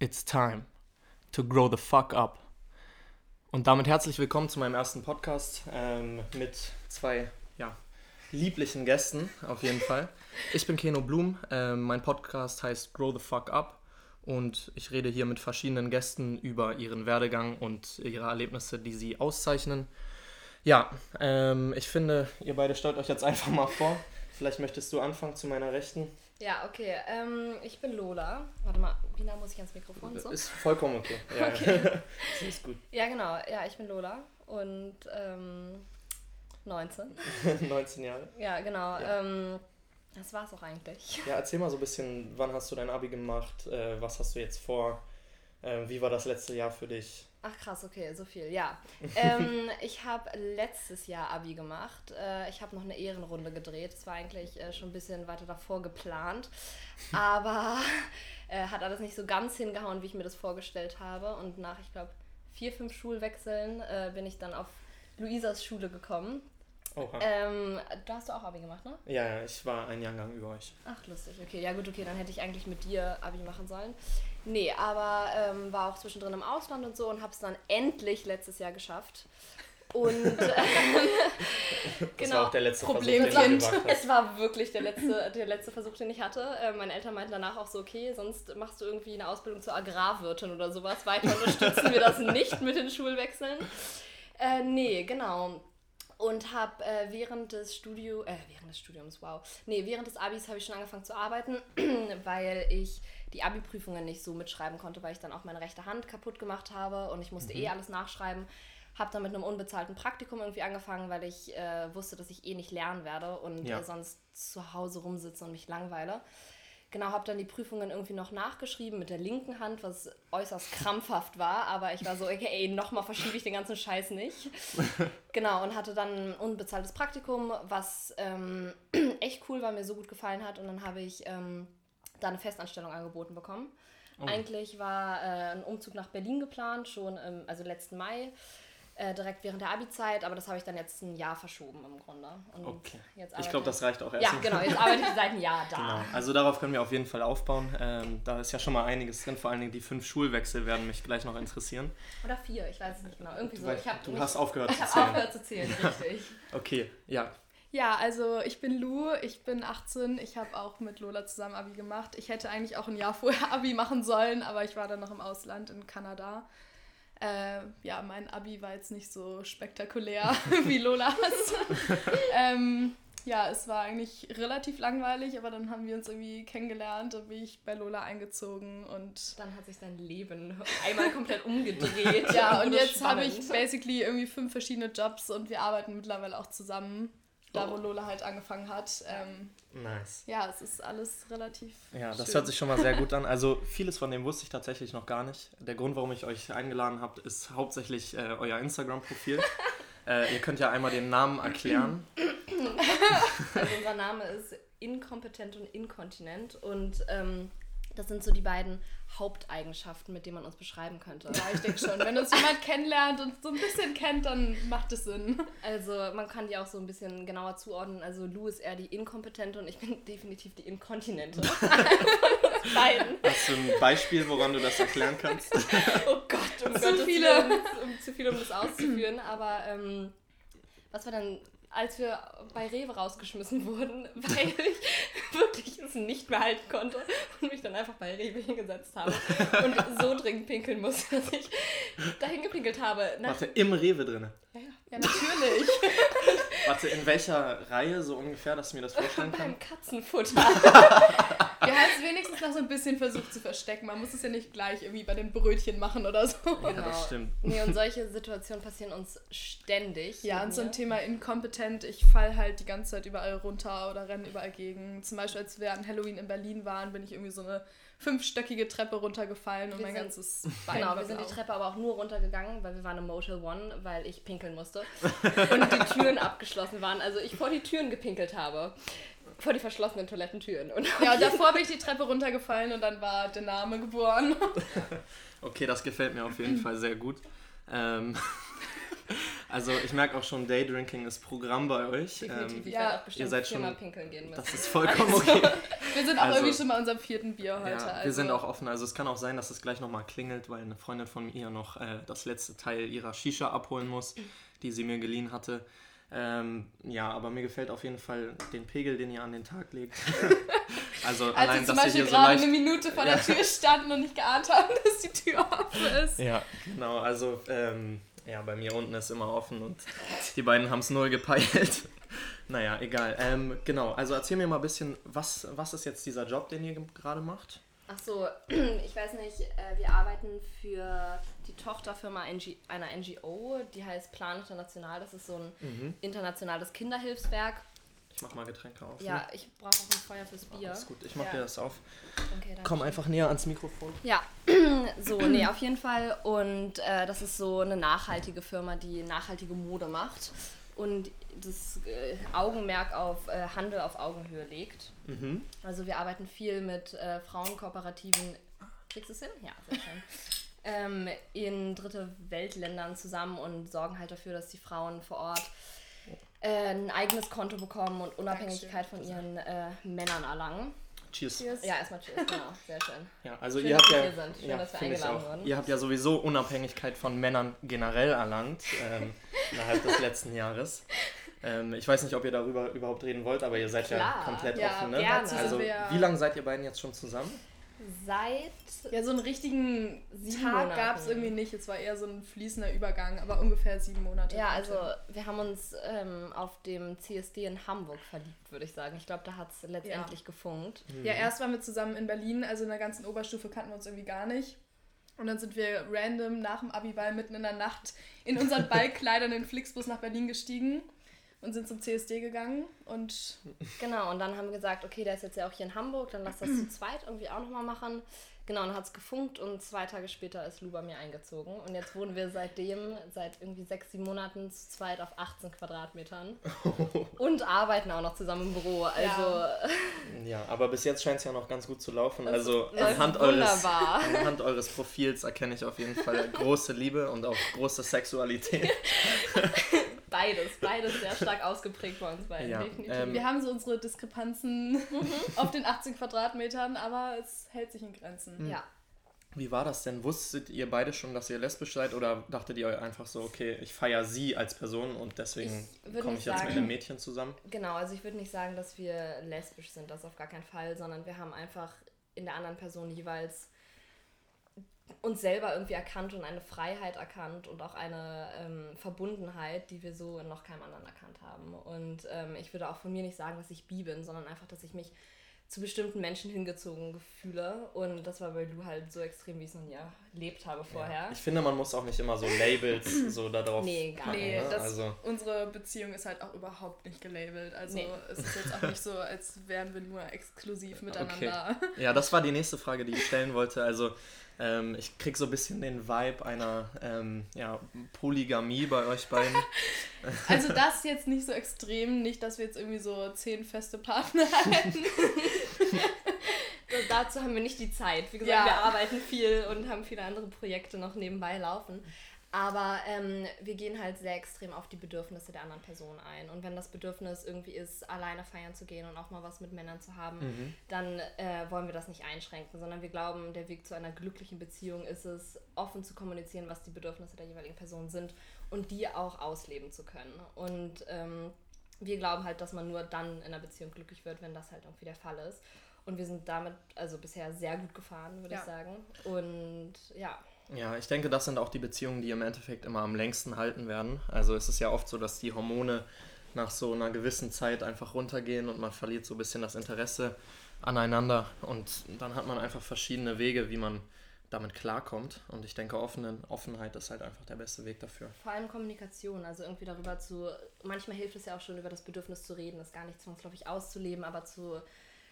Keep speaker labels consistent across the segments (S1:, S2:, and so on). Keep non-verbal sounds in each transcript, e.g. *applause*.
S1: It's time to grow the fuck up. Und damit herzlich willkommen zu meinem ersten Podcast ähm, mit zwei ja, lieblichen Gästen auf jeden Fall. Ich bin Keno Blum, ähm, mein Podcast heißt Grow the Fuck Up und ich rede hier mit verschiedenen Gästen über ihren Werdegang und ihre Erlebnisse, die sie auszeichnen. Ja, ähm, ich finde, ihr beide stellt euch jetzt einfach mal vor. Vielleicht möchtest du anfangen zu meiner Rechten.
S2: Ja, okay. Ähm, ich bin Lola. Warte mal, wie nah muss ich ans Mikrofon? So?
S1: Ist vollkommen okay. *laughs* Ja,
S2: Okay. *laughs*
S1: das ist gut.
S2: Ja, genau. Ja, ich bin Lola und ähm, 19.
S1: 19 *laughs* Jahre.
S2: Ja, genau.
S1: Ja.
S2: Ähm, das war's auch eigentlich.
S1: Ja, erzähl mal so ein bisschen, wann hast du dein Abi gemacht? Äh, was hast du jetzt vor? Äh, wie war das letzte Jahr für dich?
S2: Ach krass, okay, so viel. Ja. ähm, *laughs* ich habe letztes Jahr Abi gemacht. Äh, ich habe noch eine Ehrenrunde gedreht. Das war eigentlich äh, schon ein bisschen weiter davor geplant. Aber *laughs* äh, hat alles nicht so ganz hingehauen, wie ich mir das vorgestellt habe. Und nach, ich glaube, vier, fünf Schulwechseln äh, bin ich dann auf Luisas Schule gekommen.
S1: Oha.
S2: Ähm, da hast du auch Abi gemacht, ne?
S1: Ja, ja, ich war ein Jahrgang über euch.
S2: Ach, lustig. Okay, ja gut, okay, dann hätte ich eigentlich mit dir Abi machen sollen. Nee, aber ähm, war auch zwischendrin im Ausland und so und habe es dann endlich letztes Jahr geschafft. Und *laughs* ähm,
S1: Das
S2: genau.
S1: war auch der letzte
S3: Problemkind.
S1: Versuch, den gewagt hast. *laughs*
S2: Es war wirklich der letzte, der letzte Versuch, den ich hatte. Äh, meine Eltern meinten danach auch so, okay, sonst machst du irgendwie eine Ausbildung zur Agrarwirtin oder sowas. Weiter unterstützen wir das nicht mit den Schulwechseln. Äh, nee, genau. Und habe äh, während des Studio, äh, während des Studiums, wow. Nee, während des Abis habe ich schon angefangen zu arbeiten, *clears throat* weil ich die Abi-Prüfungen nicht so mitschreiben konnte, weil ich dann auch meine rechte Hand kaputt gemacht habe und ich musste eh alles nachschreiben. Habe dann mit einem unbezahlten Praktikum irgendwie angefangen, weil ich äh, wusste, dass ich eh nicht lernen werde und
S1: Ja.
S2: sonst zu Hause rumsitze und mich langweile. Genau, habe dann die Prüfungen irgendwie noch nachgeschrieben mit der linken Hand, was äußerst krampfhaft war, aber ich war so, okay, ey, nochmal verschiebe ich den ganzen Scheiß nicht. *laughs* Genau, und hatte dann ein unbezahltes Praktikum, was ähm, *clears throat* echt cool war, mir so gut gefallen hat. Und dann habe ich ähm, da eine Festanstellung angeboten bekommen.
S1: Oh.
S2: Eigentlich war äh, ein Umzug nach Berlin geplant, schon im, also letzten Mai, äh, direkt während der Abi-Zeit, aber das habe ich dann jetzt ein Jahr verschoben im Grunde. Und
S1: Okay.
S2: jetzt
S1: Ich glaube, das reicht auch
S2: Ja,
S1: erstmal.
S2: genau, jetzt *laughs* arbeite ich seit einem Jahr da.
S1: Genau. Also darauf können wir auf jeden Fall aufbauen. Ähm, da ist ja schon mal einiges drin. Vor allen Dingen die fünf Schulwechsel werden mich gleich noch interessieren.
S2: Oder vier, ich weiß es nicht genau. Irgendwie
S1: Du,
S2: so.
S1: weißt,
S2: Ich hab
S1: du hast aufgehört
S2: ich
S1: zu
S2: habe
S1: zählen.
S2: aufgehört zu zählen, *laughs* richtig.
S1: Okay, ja.
S3: Ja, also ich bin Lu, ich bin 18, ich habe auch mit Lola zusammen Abi gemacht. Ich hätte eigentlich auch ein Jahr vorher *laughs* Abi machen sollen, aber ich war dann noch im Ausland in Kanada. Äh, ja, mein Abi war jetzt nicht so spektakulär *laughs* wie Lolas. *laughs* ähm, ja, es war eigentlich relativ langweilig, aber dann haben wir uns irgendwie kennengelernt und bin ich bei Lola eingezogen und
S2: Dann hat sich dein Leben einmal komplett umgedreht.
S3: Ja, und jetzt habe ich basically irgendwie fünf verschiedene Jobs und wir arbeiten mittlerweile auch zusammen. Da, wo
S1: Oh.
S3: Lola halt angefangen hat. Ähm,
S1: Nice.
S3: ja, es ist alles relativ.
S1: Ja, das
S3: schön.
S1: hört sich schon mal sehr gut an. Also vieles von dem wusste ich tatsächlich noch gar nicht. Der Grund, warum ich euch eingeladen habe, ist hauptsächlich äh, euer Instagram-Profil. *laughs* äh, ihr könnt ja einmal den Namen erklären. *laughs*
S2: Also unser Name ist inkompetent und inkontinent und ähm, das sind so die beiden Haupteigenschaften, mit denen man uns beschreiben könnte.
S3: Ja, ich denke schon. Wenn uns jemand kennenlernt und so ein bisschen kennt, dann macht es Sinn.
S2: Also man kann die auch so ein bisschen genauer zuordnen. Also Lou ist eher die inkompetente und ich bin definitiv die inkontinente. *laughs* Beiden.
S1: Hast du ein Beispiel, woran du das erklären kannst?
S2: Oh Gott, um
S3: Zu
S2: Gottes
S3: viele.
S2: Willen, um, zu viel, um das auszuführen. Aber ähm, was war dann, als wir bei Rewe rausgeschmissen wurden, *laughs* weil ich wirklich es nicht mehr halten konnte und mich dann einfach bei Rewe hingesetzt habe und so dringend pinkeln musste, *laughs* dass ich dahin gepinkelt habe. Nach,
S1: Warte, im Rewe drinne.
S2: ja, ja,
S3: Ja, natürlich. *laughs*
S1: Warte, in welcher Reihe so ungefähr, dass ich mir das vorstellen kann? *laughs*
S2: beim Katzenfutter. *laughs*
S3: Wir haben es wenigstens noch so ein bisschen versucht zu verstecken. Man muss es ja nicht gleich irgendwie bei den Brötchen machen oder so.
S1: Ja, das stimmt.
S2: Nee, und solche Situationen passieren uns ständig.
S3: Ja, und so ein
S2: mir.
S3: Thema inkompetent. Ich fall halt die ganze Zeit überall runter oder renne überall gegen. Zum Beispiel, als wir an Halloween in Berlin waren, bin ich irgendwie so eine fünfstöckige Treppe runtergefallen und
S2: Wir
S3: mein
S2: sind-
S3: ganzes *laughs* Bein
S2: Genau,
S3: war
S2: wir sind die. Treppe aber auch nur runtergegangen, weil wir waren im Motel One, weil ich pinkeln musste. *laughs* Und die Türen abgeschlossen waren. Also ich vor die Türen gepinkelt habe. Vor die verschlossenen Toilettentüren. Und
S3: Ja, und davor bin ich die Treppe runtergefallen und dann war der Name geboren. *laughs*
S1: Okay, das gefällt mir auf jeden Fall sehr gut. Ähm, Also ich merke auch schon, Daydrinking ist Programm bei euch.
S2: Definitiv.
S1: Ähm,
S3: ja,
S2: bestimmt
S1: ihr seid schon-
S2: pinkeln gehen müssen.
S1: das ist vollkommen okay. *laughs*
S3: Wir sind auch
S1: Also-
S3: irgendwie schon bei unserem vierten Bier heute.
S1: Ja, wir
S3: also.
S1: sind auch offen. Also es kann auch sein, dass es gleich nochmal klingelt, weil eine Freundin von ihr noch äh, das letzte Teil ihrer Shisha abholen muss, die sie mir geliehen hatte. Ähm, ja, aber mir gefällt auf jeden Fall den Pegel, den ihr an den Tag legt. *laughs* also
S3: Als
S1: allein,
S3: zum
S1: dass ihr
S3: Beispiel
S1: hier so
S3: gerade
S1: leicht...
S3: eine Minute vor der Tür standen und nicht geahnt haben, *laughs* dass die Tür offen ist.
S1: Ja, genau. Also ähm, ja, bei mir unten ist immer offen und *laughs* die beiden haben es null gepeilt. *laughs* naja, egal. Ähm, genau, also erzähl mir mal ein bisschen, was, was ist jetzt dieser Job, den ihr ge- gerade macht?
S2: Ach so, *clears throat* ich weiß nicht, äh, wir arbeiten für die Tochterfirma einer NGO, die heißt Plan International. Das ist so ein
S1: Mhm.
S2: internationales Kinderhilfswerk.
S1: Ich mach mal Getränke auf.
S2: Ja,
S1: ne?
S2: ich brauche auch ein Feuer fürs Bier.
S1: Alles gut, ich mach
S2: Ja.
S1: dir das auf.
S2: Okay,
S1: Komm einfach näher ans Mikrofon.
S2: Ja, *clears throat* so, nee, auf jeden Fall. Und äh, das ist so eine nachhaltige Firma, die nachhaltige Mode macht und das äh, Augenmerk auf äh, Handel auf Augenhöhe legt.
S1: Mhm.
S2: Also wir arbeiten viel mit äh, Frauenkooperativen. Kriegst du es hin? Ja, sehr schön. *laughs* ähm, in dritte Weltländern zusammen und sorgen halt dafür, dass die Frauen vor Ort äh, ein eigenes Konto bekommen und Unabhängigkeit von ihren äh, Männern erlangen.
S1: Cheers.
S3: Cheers.
S2: Ja, erstmal tschüss, genau, sehr schön.
S1: Ja, also
S2: Schön,
S1: ihr habt
S2: dass wir
S1: ja,
S2: hier sind. Schön,
S1: ja,
S2: wurden.
S1: Ihr habt ja sowieso Unabhängigkeit von Männern generell erlangt ähm, *laughs* innerhalb des letzten Jahres. Ähm, ich weiß nicht, ob ihr darüber überhaupt reden wollt, aber ihr seid ja
S2: Klar.
S1: komplett
S3: Ja,
S1: offen, ne?
S2: gerne.
S1: Also
S3: ja-
S1: wie lange seid ihr beiden jetzt schon zusammen?
S2: Seit
S3: Ja, so einen richtigen
S2: Sieben
S3: Tag gab es irgendwie nicht. Es war eher so ein fließender Übergang, aber ungefähr sieben Monate.
S2: Ja, also
S3: hin.
S2: wir haben uns ähm, auf dem CSD in Hamburg verliebt, würde ich sagen. Ich glaube, da hat es letztendlich gefunkt.
S3: Ja, erst waren wir zusammen in Berlin, also in der ganzen Oberstufe kannten wir uns irgendwie gar nicht. Und dann sind wir random nach dem Abiball mitten in der Nacht in unseren *laughs* Ballkleidern in den Flixbus nach Berlin gestiegen und sind zum CSD gegangen. Und
S2: Genau, und dann haben wir gesagt, okay, der ist jetzt ja auch hier in Hamburg, dann lass das zu zweit irgendwie auch nochmal machen. Genau, und dann hat es gefunkt und zwei Tage später ist Lu bei mir eingezogen. Und jetzt wohnen wir seitdem, seit irgendwie sechs, sieben Monaten zu zweit auf 18 Quadratmetern. *laughs* und arbeiten auch noch zusammen im Büro. Also
S1: Ja, aber bis jetzt scheint es ja noch ganz gut zu laufen. Also
S2: läuft
S1: anhand eures, *laughs* anhand eures Profils erkenne ich auf jeden Fall große Liebe und auch große Sexualität. *laughs*
S2: beides, beides sehr stark ausgeprägt bei uns beiden,
S1: Ja,
S2: definitiv.
S1: ähm,
S3: wir haben so unsere Diskrepanzen auf den 18 Quadratmetern, aber es hält sich in Grenzen.
S2: ja.
S1: Wie war das denn? Wusstet ihr beide schon, dass ihr lesbisch seid oder dachtet ihr euch einfach so, okay, ich feiere sie als Person und deswegen komme ich jetzt mit
S2: sagen-
S1: einem Mädchen zusammen?
S2: Genau, also ich würde nicht sagen, dass wir lesbisch sind, das auf gar keinen Fall, sondern wir haben einfach in der anderen Person jeweils uns selber irgendwie erkannt und eine Freiheit erkannt und auch eine ähm, Verbundenheit, die wir so in noch keinem anderen erkannt haben. Und ähm, ich würde auch von mir nicht sagen, dass ich bi bin, sondern einfach, dass ich mich zu bestimmten Menschen hingezogen fühle. Und das war bei Lu halt so extrem, wie ich es noch nie erlebt habe vorher.
S1: Ich finde, man muss auch nicht immer so Labels *laughs* so darauf
S2: Nee, gar
S1: packen,
S3: Nee,
S1: ne?
S3: das,
S1: Also,
S3: unsere Beziehung ist halt auch überhaupt nicht gelabelt. Also
S2: Nee.
S3: es ist jetzt auch nicht so, als wären wir nur exklusiv miteinander.
S1: ja, das war die nächste Frage, die ich stellen wollte. Also, ähm, ich krieg so ein bisschen den Vibe einer ähm, ja, Polygamie bei euch beiden. *laughs*
S3: Also das jetzt nicht so extrem, nicht, dass wir jetzt irgendwie so zehn feste Partner *laughs* hätten. *laughs*
S2: Da- Dazu haben wir nicht die Zeit. Wie gesagt,
S3: Ja.
S2: wir arbeiten viel und haben viele andere Projekte noch nebenbei laufen. Aber ähm, wir gehen halt sehr extrem auf die Bedürfnisse der anderen Person ein. Und wenn das Bedürfnis irgendwie ist, alleine feiern zu gehen und auch mal was mit Männern zu haben,
S1: Mhm.
S2: dann äh, wollen wir das nicht einschränken, sondern wir glauben, der Weg zu einer glücklichen Beziehung ist es, offen zu kommunizieren, was die Bedürfnisse der jeweiligen Person sind und die auch ausleben zu können. Und ähm, wir glauben halt, dass man nur dann in einer Beziehung glücklich wird, wenn das halt irgendwie der Fall ist. Und wir sind damit also bisher sehr gut gefahren, würde
S3: Ja.
S2: ich sagen. Und ja,
S1: Ja, ich denke, das sind auch die Beziehungen, die im Endeffekt immer am längsten halten werden. Also es ist ja oft so, dass die Hormone nach so einer gewissen Zeit einfach runtergehen und man verliert so ein bisschen das Interesse aneinander und dann hat man einfach verschiedene Wege, wie man damit klarkommt. Und ich denke, offene, Offenheit ist halt einfach der beste Weg dafür.
S2: vor allem Kommunikation, also irgendwie darüber zu, manchmal hilft es ja auch schon, über das Bedürfnis zu reden, das gar nicht zwangsläufig auszuleben, aber zu,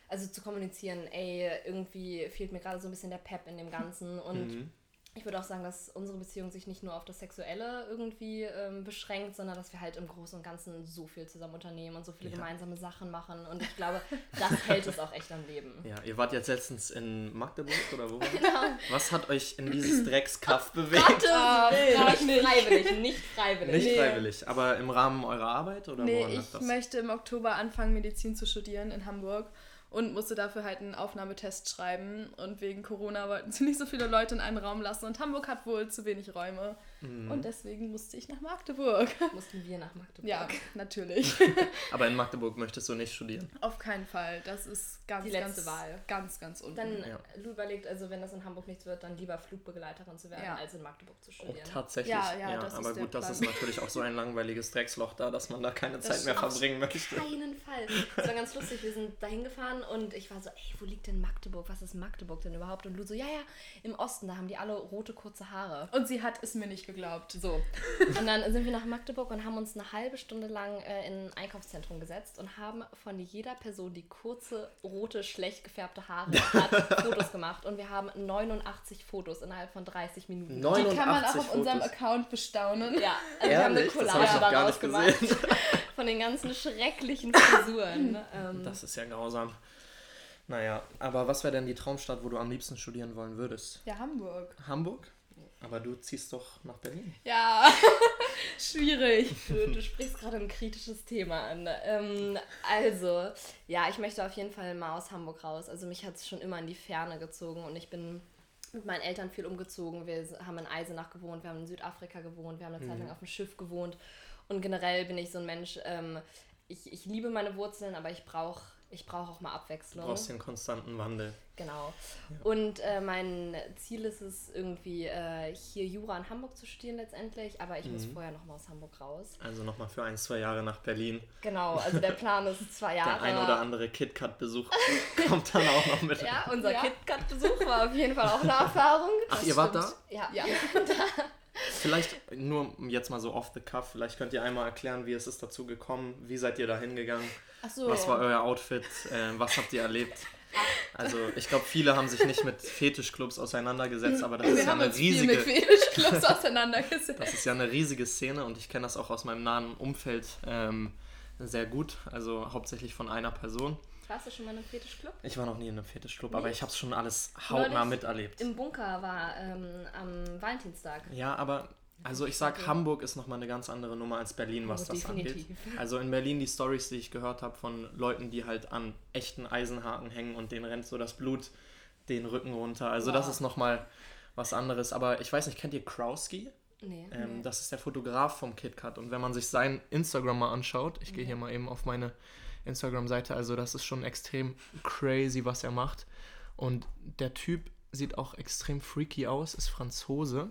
S2: also zu kommunizieren, ey, irgendwie fehlt mir gerade so ein bisschen der Pep in dem Ganzen und
S1: Mhm.
S2: Ich würde auch sagen, dass unsere Beziehung sich nicht nur auf das Sexuelle irgendwie ähm, beschränkt, sondern dass wir halt im Großen und Ganzen so viel zusammen unternehmen und so viele
S1: Ja.
S2: gemeinsame Sachen machen. Und ich glaube, das hält es auch echt am Leben.
S1: Ja, ihr wart jetzt letztens in Magdeburg oder wo? *laughs*
S2: Genau.
S1: Was hat euch in dieses Dreckskaff bewegt?
S3: Ah, frag
S2: nicht freiwillig, nicht freiwillig.
S1: Nicht
S3: Nee.
S1: freiwillig, aber im Rahmen eurer Arbeit oder
S3: Nee,
S1: lag
S3: ich
S1: das?
S3: möchte im Oktober anfangen, Medizin zu studieren in Hamburg und musste dafür halt einen Aufnahmetest schreiben. Und wegen Corona wollten sie nicht so viele Leute in einen Raum lassen und Hamburg hat wohl zu wenig Räume.
S1: Mhm.
S3: Und deswegen musste ich nach Magdeburg.
S2: Mussten wir nach Magdeburg.
S3: Ja, natürlich. *laughs*
S1: Aber in Magdeburg möchtest du nicht studieren.
S3: Auf keinen Fall. Das ist ganz,
S2: Die letzte
S3: ganz,
S2: Wahl.
S3: ganz, ganz unten.
S2: Dann,
S1: Ja.
S2: Überlegt, also wenn das in Hamburg nichts wird, dann lieber Flugbegleiterin zu werden,
S3: Ja.
S2: als in Magdeburg zu
S1: Oh,
S2: studieren.
S1: tatsächlich.
S3: Ja, ja, das ist
S1: aber gut, das ist natürlich auch so ein langweiliges Drecksloch da, dass man da keine
S2: Das
S1: Zeit mehr verbringen möchte.
S2: keinen Fall. Das war ganz lustig. Wir sind dahin gefahren und ich war so, ey, wo liegt denn Magdeburg? Was ist Magdeburg denn überhaupt? Und Lu so, ja, ja, im Osten, da haben die alle rote kurze Haare.
S3: und sie hat es mir nicht geglaubt.
S2: So. Und dann sind wir nach Magdeburg und haben uns eine halbe Stunde lang äh, in ein Einkaufszentrum gesetzt und haben von jeder Person, die kurze, rote, schlecht gefärbte Haare hat, *laughs* Fotos gemacht. Und wir haben 89 Fotos innerhalb von 30 Minuten.
S1: Neun-
S3: Die kann man auch
S1: 89
S3: auf unserem
S1: Fotos.
S3: Account bestaunen.
S2: Ja, also wir haben eine Collage daraus gemacht. *laughs* Von den ganzen schrecklichen Frisuren. *laughs* Ähm,
S1: Das ist ja grausam. Naja, aber was wäre denn die Traumstadt, wo du am liebsten studieren wollen würdest?
S3: Ja, Hamburg.
S1: Hamburg? Aber du ziehst doch nach Berlin.
S3: Ja, *laughs* schwierig.
S2: Du, du sprichst gerade ein kritisches Thema an. Ähm, also, ja, ich möchte auf jeden Fall mal aus Hamburg raus. Also mich hat es schon immer in die Ferne gezogen und ich bin mit meinen Eltern viel umgezogen. Wir haben in Eisenach gewohnt, wir haben in Südafrika gewohnt, wir haben eine Zeit lang auf dem Schiff gewohnt. Und generell bin ich so ein Mensch, ähm, ich, ich liebe meine Wurzeln, aber ich brauche ich brauch auch mal
S1: Du
S2: Abwechslung.
S1: brauchst den konstanten Wandel.
S2: Genau. Und äh, mein Ziel ist es irgendwie äh, hier Jura in Hamburg zu studieren letztendlich, aber ich muss vorher noch mal aus Hamburg raus.
S1: Also nochmal für ein, zwei Jahre nach Berlin.
S2: Genau, also der Plan ist *laughs* zwei Jahre.
S1: Der ein oder andere KitKat-Besuch *laughs* kommt dann auch noch mit.
S2: Ja, unser
S3: Ja.
S2: KitKat-Besuch war auf jeden Fall auch eine Erfahrung.
S1: Ach, ihr wart da?
S3: stimmt.
S2: Ja.
S3: Ja. *laughs*
S1: Vielleicht nur jetzt mal so off the cuff, vielleicht könnt ihr einmal erklären, wie es ist dazu gekommen, wie seid ihr da hingegangen,
S3: so.
S1: was war euer Outfit, äh, was habt ihr erlebt? *laughs* Also ich glaube, viele haben sich nicht mit Fetischclubs auseinandergesetzt, aber das ist
S3: Wir
S1: ja
S3: haben
S1: eine riesige,
S3: Fetischclubs *laughs* auseinandergesetzt.
S1: das ist ja eine riesige Szene und ich kenne das auch aus meinem nahen Umfeld ähm, sehr gut, also hauptsächlich von einer Person.
S2: Warst du schon mal in einem Fetischclub?
S1: Ich war noch nie in einem Fetischclub, aber ich habe es schon alles hautnah
S2: Neulich
S1: miterlebt.
S2: Im Bunker war ähm, am Valentinstag.
S1: Ja, aber also ich sag, Hamburg ist nochmal eine ganz andere Nummer als Berlin, was
S2: Oh,
S1: das angeht.
S2: definitiv.
S1: Also in Berlin die Stories, die ich gehört habe von Leuten, die halt an echten Eisenhaken hängen und denen rennt so das Blut den Rücken runter. Also das
S2: Wow.
S1: ist nochmal was anderes. Aber ich weiß nicht, kennt ihr Krauski?
S2: Nee.
S1: Ähm, Das ist der Fotograf vom KitKat. Und wenn man sich sein Instagram mal anschaut, ich gehe hier mal eben auf meine Instagram-Seite, also das ist schon extrem crazy, was er macht. Und der Typ sieht auch extrem freaky aus, ist Franzose,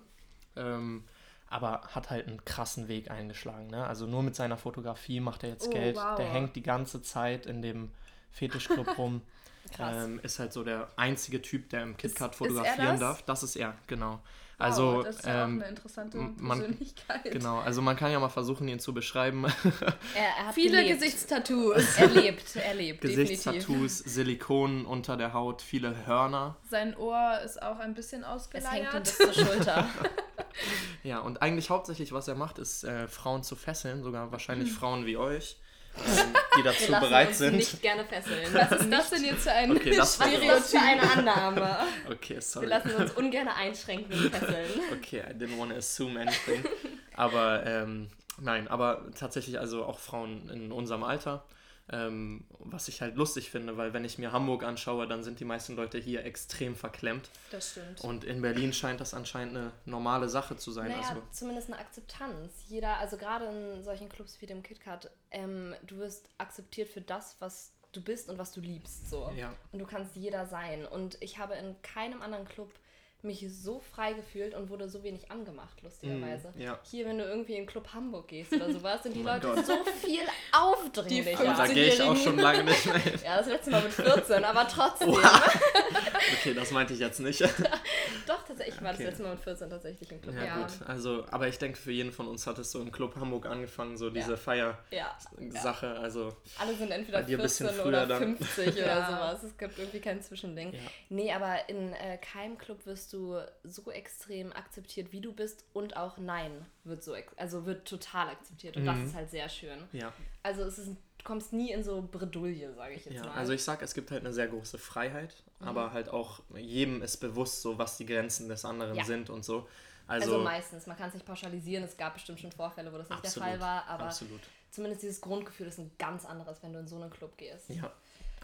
S1: ähm, aber hat halt einen krassen Weg eingeschlagen. Ne? Also nur mit seiner Fotografie macht er jetzt
S3: Oh,
S1: Geld.
S3: wow.
S1: Der hängt die ganze Zeit in dem Fetischclub *laughs* rum. Ähm, ist halt so der einzige Typ, der im KitKat
S3: er
S1: fotografieren darf. Das ist er, genau.
S3: Wow,
S1: Also,
S3: das ist ja
S1: ähm,
S3: auch eine interessante
S1: m- man-
S3: Persönlichkeit.
S1: Genau, also man kann ja mal versuchen, ihn zu beschreiben.
S2: Er, er hat
S3: Viele
S2: gelebt.
S3: Gesichtstattoos.
S2: Er lebt, er lebt, definitiv.
S1: Gesichtstattoos, Silikon unter der Haut, viele Hörner.
S3: Sein Ohr ist auch ein bisschen
S2: Es hängt ihm
S3: ausgeleiert.
S2: bis zur Schulter. *laughs*
S1: Ja, und eigentlich hauptsächlich, was er macht, ist äh, Frauen zu fesseln, sogar wahrscheinlich Frauen wie euch, die.
S2: Wir
S1: dazu
S2: lassen
S1: bereit
S2: uns
S1: sind.
S2: nicht gerne fesseln.
S3: Was ist das denn jetzt für ein
S1: Okay, das
S3: Stereotyp?
S2: eine Annahme?
S1: Okay,
S2: Wir
S1: sorry.
S2: lassen uns ungern einschränken mit Fesseln. *laughs*
S1: Okay, I didn't want to assume anything. Aber ähm, nein, aber tatsächlich also auch Frauen in unserem Alter. Ähm, was ich halt lustig finde, weil wenn ich mir Hamburg anschaue, dann sind die meisten Leute hier extrem verklemmt.
S3: Das stimmt.
S1: Und in Berlin scheint das anscheinend eine normale Sache zu sein.
S2: Naja,
S1: also,
S2: zumindest eine Akzeptanz. Jeder, also gerade in solchen Clubs wie dem KitKat, ähm, du wirst akzeptiert für das, was du bist und was du liebst. So.
S1: Ja.
S2: Und du kannst jeder sein. Und ich habe in keinem anderen Club mich so frei gefühlt und wurde so wenig angemacht, lustigerweise.
S1: Mm, ja.
S2: Hier, wenn du irgendwie in Club Hamburg gehst oder *laughs* sowas, sind die
S1: Oh
S2: Leute
S1: Gott.
S2: so viel aufdringlicher.
S3: Die
S1: aber da gehe ich auch
S3: 15-Jährigen.
S1: schon lange nicht mehr hin.
S2: Ja, das letzte Mal mit 14, aber trotzdem.
S1: Okay, das meinte ich jetzt nicht. *laughs*
S2: Doch, tatsächlich. Ich war
S1: Okay.
S2: das letzte Mal mit 14 tatsächlich im Club.
S1: Ja,
S3: Ja.
S1: gut. Also, aber ich denke, für jeden von uns hat es so im Club Hamburg angefangen, so diese
S2: Ja.
S1: Feier-Sache.
S2: Ja.
S1: Also,
S2: Alle sind entweder
S1: Bei dir ein bisschen
S2: 14
S1: früher
S2: oder
S1: dann.
S2: 50 *laughs* oder
S3: Ja.
S2: sowas. Es gibt irgendwie kein Zwischending.
S1: ja.
S2: Nee, aber in äh, keinem Club wirst du so extrem akzeptiert, wie du bist und auch Nein wird so, also wird total akzeptiert und das
S1: Mhm.
S2: ist halt sehr schön.
S1: Ja,
S2: Also es ist, du kommst nie in so Bredouille, sage ich jetzt
S1: ja.
S2: mal.
S1: Also ich sag, es gibt halt eine sehr große Freiheit,
S2: Mhm.
S1: aber halt auch jedem ist bewusst, so was die Grenzen des anderen
S2: Ja.
S1: sind und so.
S2: also,
S1: Also,
S2: meistens, man kann es nicht pauschalisieren, es gab bestimmt schon Vorfälle, wo das nicht
S1: absolut,
S2: der Fall war, aber
S1: absolut.
S2: zumindest dieses Grundgefühl ist ein ganz anderes, wenn du in so einen Club gehst.
S1: Ja,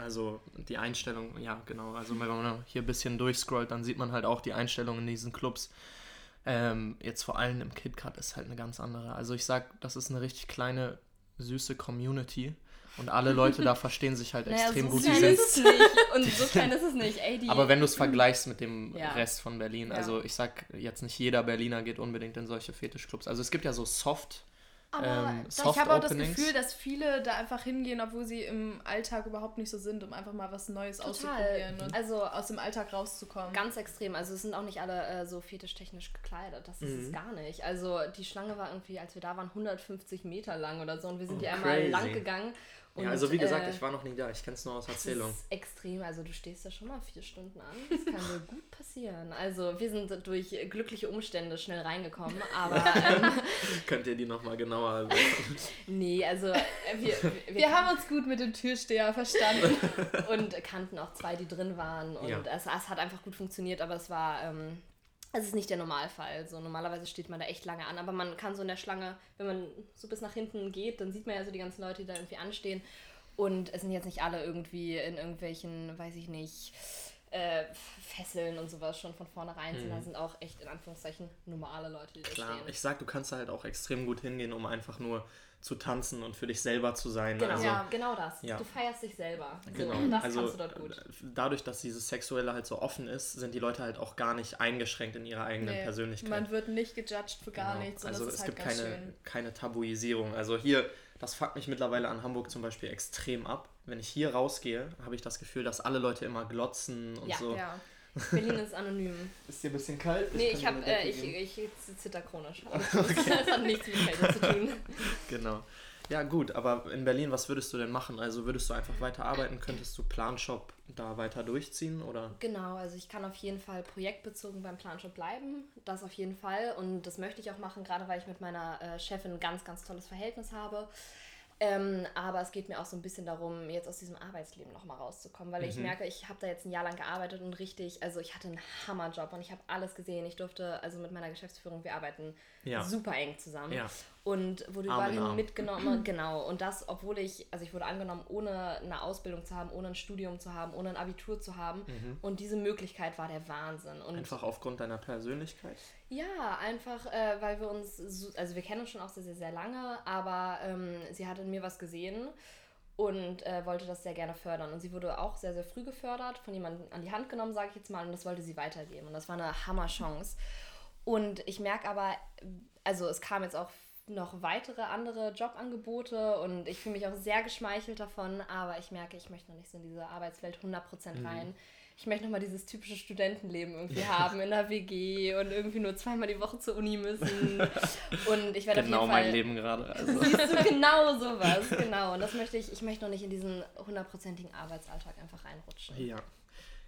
S1: also die Einstellung, ja genau. Also wenn man hier ein bisschen durchscrollt, dann sieht man halt auch die Einstellung in diesen Clubs. Ähm, jetzt vor allem im KitKat ist halt eine ganz andere. Also ich sag, das ist eine richtig kleine, süße Community. Und alle *laughs* Leute da verstehen sich halt
S2: Naja,
S1: extrem
S2: so
S1: gut. Die
S2: klein
S1: sind,
S2: ist es nicht. *laughs* Und so klein ist es nicht. Ey,
S1: aber wenn du es vergleichst mit dem
S2: Ja.
S1: Rest von Berlin, also ich sag jetzt nicht jeder Berliner geht unbedingt in solche Fetischclubs. Also es gibt ja so Soft,
S3: Aber
S1: ähm,
S3: ich habe auch das. Gefühl, dass viele da einfach hingehen, obwohl sie im Alltag überhaupt nicht so sind, um einfach mal was Neues
S2: Total.
S3: auszuprobieren und
S2: Also
S3: aus dem Alltag rauszukommen.
S2: Ganz extrem. Also es sind auch nicht alle äh, so fetischtechnisch gekleidet. Das ist
S1: Mhm.
S2: es gar nicht. Also die Schlange war irgendwie, als wir da waren, 150 Meter lang oder so. Und wir sind
S1: Oh,
S2: die einmal lang gegangen. Und,
S1: ja, also wie gesagt,
S2: äh,
S1: ich war noch nie da. Ich kenne es nur aus
S2: das
S1: Erzählung.
S2: ist extrem. Also du stehst da schon mal vier Stunden an. Das kann dir gut passieren. Also wir sind durch glückliche Umstände schnell reingekommen. Aber ähm, *laughs*
S1: Könnt ihr die nochmal genauer
S2: nee, also äh, wir, wir,
S3: Wir haben uns gut mit dem Türsteher verstanden.
S2: und kannten auch zwei, die drin waren. Und
S1: Ja.
S2: es, es hat einfach gut funktioniert, aber es war. Ähm, es ist nicht der Normalfall. So, normalerweise steht man da echt lange an, aber man kann so in der Schlange, wenn man so bis nach hinten geht, dann sieht man ja so die ganzen Leute, die da irgendwie anstehen. Und es sind jetzt nicht alle irgendwie in irgendwelchen, weiß ich nicht, äh, Fesseln und sowas schon von vornherein, sondern da sind auch echt in Anführungszeichen normale Leute, die da.
S1: Klar,
S2: stehen.
S1: ich sag, du kannst da halt auch extrem gut hingehen, um einfach nur zu tanzen und für dich selber zu sein.
S2: Genau,
S1: Also,
S3: Ja.
S2: genau das.
S1: Ja.
S2: Du feierst dich selber. So,
S1: Genau.
S2: Und das
S1: also
S2: kannst du dort gut.
S1: dadurch, dass dieses Sexuelle halt so offen ist, sind die Leute halt auch gar nicht eingeschränkt in ihrer eigenen
S3: Nee,
S1: Persönlichkeit.
S3: Man wird nicht gejudged für gar
S1: Genau.
S3: nichts und
S1: Also
S3: das
S1: es
S3: halt
S1: gibt
S3: ganz
S1: keine,
S3: schön.
S1: keine Tabuisierung. Also hier, das fuckt mich mittlerweile an Hamburg zum Beispiel extrem ab. Wenn ich hier rausgehe, habe ich das Gefühl, dass alle Leute immer glotzen und
S2: Ja,
S1: so.
S3: Ja.
S2: Berlin ist anonym.
S1: Ist dir ein bisschen kalt?
S2: Nee, ich habe,
S1: eine Decke
S2: äh, ich, ich, ich zitter chronisch. *laughs* Alles *laughs* gut. Das hat nichts mit Kälte zu tun. *laughs*
S1: Genau. Ja, gut, aber in Berlin, was würdest du denn machen? Also würdest du einfach weiter arbeiten? Könntest du Planshop da weiter durchziehen? Oder?
S2: Genau, also ich kann auf jeden Fall projektbezogen beim Planshop bleiben. Das auf jeden Fall. Und das möchte ich auch machen, gerade weil ich mit meiner äh, Chefin ein ganz, ganz tolles Verhältnis habe. Ähm, aber es geht mir auch so ein bisschen darum, jetzt aus diesem Arbeitsleben nochmal rauszukommen, weil ich
S1: Mhm.
S2: merke, ich habe da jetzt ein Jahr lang gearbeitet und richtig, also ich hatte einen Hammerjob und ich habe alles gesehen. Ich durfte, also mit meiner Geschäftsführung, wir arbeiten
S1: Ja.
S2: super eng zusammen.
S1: Ja.
S2: Und wurde überall hin mitgenommen, *clears throat* genau. Und das, obwohl ich, also ich wurde angenommen, ohne eine Ausbildung zu haben, ohne ein Studium zu haben, ohne ein Abitur zu haben. Und diese Möglichkeit war der Wahnsinn. Und
S1: Mhm. Einfach aufgrund deiner Persönlichkeit?
S2: Ja, einfach, äh, weil wir uns, so, also wir kennen uns schon auch sehr, sehr, sehr lange, aber ähm, sie hat in mir was gesehen und äh, wollte das sehr gerne fördern. Und sie wurde auch sehr, sehr früh gefördert, von jemandem an die Hand genommen, sage ich jetzt mal, und das wollte sie weitergeben. Und das war eine Hammerchance. Und ich merke aber, also es kam jetzt auch noch weitere andere Jobangebote und ich fühle mich auch sehr geschmeichelt davon, aber ich merke, ich möchte noch nicht so in diese Arbeitswelt 100% rein. Ich möchte noch mal dieses typische Studentenleben irgendwie haben in der WG und irgendwie nur zweimal die Woche zur Uni müssen. Und ich werde
S1: Genau
S2: auf jeden Fall
S1: mein Leben gerade. Also.
S2: Siehst du, genau sowas, genau. Und das möchte ich, ich möchte noch nicht in diesen hundertprozentigen Arbeitsalltag einfach reinrutschen.
S1: Ja.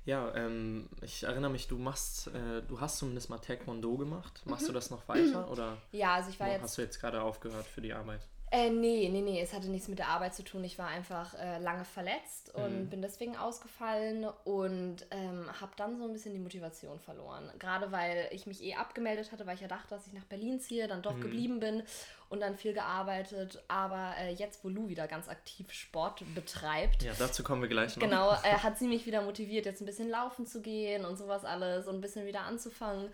S1: Ja, ähm, ich erinnere mich, du machst, äh, du hast zumindest mal Taekwondo gemacht. Machst du das noch weiter oder
S2: Ja, also ich war
S1: hast
S2: jetzt.
S1: du jetzt gerade aufgehört für die Arbeit?
S2: Äh, nee, nee, nee, es hatte nichts mit der Arbeit zu tun. Ich war einfach äh, lange verletzt und
S1: Mhm.
S2: bin deswegen ausgefallen und ähm, habe dann so ein bisschen die Motivation verloren. Gerade weil ich mich eh abgemeldet hatte, weil ich ja dachte, dass ich nach Berlin ziehe, dann
S1: Mhm.
S2: doch geblieben bin und dann viel gearbeitet. Aber äh, jetzt, wo Lou wieder ganz aktiv Sport betreibt,
S1: Ja, dazu kommen wir gleich noch.
S2: Genau, äh, *laughs* hat sie mich wieder motiviert, jetzt ein bisschen laufen zu gehen und sowas alles und ein bisschen wieder anzufangen.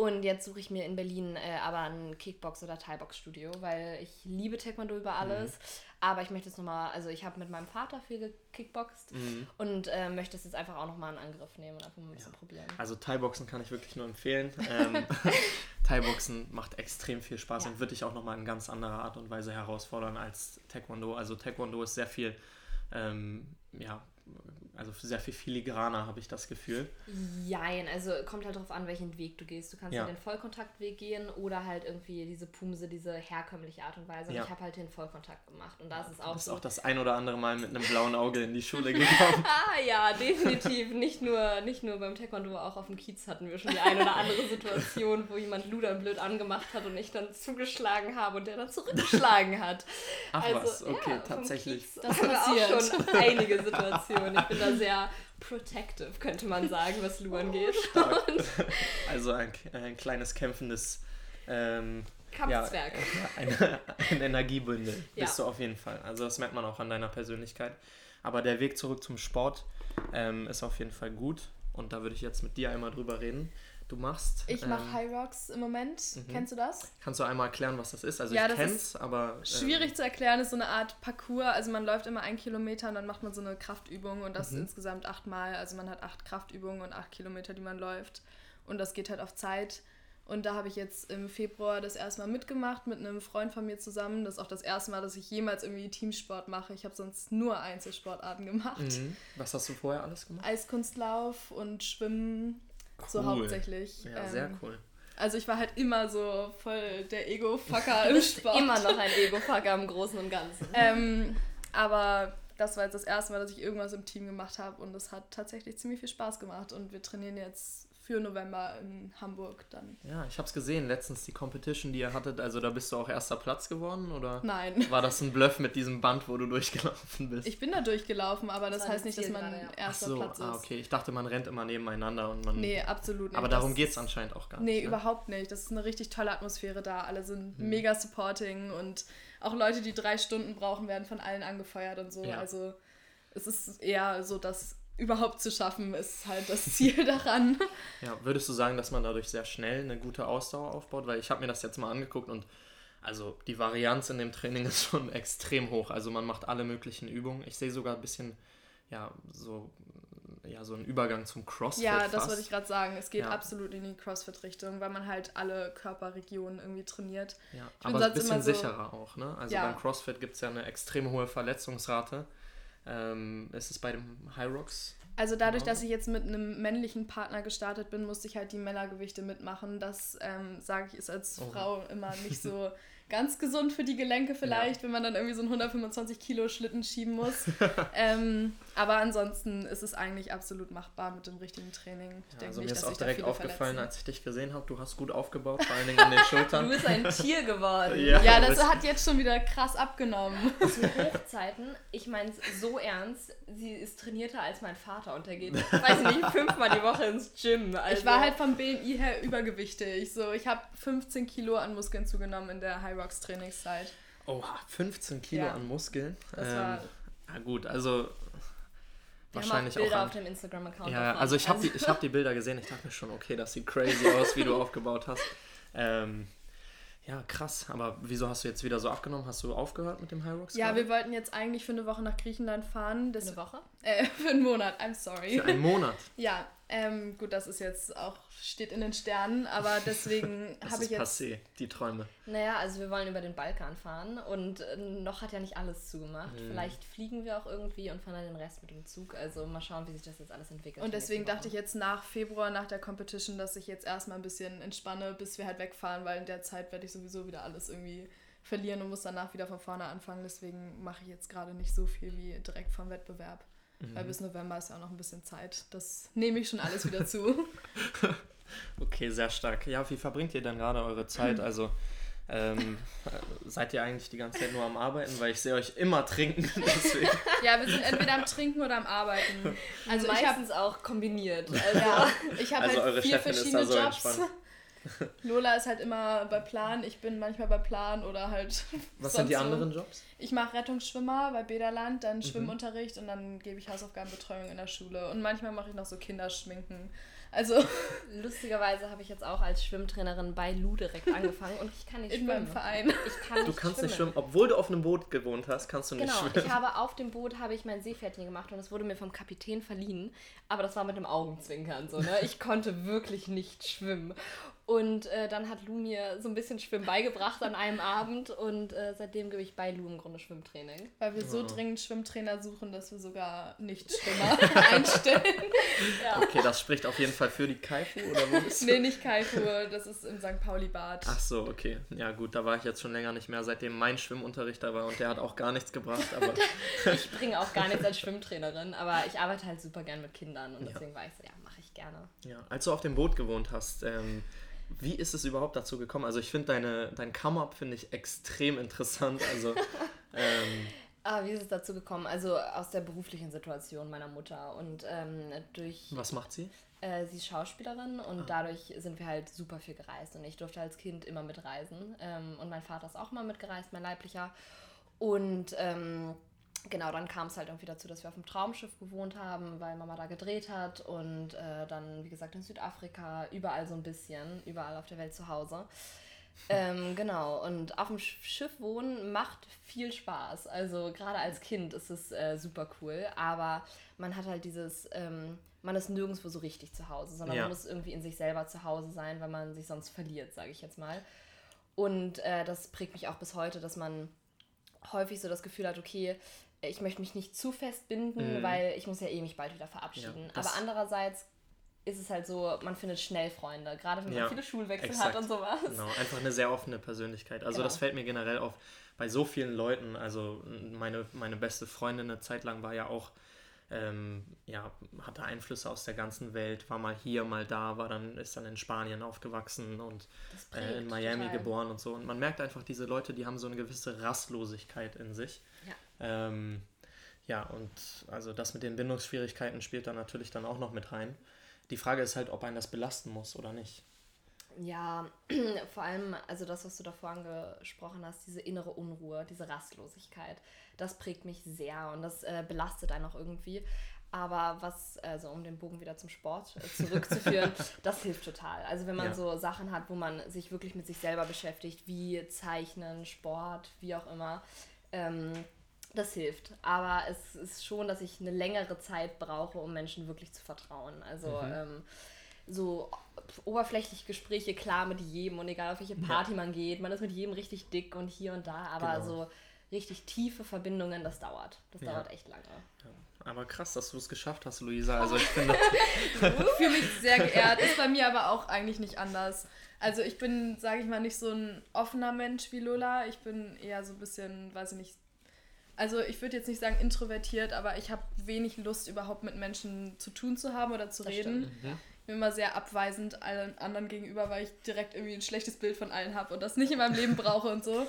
S2: Und jetzt suche ich mir in Berlin äh, aber ein Kickbox- oder Thai-Box-Studio, weil ich liebe Taekwondo über alles. Aber ich möchte es nochmal, also ich habe mit meinem Vater viel gekickboxt
S1: Mhm.
S2: und äh, möchte es jetzt einfach auch nochmal in Angriff nehmen und einfach mal ein bisschen probieren.
S1: Also Thai-Boxen kann ich wirklich nur empfehlen. Ähm, *laughs* Thai-Boxen macht extrem viel Spaß
S2: Ja.
S1: und wird dich auch nochmal in ganz anderer Art und Weise herausfordern als Taekwondo. Also Taekwondo ist sehr viel, ähm, ja, also sehr viel filigraner, habe ich das Gefühl.
S2: Jein, also kommt halt darauf an, welchen Weg du gehst. Du kannst ja,
S1: Ja.
S2: den Vollkontaktweg gehen oder halt irgendwie diese Pumse, diese herkömmliche Art und Weise. Und
S1: Ja.
S2: ich habe halt den Vollkontakt gemacht. Und da ist es auch
S1: Du bist
S2: so.
S1: auch das ein oder andere Mal mit einem blauen Auge in die Schule *laughs* gekommen.
S2: Ah ja, definitiv. Nicht nur, nicht nur beim Taekwondo, auch auf dem Kiez hatten wir schon die eine oder andere Situation, wo jemand Luder blöd angemacht hat und ich dann zugeschlagen habe und der dann zurückgeschlagen hat.
S1: Ach
S2: also,
S1: was, okay,
S2: ja,
S1: tatsächlich.
S2: Kiez
S3: Das passiert.
S2: auch schon einige Situationen. Ich bin da sehr protective, könnte man sagen, was Lu angeht. *laughs* Und
S1: Also ein, ein kleines kämpfendes ähm,
S2: Kampfzwerg.
S1: Ja, eine, ein Energiebündel *laughs*
S2: Ja.
S1: bist du auf jeden Fall. Also das merkt man auch an deiner Persönlichkeit. Aber der Weg zurück zum Sport ähm, ist auf jeden Fall gut. Und da würde ich jetzt mit dir einmal drüber reden. Du machst.
S3: Ich mache
S1: ähm,
S3: High Rocks im Moment.
S1: mhm.
S3: Kennst du das?
S1: Kannst du einmal erklären, was das ist? Also
S3: Ja,
S1: ich kenn's, aber. ähm,
S3: Schwierig zu erklären ist so eine Art Parcours. Also man läuft immer einen Kilometer und dann macht man so eine Kraftübung und das
S1: Mhm.
S3: insgesamt achtmal. Also man hat acht Kraftübungen und acht Kilometer, die man läuft. Und das geht halt auf Zeit. Und da habe ich jetzt im Februar das erste Mal mitgemacht mit einem Freund von mir zusammen. Das ist auch das erste Mal, dass ich jemals irgendwie Teamsport mache. Ich habe sonst nur Einzelsportarten gemacht.
S1: Mhm. Was hast du vorher alles gemacht?
S3: Eiskunstlauf und Schwimmen. So
S1: Cool.
S3: hauptsächlich.
S1: Ja,
S3: Ähm,
S1: sehr cool.
S3: Also ich war halt immer so voll der Ego-Fucker *laughs* im Sport.
S2: Immer noch ein Ego-Fucker im Großen und Ganzen. *laughs*
S3: Ähm, aber das war jetzt das erste Mal, dass ich irgendwas im Team gemacht habe und es hat tatsächlich ziemlich viel Spaß gemacht und wir trainieren jetzt für November in Hamburg dann.
S1: Ja, ich hab's gesehen, letztens die Competition, die ihr hattet. Also da bist du auch erster Platz geworden oder
S3: Nein.
S1: war das ein Bluff mit diesem Band, wo du durchgelaufen bist?
S3: Ich bin da durchgelaufen, aber das,
S2: Das
S3: heißt nicht, dass man
S2: gerade, ja.
S1: Ach
S3: erster
S1: so,
S3: Platz ist.
S1: ah, okay. Ich dachte, man rennt immer nebeneinander und man.
S3: Nee, absolut nicht.
S1: aber darum
S3: ist-
S1: geht's anscheinend auch gar
S3: Nee,
S1: nicht. ne?
S3: überhaupt nicht. Das ist eine richtig tolle Atmosphäre da. Alle sind
S1: Hm.
S3: mega supporting und auch Leute, die drei Stunden brauchen, werden von allen angefeuert und so.
S1: Ja.
S3: Also es ist eher so, das überhaupt zu schaffen, ist halt das Ziel *laughs* daran.
S1: Ja, würdest du sagen, dass man dadurch sehr schnell eine gute Ausdauer aufbaut? Weil ich habe mir das jetzt mal angeguckt und also die Varianz in dem Training *laughs* ist schon extrem hoch. Also man macht alle möglichen Übungen. Ich sehe sogar ein bisschen, ja, so, ja, so einen Übergang zum CrossFit.
S3: Ja, das
S1: fast.
S3: wollte ich gerade sagen. Es geht
S1: Ja.
S3: absolut in die CrossFit-Richtung, weil man halt alle Körperregionen irgendwie trainiert.
S1: Ja,
S3: bin
S1: aber ein bisschen
S3: immer so-
S1: sicherer auch, ne? Also
S3: Ja.
S1: beim CrossFit gibt es ja eine extrem hohe Verletzungsrate. Ähm, ist es bei dem High Rocks?
S3: Also dadurch,
S1: Genau.
S3: dass ich jetzt mit einem männlichen Partner gestartet bin, musste ich halt die Männergewichte mitmachen. Das, ähm, sage ich, ist als
S1: Oha.
S3: Frau immer nicht so *laughs* ganz gesund für die Gelenke vielleicht, wenn man dann irgendwie so einen 125 Kilo Schlitten schieben muss. *laughs* ähm, aber ansonsten ist es eigentlich absolut machbar mit dem richtigen Training. Ich
S1: Ja,
S3: denke
S1: also mir
S3: nicht,
S1: ist
S3: dass
S1: auch direkt aufgefallen,
S3: verletzen.
S1: als ich dich gesehen habe, du hast gut aufgebaut, vor allen Dingen an den *laughs*
S2: Du
S1: Schultern.
S2: bist ein Tier geworden. *laughs*
S1: Ja.
S3: Ja,
S1: du
S3: das hat jetzt schon wieder krass abgenommen. *laughs*
S2: Zu Hochzeiten, ich meine es so ernst, sie ist trainierter als mein Vater und der geht, weiß ich nicht, fünfmal die Woche ins Gym. Also,
S3: Ich war halt vom BMI her übergewichtig. So, ich habe 15 Kilo an Muskeln zugenommen in der High Rocks Trainingszeit.
S1: Oha, 15 Kilo
S3: Ja.
S1: an Muskeln.
S3: Das
S1: ähm,
S3: war-
S1: ja gut, also
S2: wir haben
S1: wahrscheinlich
S2: auch Bilder
S1: auch
S2: auf
S1: an,
S2: dem Instagram-Account.
S1: Ja, also ich habe die, ich hab die Bilder gesehen, ich dachte mir schon, okay, das sieht crazy aus, wie du *laughs* aufgebaut hast. Ähm, ja, krass, aber wieso hast du jetzt wieder so abgenommen? Hast du aufgehört mit dem High Rocks?
S3: Ja, wir wollten jetzt eigentlich für eine Woche nach Griechenland fahren. Das,
S2: eine Woche.
S3: äh, *laughs* für einen Monat, I'm sorry.
S1: Für einen Monat.
S3: Ja, ähm, gut, das ist jetzt auch, steht in den Sternen, aber *laughs* deswegen habe ich jetzt.
S1: passé, die Träume.
S2: Naja, also wir wollen über den Balkan fahren und äh, noch hat ja nicht alles zugemacht.
S1: Mhm.
S2: Vielleicht fliegen wir auch irgendwie und fahren dann den Rest mit dem Zug. Also mal schauen, wie sich das jetzt alles entwickelt.
S3: Und deswegen dachte ich jetzt nach Februar, nach der Competition, dass ich jetzt erstmal ein bisschen entspanne, bis wir halt wegfahren, weil in der Zeit werde ich sowieso wieder alles irgendwie verlieren und muss danach wieder von vorne anfangen. Deswegen mache ich jetzt gerade nicht so viel wie direkt vom Wettbewerb.
S1: Mhm.
S3: Weil bis November ist ja auch noch ein bisschen Zeit. Das nehme ich schon alles wieder zu. *laughs*
S1: Okay, sehr stark. Ja, wie verbringt ihr denn gerade eure Zeit? *laughs* Also, ähm, äh, seid ihr eigentlich die ganze Zeit nur am Arbeiten? Weil ich sehe euch immer trinken. *laughs* Deswegen.
S3: ja, wir sind entweder am Trinken oder am Arbeiten. Also ich habe
S2: meistens auch kombiniert. Also,
S3: ja, ich hab
S1: Also
S3: halt
S1: eure
S3: vier
S1: Chefin ist
S3: verschiedene
S1: da so
S3: Jobs.
S1: entspannt. *laughs*
S3: Lola ist halt immer bei Plan, ich bin manchmal bei Plan oder halt.
S1: Was sind die anderen Jobs?
S3: Ich mache Rettungsschwimmer bei Bederland,
S1: Mhm.
S3: dann Schwimmunterricht und dann gebe ich Hausaufgabenbetreuung in der Schule. Und manchmal mache ich noch so Kinderschminken. Also *laughs*
S2: lustigerweise habe ich jetzt auch als Schwimmtrainerin bei Lu direkt *laughs* angefangen und ich kann nicht
S3: in
S2: schwimmen.
S3: meinem Verein.
S2: Ich kann nicht
S1: Du kannst
S2: schwimmen.
S1: nicht schwimmen, obwohl du auf einem Boot gewohnt hast, kannst du nicht
S2: Genau,
S1: schwimmen.
S2: ich habe auf dem Boot habe ich mein Seepferdchen gemacht und es wurde mir vom Kapitän verliehen, aber das war mit dem Augenzwinkern so, ne? Ich konnte wirklich nicht schwimmen. Und äh, dann hat Lu mir so ein bisschen Schwimmen beigebracht an einem Abend und äh, seitdem gebe ich bei Lu im Grunde Schwimmtraining.
S3: Weil wir so dringend Schwimmtrainer suchen, dass wir sogar Nicht-Schwimmer *laughs* einstellen.
S2: Ja.
S1: Okay, das spricht auf jeden Fall für die Kaifu oder wo ist
S3: nee, nicht Kaifu, das ist im St. Pauli-Bad.
S1: Ach so, okay. Ja gut, da war ich jetzt schon länger nicht mehr, seitdem mein Schwimmunterricht da war und der hat auch gar nichts gebracht. Aber *laughs*
S2: Ich bringe auch gar nichts als Schwimmtrainerin, aber ich arbeite halt super gern mit Kindern und
S1: Ja.
S2: deswegen war ich so, ja, mache ich gerne.
S1: ja, als du auf dem Boot gewohnt hast, ähm, wie ist es überhaupt dazu gekommen? Also ich finde deine, dein Come-Up finde ich extrem interessant. Also *laughs* ähm,
S2: Ah, wie ist es dazu gekommen? Also aus der beruflichen Situation meiner Mutter und ähm, durch
S1: was macht sie?
S2: Äh, sie ist Schauspielerin und dadurch sind wir halt super viel gereist und ich durfte als Kind immer mitreisen. Ähm, und mein Vater ist auch mal mitgereist, mein leiblicher. Und ähm, genau, dann kam es halt irgendwie dazu, dass wir auf dem Traumschiff gewohnt haben, weil Mama da gedreht hat und äh, dann, wie gesagt, in Südafrika, überall so ein bisschen, überall auf der Welt zu Hause. Ähm, *laughs* genau, und auf dem Sch- Schiff wohnen macht viel Spaß. Also gerade als Kind ist es äh, super cool, aber man hat halt dieses, ähm, man ist nirgendwo so richtig zu Hause, sondern
S1: Ja.
S2: man muss irgendwie in sich selber zu Hause sein, weil man sich sonst verliert, sage ich jetzt mal. Und äh, das prägt mich auch bis heute, dass man häufig so das Gefühl hat, okay, ich möchte mich nicht zu fest binden,
S1: Mhm.
S2: weil ich muss ja eh mich bald wieder verabschieden.
S1: Ja,
S2: Aber andererseits ist es halt so, man findet schnell Freunde, gerade wenn man
S1: Ja,
S2: viele Schulwechsel
S1: exakt.
S2: hat und sowas.
S1: Genau, einfach eine sehr offene Persönlichkeit. Also
S2: Genau.
S1: das fällt mir generell auf bei so vielen Leuten. Also meine, meine beste Freundin eine Zeit lang war ja auch, ähm, ja, hatte Einflüsse aus der ganzen Welt, war mal hier, mal da, war dann, ist dann in Spanien aufgewachsen und äh, in Miami
S2: total.
S1: geboren und so. Und man merkt einfach, diese Leute, die haben so eine gewisse Rastlosigkeit in sich.
S2: Ja.
S1: Ähm, ja, und also das mit den Bindungsschwierigkeiten spielt da natürlich dann auch noch mit rein. Die Frage ist halt, ob einen das belasten muss oder nicht.
S2: Ja, *clears throat* vor allem, also das, was du davor angesprochen hast, diese innere Unruhe, diese Rastlosigkeit, das prägt mich sehr und das äh, belastet einen auch irgendwie. Aber was, also um den Bogen wieder zum Sport äh, zurückzuführen, *laughs* das hilft total. Also wenn man
S1: Ja.
S2: so Sachen hat, wo man sich wirklich mit sich selber beschäftigt, wie Zeichnen, Sport, wie auch immer, ähm, das hilft. Aber es ist schon, dass ich eine längere Zeit brauche, um Menschen wirklich zu vertrauen. Also
S1: Mhm.
S2: ähm, so oberflächliche Gespräche, klar mit jedem und egal auf welche Party man geht, man ist mit jedem richtig dick und hier und da, aber
S1: Genau.
S2: so richtig tiefe Verbindungen, das dauert. Das
S1: Ja.
S2: dauert echt lange.
S1: Aber krass, dass du es geschafft hast, Luisa. Also ich *laughs* finde,
S3: Ich fühle mich sehr *laughs* geehrt. Ist bei mir aber auch eigentlich nicht anders. Also ich bin, sage ich mal, nicht so ein offener Mensch wie Lola. Ich bin eher so ein bisschen, weiß ich nicht. Also ich würde jetzt nicht sagen introvertiert, aber ich habe wenig Lust, überhaupt mit Menschen zu tun zu haben oder zu
S2: Das
S3: reden.
S2: stimmt.
S3: Bin immer sehr abweisend allen anderen gegenüber, weil ich direkt irgendwie ein schlechtes Bild von allen habe und das nicht in meinem Leben brauche und so.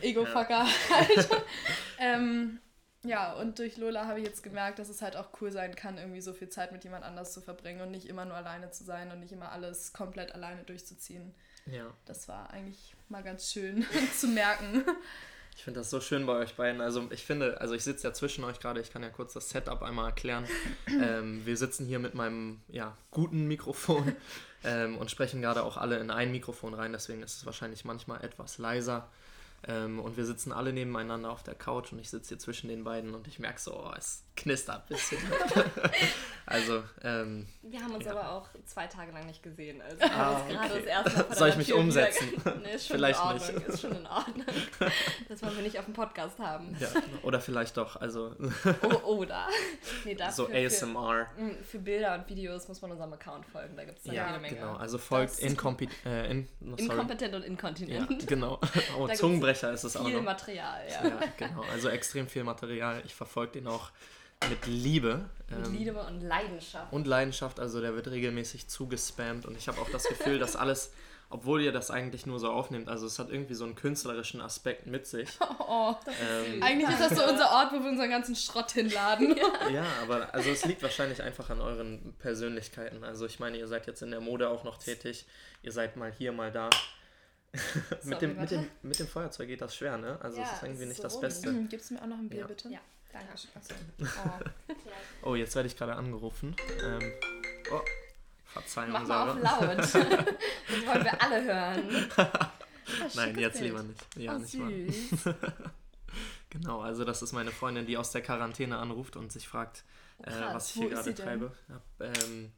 S3: Ego-Fucker halt. *laughs* ähm, ja, und durch Lola habe ich jetzt gemerkt, dass es halt auch cool sein kann, irgendwie so viel Zeit mit jemand anders zu verbringen und nicht immer nur alleine zu sein und nicht immer alles komplett alleine durchzuziehen.
S1: ja,
S3: Das war eigentlich mal ganz schön *laughs* zu merken.
S1: Ich finde das so schön bei euch beiden. Also ich finde, also ich sitze ja zwischen euch gerade, ich kann ja kurz das Setup einmal erklären. *clears throat* ähm, wir sitzen hier mit meinem ja, guten Mikrofon *laughs* ähm, und sprechen gerade auch alle in ein Mikrofon rein, deswegen ist es wahrscheinlich manchmal etwas leiser. Ähm, und wir sitzen alle nebeneinander auf der Couch und ich sitze hier zwischen den beiden und ich merke so, oh, es knistert ein bisschen. *laughs* also, ähm,
S2: Wir haben uns
S1: Ja.
S2: aber auch zwei Tage lang nicht gesehen. Also
S1: Ah,
S2: gerade
S1: okay.
S2: das erste Mal
S1: Soll ich mich
S2: Tür
S1: umsetzen?
S2: Nee, ist schon
S1: Vielleicht
S2: in Ordnung.
S1: nicht.
S2: Ist schon in Ordnung. *laughs* Das wollen wir nicht auf dem Podcast haben.
S1: ja, oder vielleicht doch, also
S2: Oh, *laughs* oder? Nee,
S1: so
S2: dafür,
S1: ASMR.
S2: Für, für Bilder und Videos muss man unserem Account folgen. Da gibt es dann
S3: Ja,
S2: jede Menge.
S1: Genau, also folgt inkompi äh, in, no.
S2: Inkompetent und
S1: Ja,
S2: inkontinent.
S1: genau. Oh,
S2: gibt's
S1: Zungenbrecher ist es auch
S2: Viel
S1: noch.
S2: Material, ja.
S1: Ja, genau. Also extrem viel Material. Ich verfolge den auch mit Liebe.
S2: Mit
S1: ähm,
S2: Liebe und Leidenschaft.
S1: und Leidenschaft. Also der wird regelmäßig zugespammt und ich habe auch das Gefühl, dass alles, obwohl ihr das eigentlich nur so aufnehmt, also es hat irgendwie so einen künstlerischen Aspekt mit sich. *laughs*
S3: Oh,
S1: Ähm,
S3: eigentlich ist das so unser Ort, wo wir unseren ganzen Schrott hinladen. *laughs*
S1: ja, aber also es liegt wahrscheinlich einfach an euren Persönlichkeiten. Also ich meine, ihr seid jetzt in der Mode auch noch tätig. Ihr seid mal hier, mal da. *laughs* mit, dem, mit, dem, mit dem Feuerzeug geht das schwer, ne? Also
S2: Ja,
S1: es ist irgendwie nicht
S2: so
S1: das. Beste.
S3: Mhm, Gibst du mir auch noch ein Bier,
S1: Ja.
S3: bitte?
S2: Ja.
S3: Danke. *laughs* Oh.
S1: Oh, jetzt werde ich gerade angerufen. Ähm, oh, Verzeihung,
S2: Mach mal
S1: Sarah.
S2: auf laut. *laughs* das wollen wir alle hören.
S1: Nein, jetzt
S2: Bild.
S1: lieber nicht. Ja,
S3: oh,
S1: nicht mal.
S3: süß.
S1: Genau, also das ist meine Freundin, die aus der Quarantäne anruft und sich fragt, äh,
S3: krass.
S1: was ich hier gerade treibe. Ja, ähm,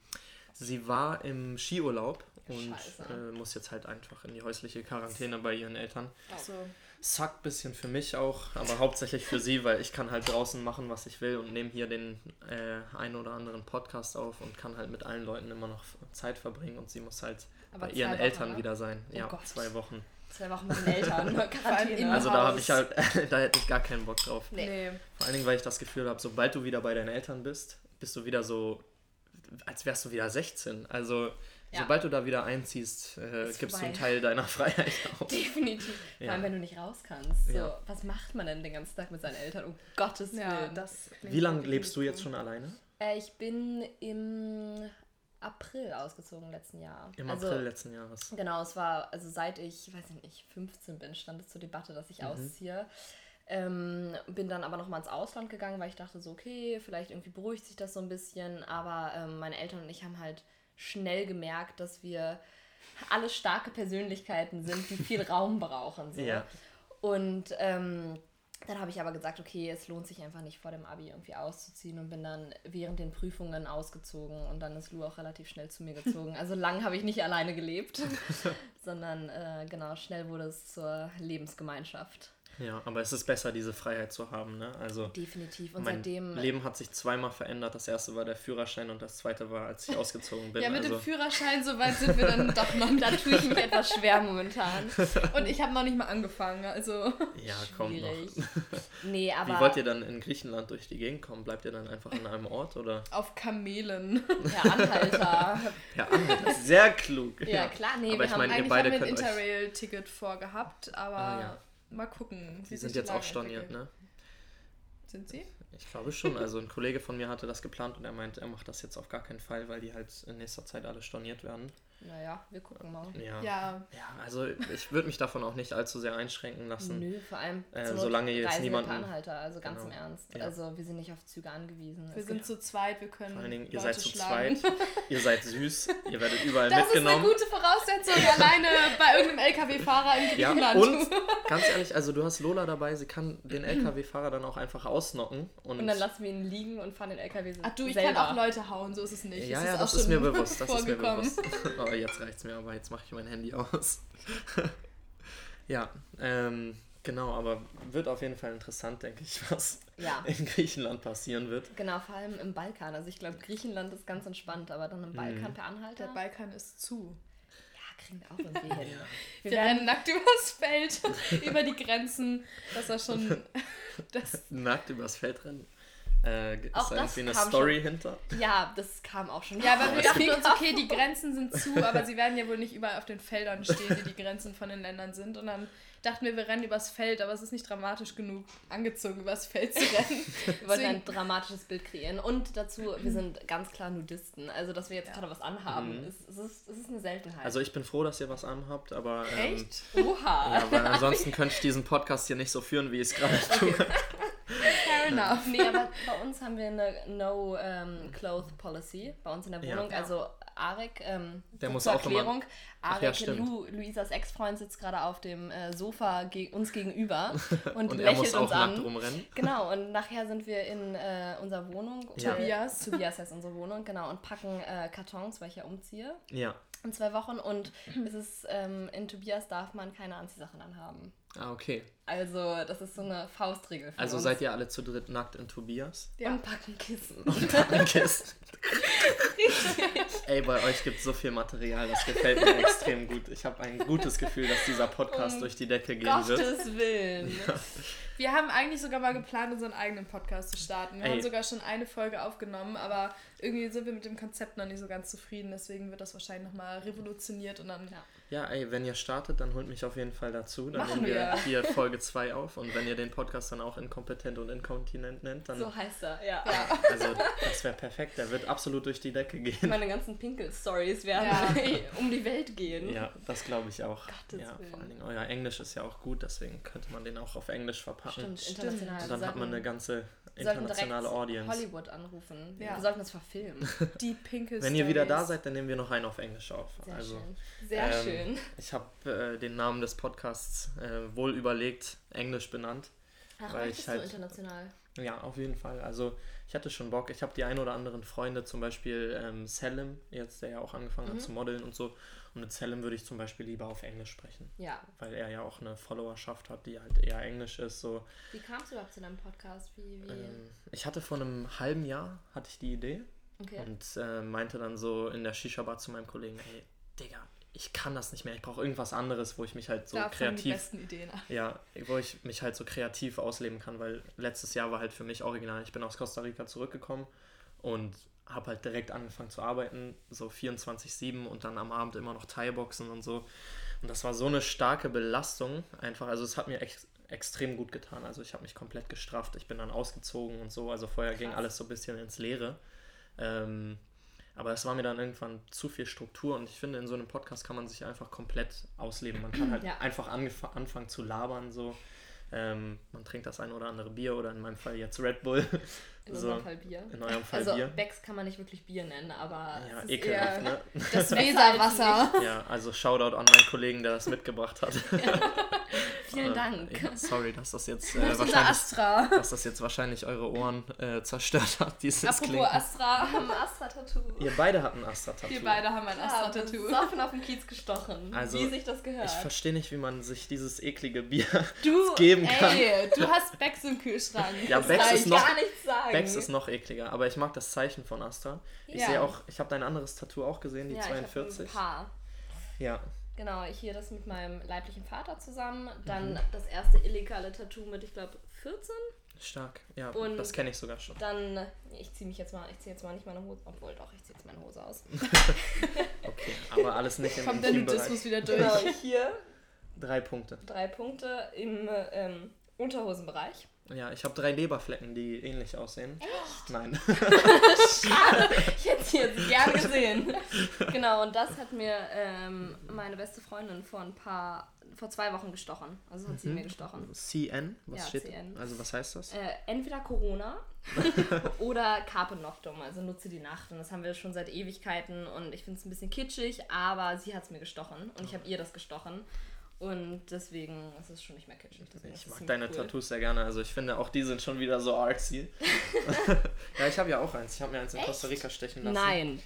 S1: sie war im Skiurlaub und äh, muss jetzt halt einfach in die häusliche Quarantäne bei ihren Eltern.
S3: So.
S1: Suckt ein bisschen für mich auch, aber hauptsächlich für sie, weil ich kann halt draußen machen, was ich will und nehme hier den äh, einen oder anderen Podcast auf und kann halt mit allen Leuten immer noch Zeit verbringen und sie muss halt
S2: Aber
S1: bei ihren
S2: Wochen,
S1: Eltern
S2: ne?
S1: wieder sein.
S2: Oh
S1: ja,
S2: Gott.
S1: zwei Wochen.
S2: Zwei Wochen mit den Eltern, *laughs*
S3: im
S1: Also da habe ich halt, *laughs* da hätte ich gar keinen Bock drauf.
S2: Nee.
S3: Nee.
S1: Vor allen Dingen, weil ich das Gefühl habe, sobald du wieder bei deinen Eltern bist, bist du wieder so, als wärst du wieder 16. Also
S2: Ja.
S1: sobald du da wieder einziehst, äh, gibst du einen
S2: vorbei.
S1: Teil deiner *laughs* Freiheit *laughs* auf.
S2: Definitiv. Vor
S1: Ja.
S2: allem, wenn du nicht raus kannst. So,
S1: Ja.
S2: Was macht man denn den ganzen Tag mit seinen Eltern? Um Gottes
S3: Ja,
S2: Willen.
S1: Wie lange lebst du jetzt schon alleine?
S2: Äh, ich bin im April ausgezogen letzten Jahr.
S1: Im
S2: also,
S1: April letzten Jahres.
S2: Genau, es war, also seit ich, weiß ich nicht, 15 bin, stand es zur Debatte, dass ich
S1: Mhm.
S2: ausziehe. Ähm, bin dann aber nochmal ins Ausland gegangen, weil ich dachte so, okay, vielleicht irgendwie beruhigt sich das so ein bisschen. Aber ähm, meine Eltern und ich haben halt schnell gemerkt, dass wir alle starke Persönlichkeiten sind, die viel *laughs* Raum brauchen. So.
S1: Ja.
S2: Und ähm, dann habe ich aber gesagt, okay, es lohnt sich einfach nicht vor dem Abi irgendwie auszuziehen und bin dann während den Prüfungen ausgezogen und dann ist Lou auch relativ schnell zu mir gezogen. *laughs* Also lang habe ich nicht alleine gelebt, *laughs* sondern äh, genau, schnell wurde es zur Lebensgemeinschaft.
S1: Ja, aber es ist besser, diese Freiheit zu haben, ne? Also
S2: Definitiv. Und
S1: mein
S2: seitdem.
S1: Leben hat sich zweimal verändert. Das erste war der Führerschein und das zweite war, als ich ausgezogen bin.
S3: Ja, mit
S1: also,
S3: dem Führerschein, so weit sind wir dann doch noch
S2: Da tue ich mich etwas schwer momentan.
S3: Und ich habe noch nicht mal angefangen, also.
S1: ja.
S2: Schwierig. *laughs* Nee, aber.
S1: Wie wollt ihr dann in Griechenland durch die Gegend kommen? Bleibt ihr dann einfach an einem Ort oder?
S3: Auf Kamelen.
S2: Herr Anhalter.
S1: Ja, sehr klug.
S2: Ja, klar, nee,
S1: Aber
S2: wir
S1: ich
S2: haben
S1: meine,
S3: Eigentlich haben wir ein. Interrail-Ticket vorgehabt, aber
S1: Ah, ja.
S3: Mal gucken.
S1: Die
S3: sich
S1: sind
S3: die
S1: jetzt auch storniert,
S3: entwickelt.
S1: ne?
S3: Sind sie?
S1: Ich glaube schon. Also ein Kollege von mir hatte das geplant und er meint, er macht das jetzt auf gar keinen Fall, weil die halt in nächster Zeit alle storniert werden.
S2: Naja, wir gucken mal.
S1: Ja.
S3: Ja.
S1: Ja, also ich würde mich davon auch nicht allzu sehr einschränken lassen.
S2: Nö, vor allem
S1: Äh, solange jetzt
S2: reisen wir
S1: niemanden-
S2: Anhalter, also ganz
S1: Genau.
S2: im Ernst.
S1: Ja.
S2: Also wir sind nicht auf Züge angewiesen.
S3: Wir
S2: Es
S3: sind zu zweit, wir können.
S1: Vor allen Dingen, ihr
S3: Leute
S1: seid zu
S3: schlagen.
S1: zweit, *laughs* ihr seid süß, ihr werdet überall
S3: Das ist eine
S1: mitgenommen.
S3: gute Voraussetzung, alleine bei irgendeinem LKW-Fahrer in
S1: Ja,
S3: Griechenland.
S1: und ganz ehrlich, also du hast Lola dabei, sie kann den LKW-Fahrer dann auch einfach ausnocken. Und,
S2: und dann lassen wir ihn liegen und fahren den LKW
S3: Ach du, ich
S2: selber.
S3: kann auch Leute hauen, so ist es nicht.
S1: ja,
S3: es
S1: ja,
S3: ist
S1: das
S3: auch
S1: ist mir bewusst, das ist mir
S3: vorgekommen.
S1: bewusst. *laughs* Oh, jetzt reicht's mir, aber jetzt mache ich mein Handy aus. *laughs* ja, ähm, genau, aber wird auf jeden Fall interessant, denke ich, was
S2: Ja,
S1: in Griechenland passieren wird.
S2: genau, vor allem im Balkan. Also ich glaube, Griechenland ist ganz entspannt, aber dann im Balkan
S1: Mhm.
S2: per Anhalter.
S3: Der Balkan ist zu.
S2: ja, kriegen wir auch irgendwie hin. *laughs* Wir
S3: Wir
S2: werden
S3: rennen nackt übers Feld, *laughs* über die Grenzen. Das war schon. Das,
S1: Nackt übers Feld rennen. Äh, ist
S2: Auch
S1: da
S2: das
S1: irgendwie eine
S2: kam
S1: Story hinter?
S2: Ja, das kam auch schon.
S3: ja, aber wir
S1: es
S3: dachten uns, okay, die Grenzen sind zu, aber sie werden ja wohl nicht überall auf den Feldern stehen, die die Grenzen von den Ländern sind. Und dann dachten wir, wir rennen übers Feld, aber es ist nicht dramatisch genug, angezogen übers Feld zu rennen. *laughs*
S2: Wir wollten ein dramatisches Bild kreieren. Und dazu, wir sind ganz klar Nudisten. Also, dass wir jetzt
S3: Ja.
S2: gerade was anhaben,
S1: Mhm.
S2: ist, es ist, es ist eine Seltenheit.
S1: Also ich bin froh, dass ihr was anhabt, aber ähm,
S3: Echt?
S2: Oha!
S1: ja, weil ansonsten könnte ich diesen Podcast hier nicht so führen, wie ich es gerade tue.
S3: Fair enough.
S2: Nee, aber bei uns haben wir eine No ähm, Cloth Policy bei uns in der. Wohnung.
S3: Ja.
S2: Also Arek, ähm,
S1: Der muss
S2: zur
S1: auch
S2: Erklärung,
S1: Ach ja.
S2: Lu, Luisas Ex-Freund sitzt gerade auf dem äh, Sofa ge uns gegenüber *laughs* und,
S1: Und er
S2: lächelt uns
S1: nackt
S2: an.
S1: rumrennen. *laughs*
S2: Genau, und nachher sind wir in äh, unserer Wohnung.
S1: Ja.
S3: Tobias.
S2: Tobias heißt unsere Wohnung, genau, und packen äh, Kartons, weil ich ja umziehe
S1: Ja.
S2: in zwei Wochen. Und es ist, ähm, in Tobias darf man keine Anziehsachen anhaben.
S1: Ah, okay.
S2: Also, das ist so eine Faustregel.
S1: Also
S2: uns.
S1: seid ihr alle zu dritt nackt in Tobias?
S3: Ja.
S2: Und packen Kissen. *laughs*
S1: Kissen. *laughs* Ey, bei euch gibt es so viel Material, das gefällt mir extrem gut. Ich habe ein gutes Gefühl, dass dieser Podcast
S2: Um
S1: durch die Decke gehen wird.
S2: Gottes Willen.
S3: Wir haben eigentlich sogar mal geplant, unseren eigenen Podcast zu starten. Wir
S1: Ey.
S3: haben sogar schon eine Folge aufgenommen, aber irgendwie sind wir mit dem Konzept noch nicht so ganz zufrieden. Deswegen wird das wahrscheinlich nochmal revolutioniert und dann.
S2: Ja.
S1: Ja, ey, wenn ihr startet, dann holt mich auf jeden Fall dazu. Dann
S3: Machen
S1: nehmen wir,
S3: wir.
S1: hier Folge 2 auf. Und wenn ihr den Podcast dann auch inkompetent und inkontinent nennt, dann.
S2: So heißt er, ja.
S3: Ja.
S1: Also, das wäre perfekt. Der wird absolut durch die Decke gehen.
S2: Meine ganzen Pinkel-Stories werden
S3: Ja. *laughs*
S2: um die Welt gehen.
S1: Ja, das glaube ich auch.
S2: Gottes
S1: ja,
S2: Willen.
S1: vor allen Dingen, euer Englisch ist ja auch gut, deswegen könnte man den auch auf Englisch verpacken.
S2: Stimmt, international.
S1: Und dann hat man eine ganze internationale Audience.
S2: Hollywood anrufen.
S3: Ja.
S2: Wir sollten das verfilmen. *laughs*
S3: Die Pinkel
S1: Wenn ihr wieder da seid, dann nehmen wir noch einen auf Englisch auf.
S2: Sehr
S1: also,
S2: schön. Sehr
S1: ähm,
S2: schön.
S1: Ich habe äh, den Namen des Podcasts äh, wohl überlegt, Englisch benannt.
S2: Ach,
S1: weil ich halt-
S2: du international?
S1: Ja, auf jeden Fall. Also ich hatte schon Bock. Ich habe die ein oder anderen Freunde, zum Beispiel ähm, Selim, jetzt der ja auch angefangen
S2: Mhm.
S1: hat zu modeln und so. Und mit Selim würde ich zum Beispiel lieber auf Englisch sprechen.
S2: Ja.
S1: Weil er ja auch eine Followerschaft hat, die halt eher Englisch ist. So.
S2: Wie kam es überhaupt zu deinem Podcast? Wie, wie?
S1: Ähm, ich hatte vor einem halben Jahr hatte ich die Idee
S2: okay.
S1: und äh, meinte dann so in der Shisha-Bar zu meinem Kollegen, ey, Digga, ich kann das nicht mehr, ich brauche irgendwas anderes, wo ich mich halt so
S3: da fangen die
S1: kreativ,
S3: besten Ideen an.
S1: ja, wo ich mich halt so kreativ ausleben kann, weil letztes Jahr war halt für mich original, ich bin aus Costa Rica zurückgekommen und habe halt direkt angefangen zu arbeiten, so 24-7 und dann am Abend immer noch Thai-Boxen und so. Und das war so eine starke Belastung einfach. Also es hat mir echt extrem gut getan. Also ich habe mich komplett gestrafft. Ich bin dann ausgezogen und so. Also vorher ging
S2: Krass.
S1: alles so ein bisschen ins Leere. Ähm, aber es war mir dann irgendwann zu viel Struktur und ich finde, in so einem Podcast kann man sich einfach komplett ausleben. Man kann halt
S2: Ja.
S1: einfach anfangen zu labern. So. Ähm, man trinkt das ein oder andere Bier oder in meinem Fall jetzt Red Bull.
S2: In
S1: so,
S2: unserem Fall Bier.
S1: in eurem Fall
S2: Also
S1: Bier.
S2: Becks kann man nicht wirklich Bier nennen, aber
S1: Ja,
S2: es ist
S1: ekelhaft,
S3: eher-
S1: ne?
S3: Das *laughs* Weserwasser.
S1: Ja, also Shoutout an meinen Kollegen, der das mitgebracht hat. *laughs*
S2: Vielen Dank.
S1: Ja, sorry, dass das jetzt äh,
S3: Das ist unser
S1: wahrscheinlich,
S3: Astra.
S1: dass das jetzt wahrscheinlich eure Ohren äh, zerstört hat, dieses
S3: Apropos
S1: Klingen.
S3: Astra.
S2: Wir haben ein Astra-Tattoo.
S1: Ihr beide hatten Astra-Tattoo.
S3: Wir beide haben ein
S2: Ja,
S3: Astra-Tattoo.
S2: besoffen auf dem Kiez gestochen.
S1: Also,
S2: wie sich das gehört.
S1: Ich verstehe nicht, wie man sich dieses eklige Bier
S3: Du, *laughs*
S1: geben kann.
S3: ey, du hast Becks im Kühlschrank.
S1: Ja,
S3: Das
S1: Becks ist noch-
S2: gar nichts sagen.
S1: Bex ist noch ekliger, aber ich mag das Zeichen von Astra. Ich
S3: Ja.
S1: sehe auch, ich habe dein anderes Tattoo auch gesehen, die
S2: ja, Ich hab
S1: 42.
S2: ein paar.
S1: Ja,
S2: Genau, ich hier das mit meinem leiblichen Vater zusammen. Dann
S1: Mhm.
S2: das erste illegale Tattoo mit, ich glaube, 14.
S1: stark. Ja,
S2: Und-
S1: das kenne ich sogar schon.
S2: Dann, ich ziehe mich jetzt mal, ich ziehe jetzt mal nicht meine Hose, obwohl doch, ich ziehe jetzt meine Hose aus. *laughs*
S1: Okay, aber alles nicht im
S3: Kommt der. Nudismus wieder *laughs* durch.
S2: Genau, hier
S1: Drei Punkte.
S2: drei Punkte im ähm, Unterhosenbereich.
S1: Ja, ich habe drei Leberflecken, die ähnlich aussehen. Echt? Nein. *laughs* *laughs*
S2: Ich hätte sie jetzt gern gesehen. genau, und das hat mir ähm, meine beste Freundin vor ein paar, vor zwei Wochen gestochen. Also hat sie
S1: Mhm.
S2: mir gestochen.
S1: CN, was
S2: Ja,
S1: steht?
S2: CN.
S1: Also was heißt das?
S2: Äh, entweder Corona *laughs* oder Carpe Noctum, also nutze die Nacht. Und das haben wir schon seit Ewigkeiten und ich finde es ein bisschen kitschig, aber sie hat es mir gestochen und ich habe ihr das gestochen. Und deswegen ist es schon nicht mehr kitschig.
S1: Ich mag deine
S2: cool.
S1: Tattoos sehr gerne. Also ich finde auch die sind schon wieder so artsy. *laughs* *laughs* ja, ich habe ja auch eins. Ich habe mir eins in Costa Rica stechen lassen.
S2: Nein.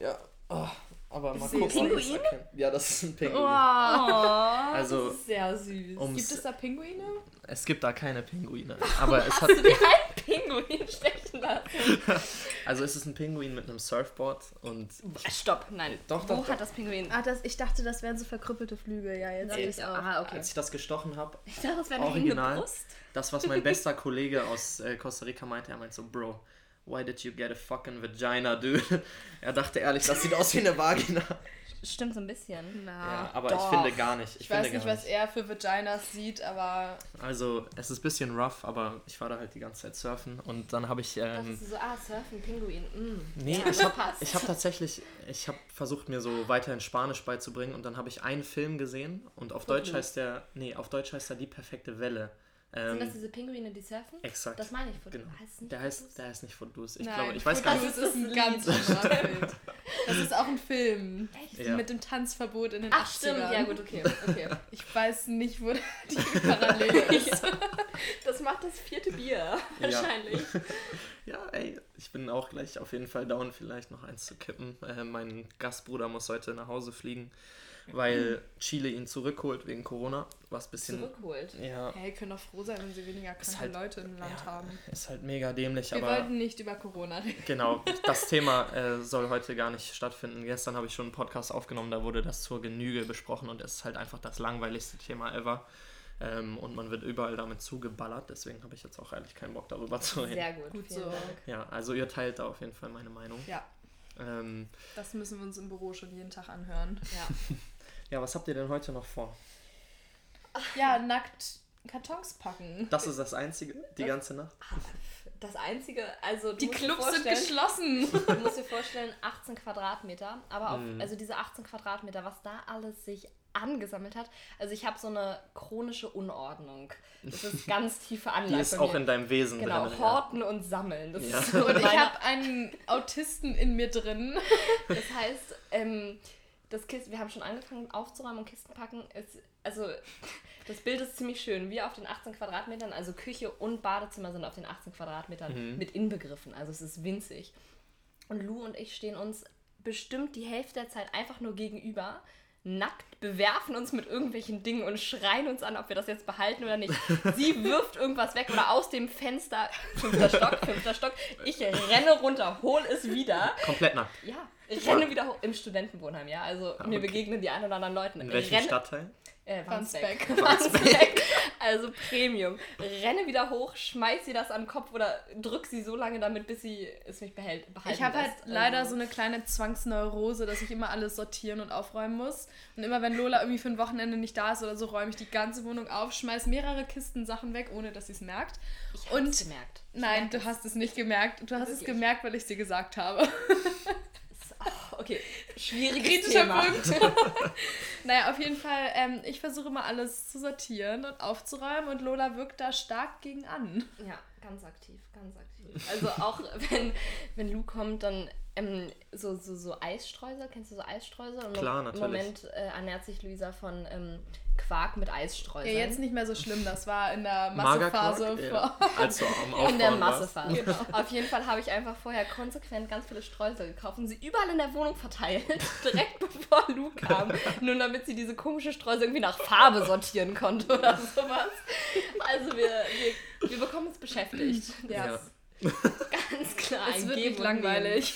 S1: Ja. Oh, aber mal
S2: Ist das
S1: gucken,
S2: Pinguin?
S1: Ja, das ist ein
S2: Oh,
S1: Pinguin.
S2: also,
S1: Also,
S2: das ist sehr süß.
S1: um-
S3: Gibt es da Pinguine?
S1: Es gibt da keine Pinguine. *laughs* Aber es hat.
S2: Hast du dir einen Pinguin *laughs* stechen lassen? *laughs*
S1: Also es ist ein Pinguin mit einem Surfboard und
S2: Stopp, nein.
S1: Doch,
S2: Wo
S1: doch,
S2: hat das Pinguin?
S3: Ah, das, ich dachte, das wären so verkrüppelte Flügel. Ja, jetzt sehe ich auch.
S2: Ah, okay.
S1: als ich das gestochen habe,
S2: Ich dachte, das wäre eine
S1: Original.
S2: Brust.
S1: das, was mein *laughs* bester Kollege aus äh, Costa Rica meinte, er meinte so, Bro, why did you get a fucking vagina, dude? Er dachte ehrlich, das sieht aus wie eine Vagina.
S2: Stimmt so ein bisschen.
S3: Na,
S1: Ja, aber
S3: doch.
S1: ich finde gar nicht. Ich,
S3: Ich
S1: finde
S3: weiß nicht, was er für Vaginas sieht, aber
S1: Also, es ist ein bisschen rough, aber ich war da halt die ganze Zeit surfen und dann habe ich. Ähm,
S2: du so, ah, Surfen, Pinguin. Mm.
S1: nee,
S2: ja,
S1: ich habe hab tatsächlich, ich habe versucht mir so weiterhin Spanisch beizubringen und dann habe ich einen Film gesehen und auf
S2: Von
S1: Deutsch heißt der, nee, auf Deutsch heißt er Die perfekte Welle.
S2: Sind das
S1: Ähm,
S2: diese Pinguine, die surfen?
S1: exakt.
S2: Das meine ich. Von,
S1: Genau.
S2: heißt es nicht
S1: Der heißt,
S2: Footloose?
S1: der heißt nicht Footloose. Ich
S3: Nein,
S1: glaube, ich weiß gar nicht.
S3: Das ist ein ganz anderer Film. *laughs* Das ist auch ein Film.
S2: Echt?
S1: Ja.
S3: Mit dem Tanzverbot in den
S2: Ach,
S3: 80ern.
S2: stimmt. Ja, gut, okay. okay. *laughs*
S3: Ich weiß nicht, wo *laughs* die Parallele ist.
S2: Das macht das vierte Bier. Wahrscheinlich.
S1: Ja, ey, ich bin auch gleich auf jeden Fall down, vielleicht noch eins zu kippen. Äh, mein Gastbruder muss heute nach Hause fliegen, weil Chile ihn zurückholt wegen Corona. Was ein bisschen.
S2: Zurückholt.
S1: Ja,
S3: Hey, können doch froh sein, wenn sie weniger kranke
S1: halt-
S3: Leute im Land
S1: ja.
S3: haben.
S1: ist halt mega dämlich,
S3: Wir
S1: aber.
S3: wollten nicht über Corona reden.
S1: Genau, *laughs* das Thema äh, soll heute gar nicht stattfinden. Gestern habe ich schon einen Podcast aufgenommen, da wurde das zur Genüge besprochen und es ist halt einfach das langweiligste Thema ever. Ähm, und man wird überall damit zugeballert, deswegen habe ich jetzt auch ehrlich keinen Bock darüber zu reden.
S2: Sehr gut.
S3: Gut so.
S2: Dank.
S1: Ja, also ihr teilt da auf jeden Fall meine Meinung.
S3: Ja,
S1: Ähm,
S3: das müssen wir uns im Büro schon jeden Tag anhören.
S2: Ja. *laughs*
S1: ja, was habt ihr denn heute noch vor?
S3: Ja, nackt Kartons packen.
S1: Das ist das Einzige, die
S2: Das-
S1: ganze Nacht?
S2: Das Einzige, also du
S3: Die Clubs sind geschlossen. *laughs*
S2: Du musst dir vorstellen, *laughs* 18 Quadratmeter, aber auf,
S1: Mhm.
S2: also diese 18 Quadratmeter, was da alles sich angesammelt hat. Also ich habe so eine chronische Unordnung. Das ist *laughs* ganz tief
S1: Die
S2: veranlagt.
S1: ist auch
S2: mir.
S1: in deinem Wesen
S2: Genau,
S1: drin.
S2: Horten und Sammeln. Das
S1: Ja.
S2: ist so *laughs*
S3: Und ich habe einen Autisten in mir drin. *laughs*
S2: Das heißt, ähm, das Kisten, wir haben schon angefangen aufzuräumen und Kisten packen. Es, also das Bild ist ziemlich schön. Wir auf den 18 Quadratmetern, also Küche und Badezimmer sind auf den 18 Quadratmetern
S1: Mhm.
S2: mit inbegriffen. Also es ist winzig. Und Lou und ich stehen uns bestimmt die Hälfte der Zeit einfach nur gegenüber, nackt, bewerfen uns mit irgendwelchen Dingen und schreien uns an, ob wir das jetzt behalten oder nicht. Sie *laughs* wirft irgendwas weg oder aus dem Fenster, fünfter Stock, fünfter Stock. Ich renne runter, hol es wieder.
S1: Komplett nackt.
S2: Ja, ich renne wieder hoch im Studentenwohnheim, ja. Also
S1: Ah,
S2: mir
S1: okay.
S2: begegnen die ein oder anderen Leute.
S1: In welchem Stadtteil?
S2: Äh.
S3: Wandsbek. *laughs*
S2: Wandsbek. Also Premium. Renne wieder hoch, schmeiß sie das an den Kopf oder drück sie so lange damit, bis sie es mich behält,
S3: Ich habe halt
S2: lässt.
S3: leider
S2: Also-
S3: so eine kleine Zwangsneurose, dass ich immer alles sortieren und aufräumen muss. Und immer wenn Lola irgendwie für ein Wochenende nicht da ist oder so, räume ich die ganze Wohnung auf, schmeiß mehrere Kisten Sachen weg, ohne dass sie es merkt.
S2: Ich hab's
S3: und-
S2: gemerkt. Ich
S3: Nein,
S2: merk
S3: du hast es nicht gemerkt. Du hast es gemerkt, weil ich es dir gesagt habe. *laughs*
S2: Okay, schwieriges
S3: Kritischer
S2: Thema.
S3: Punkt. *laughs* naja, auf jeden Fall, ähm, ich versuche immer alles zu sortieren und aufzuräumen und Lola wirkt da stark gegen an.
S2: Ja, ganz aktiv, ganz aktiv. *laughs* Also auch wenn, wenn Lou kommt, dann ähm, so, so, so Eisstreusel, kennst du so Eisstreusel? Und
S1: Klar,
S2: Im
S1: natürlich.
S2: Moment äh, ernährt sich Luisa von ähm, Quark mit
S3: Ja,
S2: Eisstreuseln.
S3: jetzt nicht mehr so schlimm, das war in der? Massephase
S1: Ja.
S3: vor.
S1: Als du am Aufbauen *laughs*
S2: in der. Massephase. Genau. *laughs* Auf jeden Fall habe ich einfach vorher konsequent ganz viele Streusel gekauft und sie überall in der Wohnung verteilt, *laughs* direkt bevor Lou kam. Nur damit sie diese komische Streusel irgendwie nach Farbe sortieren konnte oder sowas. Also wir, wir, wir bekommen uns beschäftigt.
S3: Ja.
S1: Ja.
S2: Ganz klar.
S3: Es wird nicht langweilig.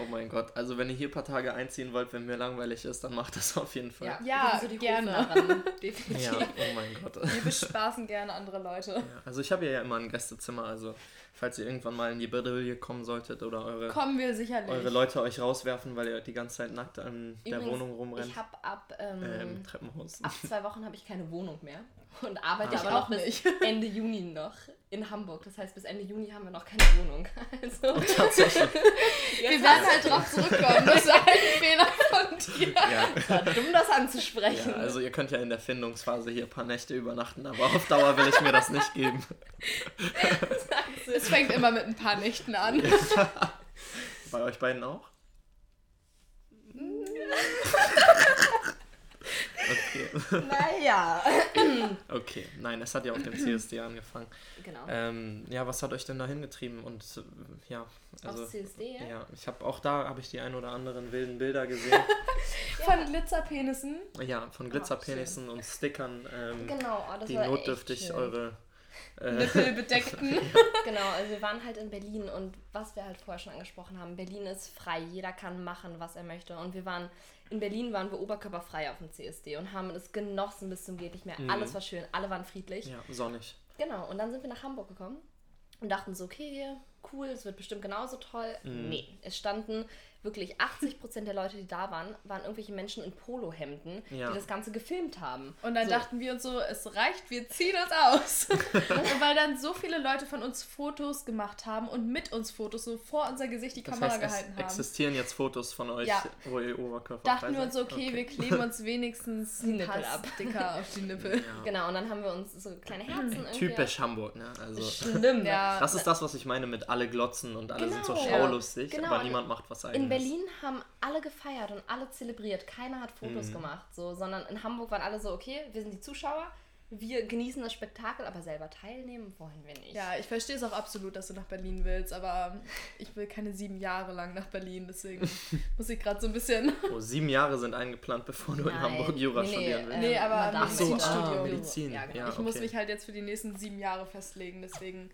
S1: Oh mein Gott. Also wenn ihr hier ein paar Tage einziehen wollt, wenn mir langweilig ist, dann macht das auf jeden Fall.
S3: Ja,
S2: sind so die
S3: gerne. *laughs*
S2: Definitiv.
S1: Ja, oh mein Gott.
S3: Wir bespaßen gerne andere Leute.
S1: Ja, also ich habe ja immer ein Gästezimmer, also falls ihr irgendwann mal in die Bredouille kommen solltet oder eure,
S3: Kommen wir sicherlich.
S1: eure Leute euch rauswerfen, weil ihr die ganze Zeit nackt an der
S2: Übrigens,
S1: Wohnung rumrennt.
S2: Ich habe ab, ähm,
S1: äh, Treppenhaus.
S2: ab zwei Wochen habe ich keine Wohnung mehr und arbeite
S1: Ah.
S2: aber noch
S3: auch
S2: bis
S3: nicht. *laughs*
S2: Ende Juni noch in Hamburg. Das heißt, bis Ende Juni haben wir noch keine Wohnung. *laughs* Also,
S1: Tatsächlich. *laughs*
S3: wir werden halt drauf zurückkommen. Das ist ein *laughs* Fehler von dir.
S1: Ja.
S2: war dumm, das anzusprechen.
S1: ja, also ihr könnt ja in der Findungsphase hier ein paar Nächte übernachten, aber auf Dauer will ich mir das nicht geben.
S3: Es fängt immer mit ein paar Nächten an.
S1: Bei euch beiden auch? Okay.
S2: naja. *laughs*
S1: okay, nein, es hat ja auf dem CSD angefangen.
S2: Genau.
S1: Ähm, ja, was hat euch denn da hingetrieben? Und äh, ja, also
S2: Aufs CSD, ja?
S1: ja, ich habe auch da habe ich die ein oder anderen wilden Bilder gesehen. *laughs*
S3: Von Glitzerpenissen.
S1: ja, von Glitzerpenissen und Stickern, ähm,
S2: Genau, oh, das
S1: die
S2: war
S1: notdürftig
S2: echt schön.
S1: eure äh,
S3: Nippel bedeckten. *laughs*
S2: Genau, also wir waren halt in Berlin und was wir halt vorher schon angesprochen haben, Berlin ist frei, jeder kann machen, was er möchte. Und wir waren, in Berlin waren wir oberkörperfrei auf dem CSD und haben es genossen bis zum geht nicht mehr.
S1: Mhm.
S2: Alles war schön, alle waren friedlich.
S1: ja, sonnig.
S2: Genau, und dann sind wir nach Hamburg gekommen und dachten so, okay, cool, es wird bestimmt genauso toll.
S1: Mhm.
S2: Nee, es standen wirklich 80% der Leute, die da waren, waren irgendwelche Menschen in Polohemden,
S1: Ja.
S2: die das Ganze gefilmt haben.
S3: Und dann
S2: so,
S3: dachten wir uns so, es reicht, wir ziehen uns aus. und *laughs* *laughs* weil dann so viele Leute von uns Fotos gemacht haben und mit uns Fotos so vor unser Gesicht die
S1: Das
S3: Kamera
S1: heißt, es
S3: gehalten haben.
S1: existieren jetzt Fotos von euch,
S3: Ja.
S1: wo ihr Oberkörper
S3: Dachten wir uns, okay, wir kleben uns wenigstens
S2: Die Nippel ab.
S3: Sticker *laughs* auf die Nippel.
S1: Ja.
S2: Genau, und dann haben wir uns so kleine Herzen irgendwie.
S1: Typisch Hamburg, ne? Also
S2: Schlimm.
S3: Ja.
S1: das ist das, was ich meine mit alle glotzen und alle sind so
S2: Genau.
S1: schaulustig,
S2: Genau.
S1: aber niemand macht was eigenes.
S2: In Berlin haben alle gefeiert und alle zelebriert. Keiner hat Fotos
S1: Mhm.
S2: gemacht, so, sondern in Hamburg waren alle so, okay, wir sind die Zuschauer, wir genießen das Spektakel, aber selber teilnehmen wollen wir nicht.
S3: Ja, ich verstehe es auch absolut, dass du nach Berlin willst, aber ich will keine sieben Jahre lang nach Berlin, deswegen *laughs* muss ich gerade so ein bisschen.
S1: Oh, sieben Jahre sind eingeplant, bevor du in
S2: Nein.
S1: Hamburg Jura
S2: Nee,
S1: studieren willst.
S3: Nee, aber
S2: man darf
S1: Ach so,
S2: nicht.
S1: ah,
S3: Medizinstudium.
S1: Medizin.
S2: Ja, genau.
S1: Ja,
S3: ich muss
S1: okay.
S3: mich halt jetzt für die nächsten sieben Jahre festlegen, deswegen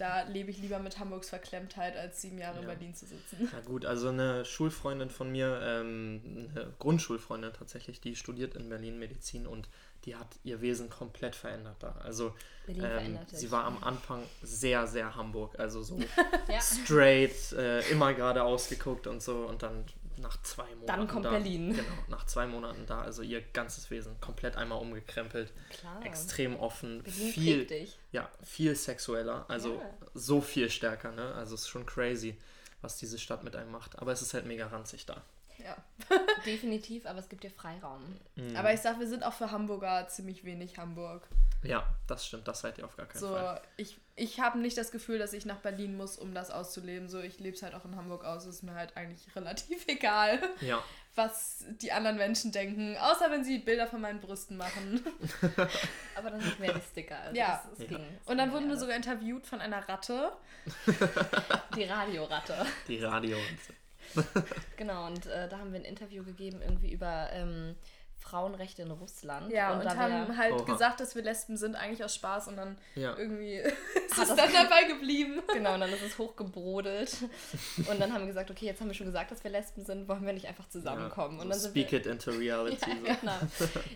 S3: da lebe ich lieber mit Hamburgs Verklemmtheit, als sieben Jahre in
S1: Ja.
S3: Berlin zu sitzen.
S1: Na gut, also eine Schulfreundin von mir, ähm, eine Grundschulfreundin tatsächlich, die studiert in Berlin Medizin und die hat ihr Wesen komplett verändert da. Also ähm,
S2: verändert
S1: sie war am Anfang sehr, sehr Hamburg, also so *laughs*
S2: Ja.
S1: straight, äh, immer gerade ausgeguckt und so und dann nach zwei Monaten
S2: Dann kommt
S1: da,
S2: Berlin. *laughs*
S1: Genau, nach zwei Monaten da, also ihr ganzes Wesen komplett einmal umgekrempelt,
S2: Klar.
S1: extrem offen,
S2: Berlin
S1: viel,
S2: dich.
S1: ja, viel sexueller, also
S2: Ja.
S1: so viel stärker, ne? Also es ist schon crazy, was diese Stadt mit einem macht, aber es ist halt mega ranzig da.
S3: Ja. *laughs*
S2: Definitiv, aber es gibt dir Freiraum.
S1: Mhm.
S3: Aber ich sag, wir sind auch für Hamburger ziemlich wenig Hamburg.
S1: Ja, das stimmt, das seid ihr auf gar keinen
S3: So,
S1: Fall.
S3: ich, ich habe nicht das Gefühl, dass ich nach Berlin muss, um das auszuleben. So, ich lebe es halt auch in Hamburg aus. Ist mir halt eigentlich *laughs* relativ egal,
S1: Ja,
S3: was die anderen Menschen denken. Außer wenn sie Bilder von meinen Brüsten machen. *laughs*
S2: Aber dann sind mehr die Sticker. Also
S3: Ja.
S2: Das, das
S1: Ja.
S2: ging,
S3: Und dann wurden wir sogar interviewt von einer Ratte.
S2: Die Radioratte.
S1: die Radio. *laughs*
S2: genau, und äh, da haben wir ein Interview gegeben, irgendwie über ähm, Frauenrechte in Russland.
S3: Ja, und,
S2: da
S3: haben
S2: wir-
S3: halt
S1: Oha.
S3: gesagt, dass wir Lesben sind, eigentlich aus Spaß und dann
S1: Ja.
S3: irgendwie *laughs* ist
S2: Hat
S3: es
S2: das-
S3: dann dabei geblieben.
S2: Genau, und dann ist es hochgebrodelt. *laughs* Und dann haben wir gesagt, okay, jetzt haben wir schon gesagt, dass wir Lesben sind, wollen wir nicht einfach zusammenkommen?
S1: Ja,
S2: und dann
S1: so
S2: sind
S1: speak
S2: wir,
S1: it into reality. so.
S2: Ja, genau.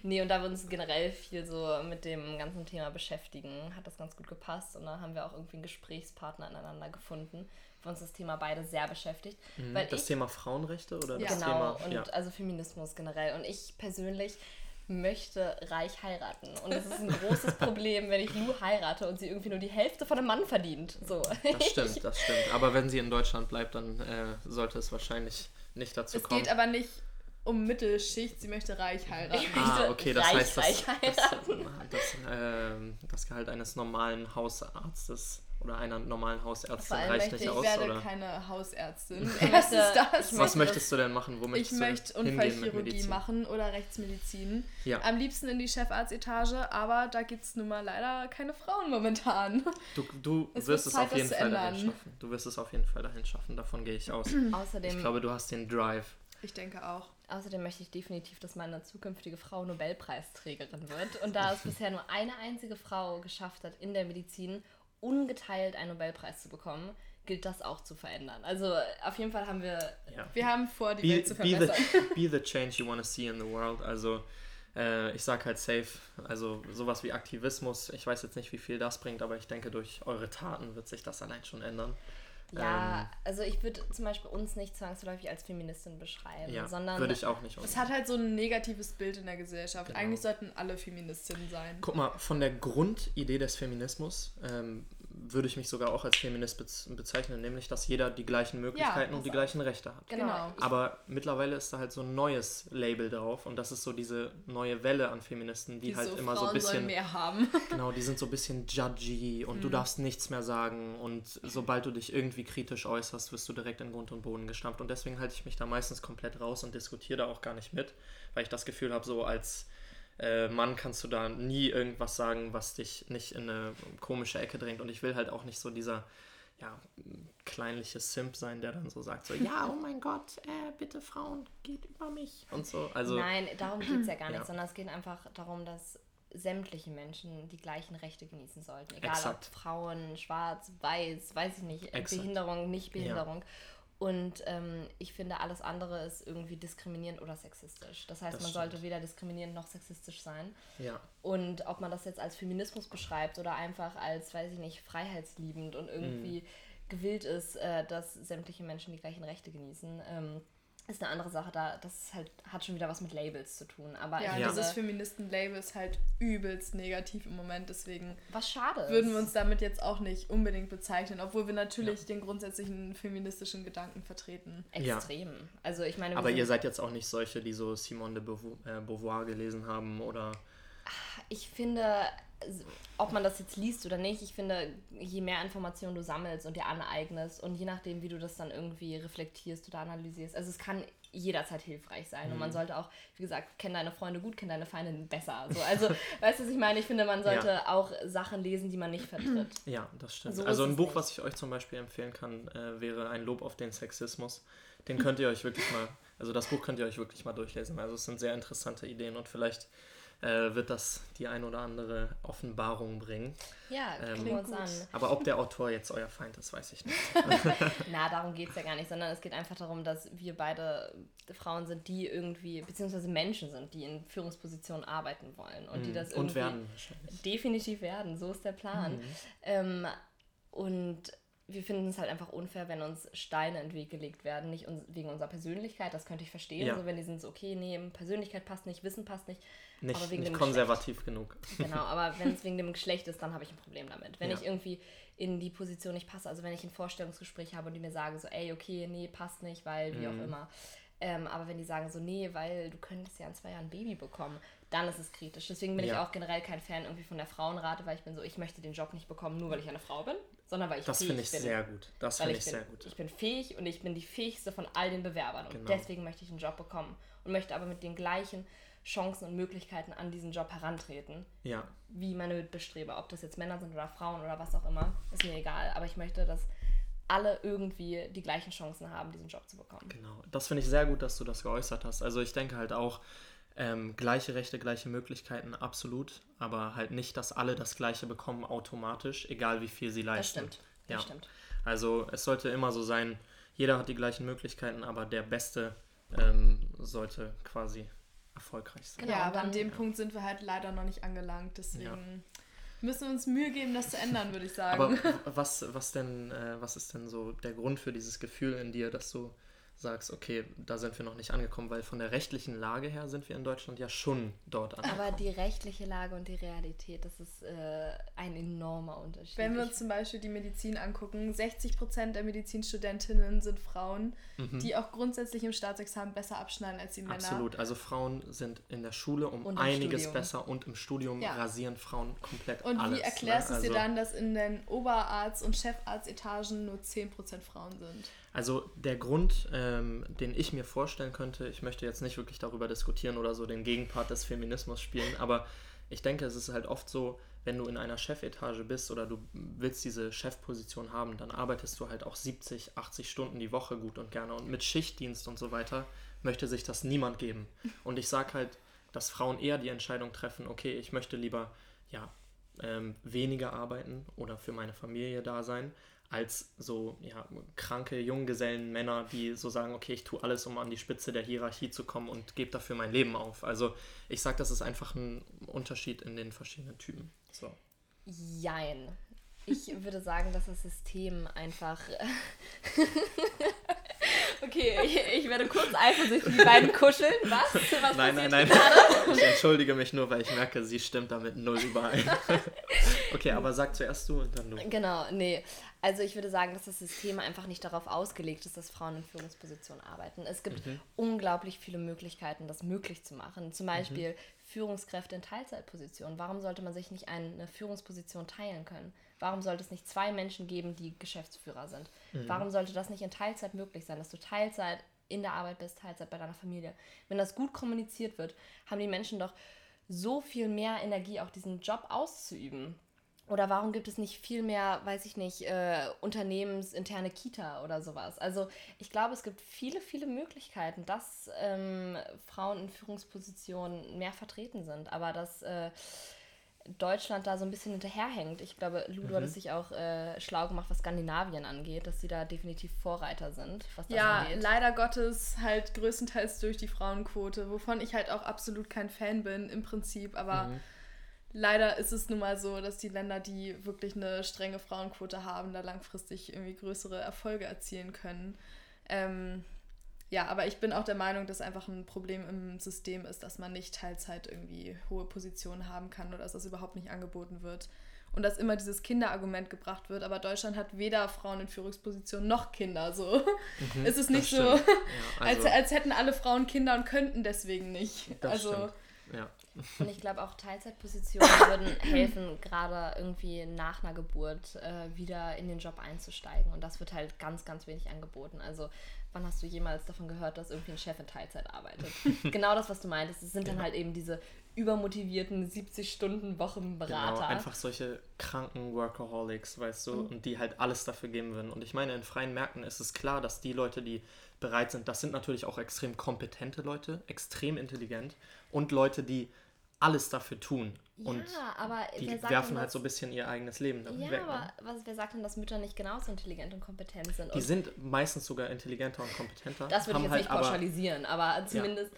S2: Nee, und da wir uns generell viel so mit dem ganzen Thema beschäftigen, hat das ganz gut gepasst. Und dann haben wir auch irgendwie einen Gesprächspartner ineinander gefunden, uns das Thema beide sehr beschäftigt.
S1: Mhm.
S2: Weil
S1: Das
S2: ich,
S1: Thema Frauenrechte oder
S3: Ja.
S1: das
S2: genau,
S1: Thema.
S2: und
S1: ja.
S2: also Feminismus generell. Und ich persönlich möchte reich heiraten. Und es ist ein großes *laughs* Problem, wenn ich Lu heirate und sie irgendwie nur die Hälfte von einem Mann verdient. So.
S1: Das stimmt, *laughs* das stimmt. Aber wenn sie in Deutschland bleibt, dann äh, sollte es wahrscheinlich nicht dazu
S3: Es
S1: kommen.
S3: geht aber nicht um Mittelschicht, sie möchte reich heiraten.
S1: ah, okay, das
S2: reich,
S1: heißt, das, das, das, ähm, das Gehalt eines normalen Hausarztes oder einer normalen Hausärztin
S2: Vor allem
S1: reicht
S2: möchte
S1: nicht
S2: ich
S3: Ich
S1: aus,
S3: werde
S1: oder?
S3: keine Hausärztin. *laughs*
S2: möchte- ich
S3: das.
S1: Was
S2: möchte
S1: möchtest du denn machen? Wo
S3: Ich
S1: möchtest
S3: möchte
S1: du hingehen mit
S3: Unfallchirurgie machen oder Rechtsmedizin.
S1: Ja.
S3: Am liebsten in die Chefarztetage, aber da gibt es nun mal leider keine Frauen momentan.
S1: Du, du *laughs*
S3: Es
S1: wirst es auf jeden Fall
S3: zu
S1: dahin
S3: ändern.
S1: schaffen. Du wirst es auf jeden Fall dahin schaffen, davon gehe ich aus. *clears throat*
S2: Außerdem
S1: Ich glaube, du hast den Drive.
S3: Ich denke auch.
S2: Außerdem möchte ich definitiv, dass meine zukünftige Frau Nobelpreisträgerin wird. Und da es *laughs* bisher nur eine einzige Frau geschafft hat, in der Medizin ungeteilt einen Nobelpreis zu bekommen, gilt das auch zu verändern. Also auf jeden Fall haben wir.
S1: Ja.
S3: Wir haben vor, die
S1: Be,
S3: Welt zu
S1: be, the,
S3: verbessern.
S1: be the change you want to see in the world. Also äh, ich sag halt safe, also sowas wie Aktivismus, ich weiß jetzt nicht, wie viel das bringt, aber ich denke, durch eure Taten wird sich das allein schon ändern.
S2: Ja,
S1: Ähm,
S2: also ich würde zum Beispiel uns nicht zwangsläufig als Feministin beschreiben,
S1: Ja,
S2: sondern
S1: würde ich auch nicht.
S3: Es hat halt so ein negatives Bild in der Gesellschaft.
S1: Genau.
S3: Eigentlich sollten alle Feministinnen sein.
S1: Guck mal, von der Grundidee des Feminismus ähm, würde ich mich sogar auch als Feminist bez bezeichnen, nämlich, dass jeder die gleichen Möglichkeiten
S3: das
S1: und die gleichen Rechte hat.
S2: genau.
S3: Genau.
S1: Aber mittlerweile ist da halt so ein neues Label drauf und das ist so diese neue Welle an Feministen, die,
S3: Die
S1: halt
S3: so,
S1: immer
S3: Frauen
S1: so ein bisschen
S3: sollen mehr haben. *laughs*
S1: Genau, die sind so ein bisschen judgy und
S3: Mhm.
S1: du darfst nichts mehr sagen und sobald du dich irgendwie kritisch äußerst, wirst du direkt in Grund und Boden gestampft und deswegen halte ich mich da meistens komplett raus und diskutiere da auch gar nicht mit, weil ich das Gefühl habe, so als äh, Mann kannst du da nie irgendwas sagen, was dich nicht in eine komische Ecke drängt und ich will halt auch nicht so dieser ja, kleinliche Simp sein, der dann so sagt, so, *laughs* ja, oh mein Gott, äh, bitte Frauen, geht über mich und so. Also,
S2: Nein, darum geht es ja gar nicht,
S1: Ja.
S2: sondern es geht einfach darum, dass sämtliche Menschen die gleichen Rechte genießen sollten. Egal
S1: Exakt.
S2: ob Frauen, schwarz, weiß, weiß ich nicht,
S1: Exakt.
S2: Behinderung, nicht Behinderung. Und ähm, ich finde, alles andere ist irgendwie diskriminierend oder sexistisch. Das heißt,
S1: Das
S2: man
S1: stimmt.
S2: sollte weder diskriminierend noch sexistisch sein.
S1: ja.
S2: Und ob man das jetzt als Feminismus beschreibt oder einfach als, weiß ich nicht, freiheitsliebend und irgendwie
S1: Mhm.
S2: gewillt ist, äh, dass sämtliche Menschen die gleichen Rechte genießen, ähm, ist eine andere Sache. Da, das ist halt, hat schon wieder was mit Labels zu tun. Aber
S3: Ja,
S2: ich
S1: Ja.
S3: dieses Feministen-Label ist halt übelst negativ im Moment, deswegen
S2: was schade
S3: würden wir uns damit jetzt auch nicht unbedingt bezeichnen, obwohl wir natürlich den grundsätzlichen feministischen Gedanken vertreten.
S1: Ja.
S2: extrem. Also ich meine,
S1: Aber ihr seid jetzt auch nicht solche, die so Simone de äh, Beauvoir gelesen haben oder
S2: ich finde, ob man das jetzt liest oder nicht, ich finde, je mehr Informationen du sammelst und dir aneignest und je nachdem, wie du das dann irgendwie reflektierst oder analysierst, also es kann jederzeit hilfreich sein und man sollte auch, wie gesagt, kenn deine Freunde gut, kenn deine Feinde besser. So, also, *laughs* weißt du, was ich meine? Ich finde, man sollte
S1: Ja.
S2: auch Sachen lesen, die man nicht vertritt. *clears throat*
S1: Ja, das stimmt.
S2: So
S1: also ein Buch,
S2: nicht.
S1: was ich euch zum Beispiel empfehlen kann, äh, wäre Ein Lob auf den Sexismus. Den könnt ihr euch wirklich mal, also das Buch könnt ihr euch wirklich mal durchlesen. Also es sind sehr interessante Ideen und vielleicht äh, wird das die ein oder andere Offenbarung bringen.
S2: Ja,
S1: Ähm,
S2: wir uns an.
S1: Aber ob der Autor jetzt euer Feind ist, weiß ich nicht. *laughs*
S2: Na, darum geht es ja gar nicht, sondern es geht einfach darum, dass wir beide Frauen sind, die irgendwie, beziehungsweise Menschen sind, die in Führungspositionen arbeiten wollen und die das irgendwie
S1: Mhm. Und werden wahrscheinlich.
S2: definitiv werden. So ist der Plan.
S1: Mhm.
S2: Ähm, und wir finden es halt einfach unfair, wenn uns Steine in den Weg gelegt werden, nicht uns, wegen unserer Persönlichkeit, das könnte ich verstehen,
S1: Ja.
S2: so wenn die sind so, okay, nee, Persönlichkeit passt nicht, Wissen passt nicht,
S1: Nicht,
S2: aber wegen
S1: nicht
S2: dem
S1: konservativ genug.
S2: Genau, aber wenn es wegen dem Geschlecht ist, dann habe ich ein Problem damit. Wenn
S1: Ja.
S2: ich irgendwie in die Position nicht passe, also wenn ich ein Vorstellungsgespräch habe und die mir sagen so, ey, okay, nee, passt nicht, weil wie
S1: Mhm.
S2: auch immer. Ähm, aber wenn die sagen so, nee, weil du könntest ja in zwei Jahren ein Baby bekommen, dann ist es kritisch. Deswegen bin ich
S1: Ja.
S2: auch generell kein Fan irgendwie von der Frauenrate, weil ich bin so, ich möchte den Job nicht bekommen, nur weil ich eine Frau bin, sondern weil ich
S1: Das
S2: fähig
S1: finde ich
S2: bin.
S1: sehr gut. Das finde
S2: ich
S1: ich
S2: bin,
S1: sehr gut.
S2: ich bin fähig und ich bin die fähigste von all den Bewerbern. Und
S1: Genau.
S2: deswegen möchte ich einen Job bekommen. Und möchte aber mit den gleichen Chancen und Möglichkeiten an diesen Job herantreten
S1: Ja,
S2: wie meine Mitbestreber, ob das jetzt Männer sind oder Frauen oder was auch immer, ist mir egal. Aber ich möchte, dass alle irgendwie die gleichen Chancen haben, diesen Job zu bekommen.
S1: Genau, das finde ich sehr gut, dass du das geäußert hast. Also ich denke halt auch, ähm, gleiche Rechte, gleiche Möglichkeiten, absolut, aber halt nicht, dass alle das Gleiche bekommen automatisch, egal wie viel sie leisten.
S2: Das stimmt, das
S1: ja.
S2: stimmt.
S1: Also es sollte immer so sein, jeder hat die gleichen Möglichkeiten, aber der Beste ähm, sollte quasi erfolgreich sein.
S3: ja,
S2: Genau,
S3: aber an
S2: dann-
S3: dem Punkt sind wir halt leider noch nicht angelangt. Deswegen müssen wir uns Mühe geben, das zu ändern, würde ich sagen.
S1: Aber was, was denn, äh, was ist denn so der Grund für dieses Gefühl in dir, dass du sagst, okay, da sind wir noch nicht angekommen, weil von der rechtlichen Lage her sind wir in Deutschland ja schon dort angekommen.
S2: Aber die rechtliche Lage und die Realität, das ist äh, ein enormer Unterschied.
S3: Wenn wir uns zum Beispiel die Medizin angucken, 60% der Medizinstudentinnen sind Frauen, die auch grundsätzlich im Staatsexamen besser abschneiden als die Männer.
S1: Absolut. Also Frauen sind in der Schule um
S2: Und
S1: einiges
S2: Studium.
S1: besser und im Studium
S3: Ja.
S1: rasieren Frauen komplett
S3: Und
S1: alles.
S3: wie erklärst du
S1: ne?
S3: es dir
S1: Also-
S3: dann, dass in den Oberarzt- und Chefarztetagen nur 10% Frauen sind?
S1: Also der Grund, ähm, den ich mir vorstellen könnte, ich möchte jetzt nicht wirklich darüber diskutieren oder so den Gegenpart des Feminismus spielen, aber ich denke, es ist halt oft so, wenn du in einer Chefetage bist oder du willst diese Chefposition haben, dann arbeitest du halt auch 70, 80 Stunden die Woche gut und gerne. Und mit Schichtdienst und so weiter möchte sich das niemand geben. Und ich sage halt, dass Frauen eher die Entscheidung treffen, okay, ich möchte lieber ja, ähm, weniger arbeiten oder für meine Familie da sein, als so ja, kranke Junggesellen Männer, die so sagen, okay, ich tue alles, um an die Spitze der Hierarchie zu kommen und gebe dafür mein Leben auf. Also ich sage, das ist einfach ein Unterschied in den verschiedenen Typen. So.
S2: Jein. Ich *laughs* würde sagen, dass das System einfach. Okay, ich, ich werde kurz eifersüchtig, die beiden kuscheln. Was? Was
S1: Nein, nein, nein. Ich entschuldige mich nur, weil ich merke, sie stimmt damit null überein. Okay, aber sag zuerst du und dann du.
S2: Genau, nee. Also ich würde sagen, dass das System einfach nicht darauf ausgelegt ist, dass Frauen in Führungspositionen arbeiten. Es gibt unglaublich viele Möglichkeiten, das möglich zu machen. Zum Beispiel Führungskräfte in Teilzeitpositionen. Warum sollte man sich nicht eine Führungsposition teilen können? Warum sollte es nicht zwei Menschen geben, die Geschäftsführer sind? Warum sollte das nicht in Teilzeit möglich sein, dass du Teilzeit in der Arbeit bist, Teilzeit bei deiner Familie? Wenn das gut kommuniziert wird, haben die Menschen doch so viel mehr Energie, auch diesen Job auszuüben. Oder warum gibt es nicht viel mehr, weiß ich nicht, äh, unternehmensinterne Kita oder sowas? Also ich glaube, es gibt viele, viele Möglichkeiten, dass ähm, Frauen in Führungspositionen mehr vertreten sind, aber dass äh, Deutschland da so ein bisschen hinterherhängt. Ich glaube, Ludo hat es sich auch äh, schlau gemacht, was Skandinavien angeht, dass sie da definitiv Vorreiter sind, was das
S3: Ja,
S2: angeht.
S3: leider Gottes halt größtenteils durch die Frauenquote, wovon ich halt auch absolut kein Fan bin im Prinzip, aber leider ist es nun mal so, dass die Länder, die wirklich eine strenge Frauenquote haben, da langfristig irgendwie größere Erfolge erzielen können. Ähm, ja, aber ich bin auch der Meinung, dass einfach ein Problem im System ist, dass man nicht Teilzeit irgendwie hohe Positionen haben kann oder dass das überhaupt nicht angeboten wird. Und dass immer dieses Kinderargument gebracht wird, aber Deutschland hat weder Frauen in Führungspositionen noch Kinder. So *laughs* es ist nicht
S1: Mhm,
S3: so.
S1: Ja, *laughs*
S3: als,
S1: also,
S3: als hätten alle Frauen Kinder und könnten deswegen nicht.
S1: das
S3: also
S1: stimmt. Ja.
S2: Und ich glaube auch Teilzeitpositionen *laughs* würden helfen, gerade irgendwie nach einer Geburt äh, wieder in den Job einzusteigen. Und das wird halt ganz, ganz wenig angeboten. Also wann hast du jemals davon gehört, dass irgendwie ein Chef in Teilzeit arbeitet? *laughs* genau das, was du meintest. Es sind dann halt eben diese übermotivierten 70-Stunden-Wochen-Berater.
S1: Genau, einfach solche kranken Workaholics, weißt du, und die halt alles dafür geben würden. Und ich meine, in freien Märkten ist es klar, dass die Leute, die bereit sind, das sind natürlich auch extrem kompetente Leute, extrem intelligent und Leute, die alles dafür tun. Und
S2: ja, aber
S1: die
S2: wer sagt
S1: werfen
S2: denn,
S1: halt so ein bisschen ihr eigenes Leben damit
S2: Ja,
S1: weg.
S2: aber
S1: Ne?
S2: was, wer sagt denn, dass Mütter nicht genauso intelligent und kompetent sind?
S1: Die
S2: Und
S1: sind meistens sogar intelligenter und kompetenter.
S2: das würde ich jetzt
S1: halt
S2: nicht
S1: aber-
S2: pauschalisieren, aber zumindest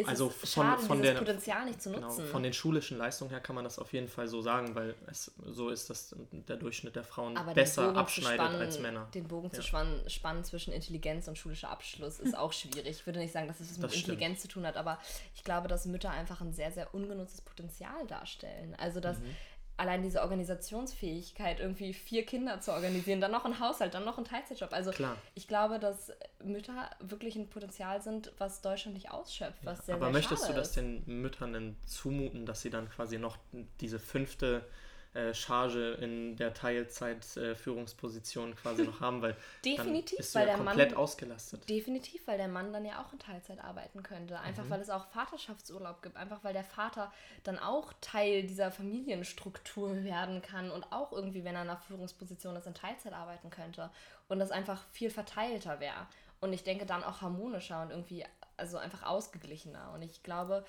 S2: ist
S1: Also
S2: es
S1: von-
S2: schade,
S1: von der-
S2: Potenzial nicht zu
S1: Genau,
S2: nutzen.
S1: von den schulischen Leistungen her kann man das auf jeden Fall so sagen, weil es so ist, dass der Durchschnitt der Frauen
S2: Aber
S1: besser
S2: zu
S1: abschneidet
S2: spannen,
S1: als Männer.
S2: Den Bogen zu
S1: Ja.
S2: spannen, spannen zwischen Intelligenz und schulischer Abschluss ist auch schwierig. Ich würde nicht sagen, dass es was mit
S1: Das stimmt.
S2: Intelligenz zu tun hat, aber ich glaube, dass Mütter einfach ein sehr, sehr ungenutztes Potenzial darstellen. Also, dass
S1: Mhm.
S2: Allein diese Organisationsfähigkeit, irgendwie vier Kinder zu organisieren, dann noch ein Haushalt, dann noch ein Teilzeitjob. Also,
S1: Klar.
S2: ich glaube, dass Mütter wirklich ein Potenzial sind, was Deutschland nicht ausschöpft, was sehr,
S1: Aber
S2: sehr
S1: möchtest du das den Müttern denn zumuten, dass sie dann quasi noch diese fünfte äh, Charge in der Teilzeit-Führungsposition quasi noch haben, weil *laughs*
S2: Definitiv,
S1: dann bist
S2: weil
S1: ja
S2: der
S1: komplett
S2: Mann-
S1: ausgelastet.
S2: Definitiv, weil der Mann dann ja auch in Teilzeit arbeiten könnte. Einfach
S1: Mhm.
S2: weil es auch Vaterschaftsurlaub gibt. Einfach weil der Vater dann auch Teil dieser Familienstruktur werden kann und auch irgendwie, wenn er einer Führungsposition ist, in Teilzeit arbeiten könnte. Und das einfach viel verteilter wäre. Und ich denke dann auch harmonischer und irgendwie, also einfach ausgeglichener. Und ich glaube,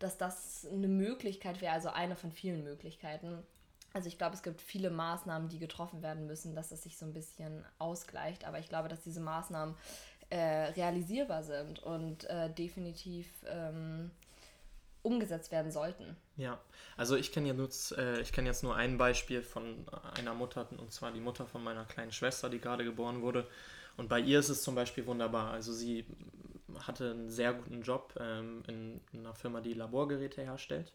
S2: dass das eine Möglichkeit wäre, also eine von vielen Möglichkeiten. Also ich glaube, es gibt viele Maßnahmen, die getroffen werden müssen, dass es sich so ein bisschen ausgleicht. Aber ich glaube, dass diese Maßnahmen äh, realisierbar sind und äh, definitiv ähm, umgesetzt werden sollten.
S1: Ja, also ich kenne jetzt, äh, ich kenn jetzt nur ein Beispiel von einer Mutter, und zwar die Mutter von meiner kleinen Schwester, die gerade geboren wurde. Und bei ihr ist es zum Beispiel wunderbar. Also sie hatte einen sehr guten Job ähm, in, einer Firma, die Laborgeräte herstellt.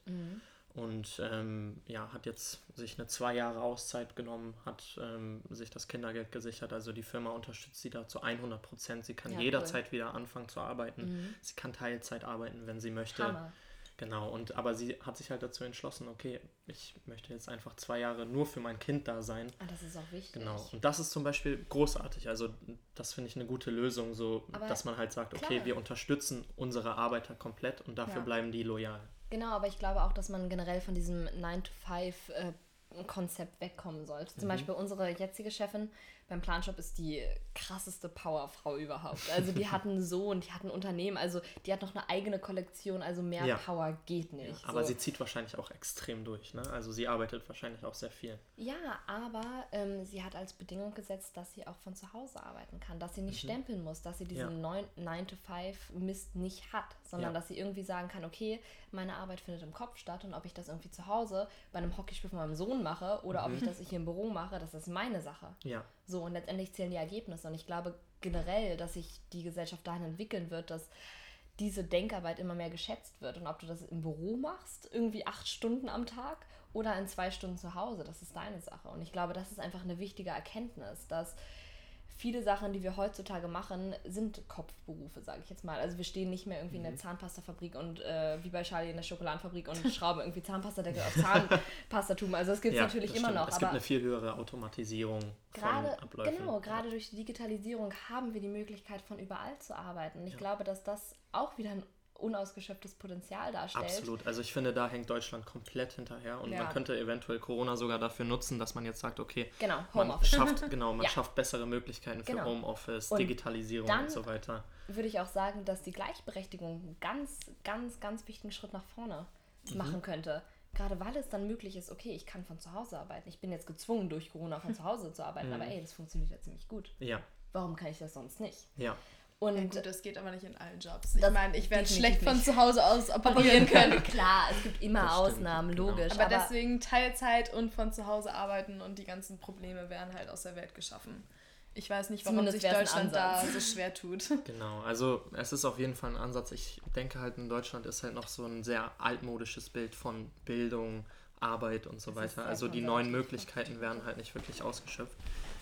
S1: Und ähm, ja, hat jetzt sich eine zwei Jahre Auszeit genommen, hat ähm, sich das Kindergeld gesichert. Also die Firma unterstützt sie da zu 100 Prozent. Sie kann
S2: Ja, cool.
S1: jederzeit wieder anfangen zu arbeiten. Sie kann Teilzeit arbeiten, wenn sie möchte.
S2: Hammer.
S1: Genau, und aber sie hat sich halt dazu entschlossen, okay, ich möchte jetzt einfach zwei Jahre nur für mein Kind da sein.
S2: Ah, das ist auch wichtig.
S1: Genau. Und das ist zum Beispiel großartig. Also das finde ich eine gute Lösung, so
S2: Aber
S1: dass man halt sagt, okay,
S2: klar.
S1: wir unterstützen unsere Arbeiter komplett und dafür
S2: Ja.
S1: bleiben die loyal.
S2: Genau, aber ich glaube auch, dass man generell von diesem 9-to-5-Konzept wegkommen sollte.
S1: Mhm.
S2: Zum Beispiel unsere jetzige Chefin beim Planshop ist die krasseste Powerfrau überhaupt. Also die hat einen *laughs* Sohn, die hat ein Unternehmen, also die hat noch eine eigene Kollektion, also mehr
S1: Ja.
S2: Power geht nicht.
S1: Aber
S2: so.
S1: sie zieht wahrscheinlich auch extrem durch. Ne? Also sie arbeitet wahrscheinlich auch sehr viel.
S2: Ja, aber ähm, sie hat als Bedingung gesetzt, dass sie auch von zu Hause arbeiten kann, dass sie nicht stempeln muss, dass sie diesen 9-to-5-Mist nicht hat, sondern
S1: Ja.
S2: dass sie irgendwie sagen kann, okay, meine Arbeit findet im Kopf statt und ob ich das irgendwie zu Hause bei einem Hockeyspiel von meinem Sohn mache oder ob ich das hier im Büro mache, das ist meine Sache.
S1: Ja.
S2: So, und letztendlich zählen die Ergebnisse. Und ich glaube generell, dass sich die Gesellschaft dahin entwickeln wird, dass diese Denkarbeit immer mehr geschätzt wird. Und ob du das im Büro machst, irgendwie acht Stunden am Tag oder in zwei Stunden zu Hause, das ist deine Sache. Und ich glaube, das ist einfach eine wichtige Erkenntnis, dass viele Sachen, die wir heutzutage machen, sind Kopfberufe, sage ich jetzt mal. Also wir stehen nicht mehr irgendwie in der Zahnpastafabrik und äh, wie bei Charlie in der Schokoladenfabrik und *laughs* schrauben irgendwie Zahnpastadeckel auf Zahnpastatum. Also das gibt es
S1: ja,
S2: natürlich immer noch.
S1: Es
S2: aber
S1: gibt eine viel höhere Automatisierung
S2: Gerade,
S1: von Abläufen.
S2: genau, gerade durch die Digitalisierung haben wir die Möglichkeit, von überall zu arbeiten. Und ich
S1: Ja.
S2: glaube, dass das auch wieder ein unausgeschöpftes Potenzial darstellt.
S1: Absolut. Also ich finde, da hängt Deutschland komplett hinterher und
S2: Ja.
S1: man könnte eventuell Corona sogar dafür nutzen, dass man jetzt sagt, okay,
S2: Genau,
S1: man schafft, *laughs* genau, man
S2: Ja.
S1: schafft bessere Möglichkeiten für
S2: Genau.
S1: Homeoffice,
S2: Und
S1: Digitalisierung und so weiter.
S2: Würde ich auch sagen, dass die Gleichberechtigung einen ganz, ganz, ganz wichtigen Schritt nach vorne
S1: Mhm.
S2: machen könnte. Gerade weil es dann möglich ist, okay, ich kann von zu Hause arbeiten. Ich bin jetzt gezwungen, durch Corona von zu Hause zu arbeiten, *laughs*
S1: Mhm.
S2: aber ey, das funktioniert ja ziemlich gut.
S1: Ja,
S2: Warum kann ich das sonst nicht?
S1: ja.
S2: Und
S3: Ja, gut, das geht aber nicht in allen Jobs. Ich meine, ich werde schlecht von
S2: nicht.
S3: zu Hause aus *laughs* operieren
S2: können. Klar, es gibt immer
S1: Das stimmt,
S2: Ausnahmen,
S1: genau.
S2: logisch.
S3: Aber, deswegen Teilzeit und von zu Hause arbeiten und die ganzen Probleme werden halt aus der Welt geschaffen. Ich weiß nicht, warum sich Deutschland da so schwer tut. *laughs* *laughs*
S1: Genau, also es ist auf jeden Fall ein Ansatz. Ich denke halt in Deutschland ist halt noch so ein sehr altmodisches Bild von Bildung, Arbeit und so
S2: Das
S1: weiter. Also die neuen. Möglichkeiten werden halt nicht wirklich ausgeschöpft.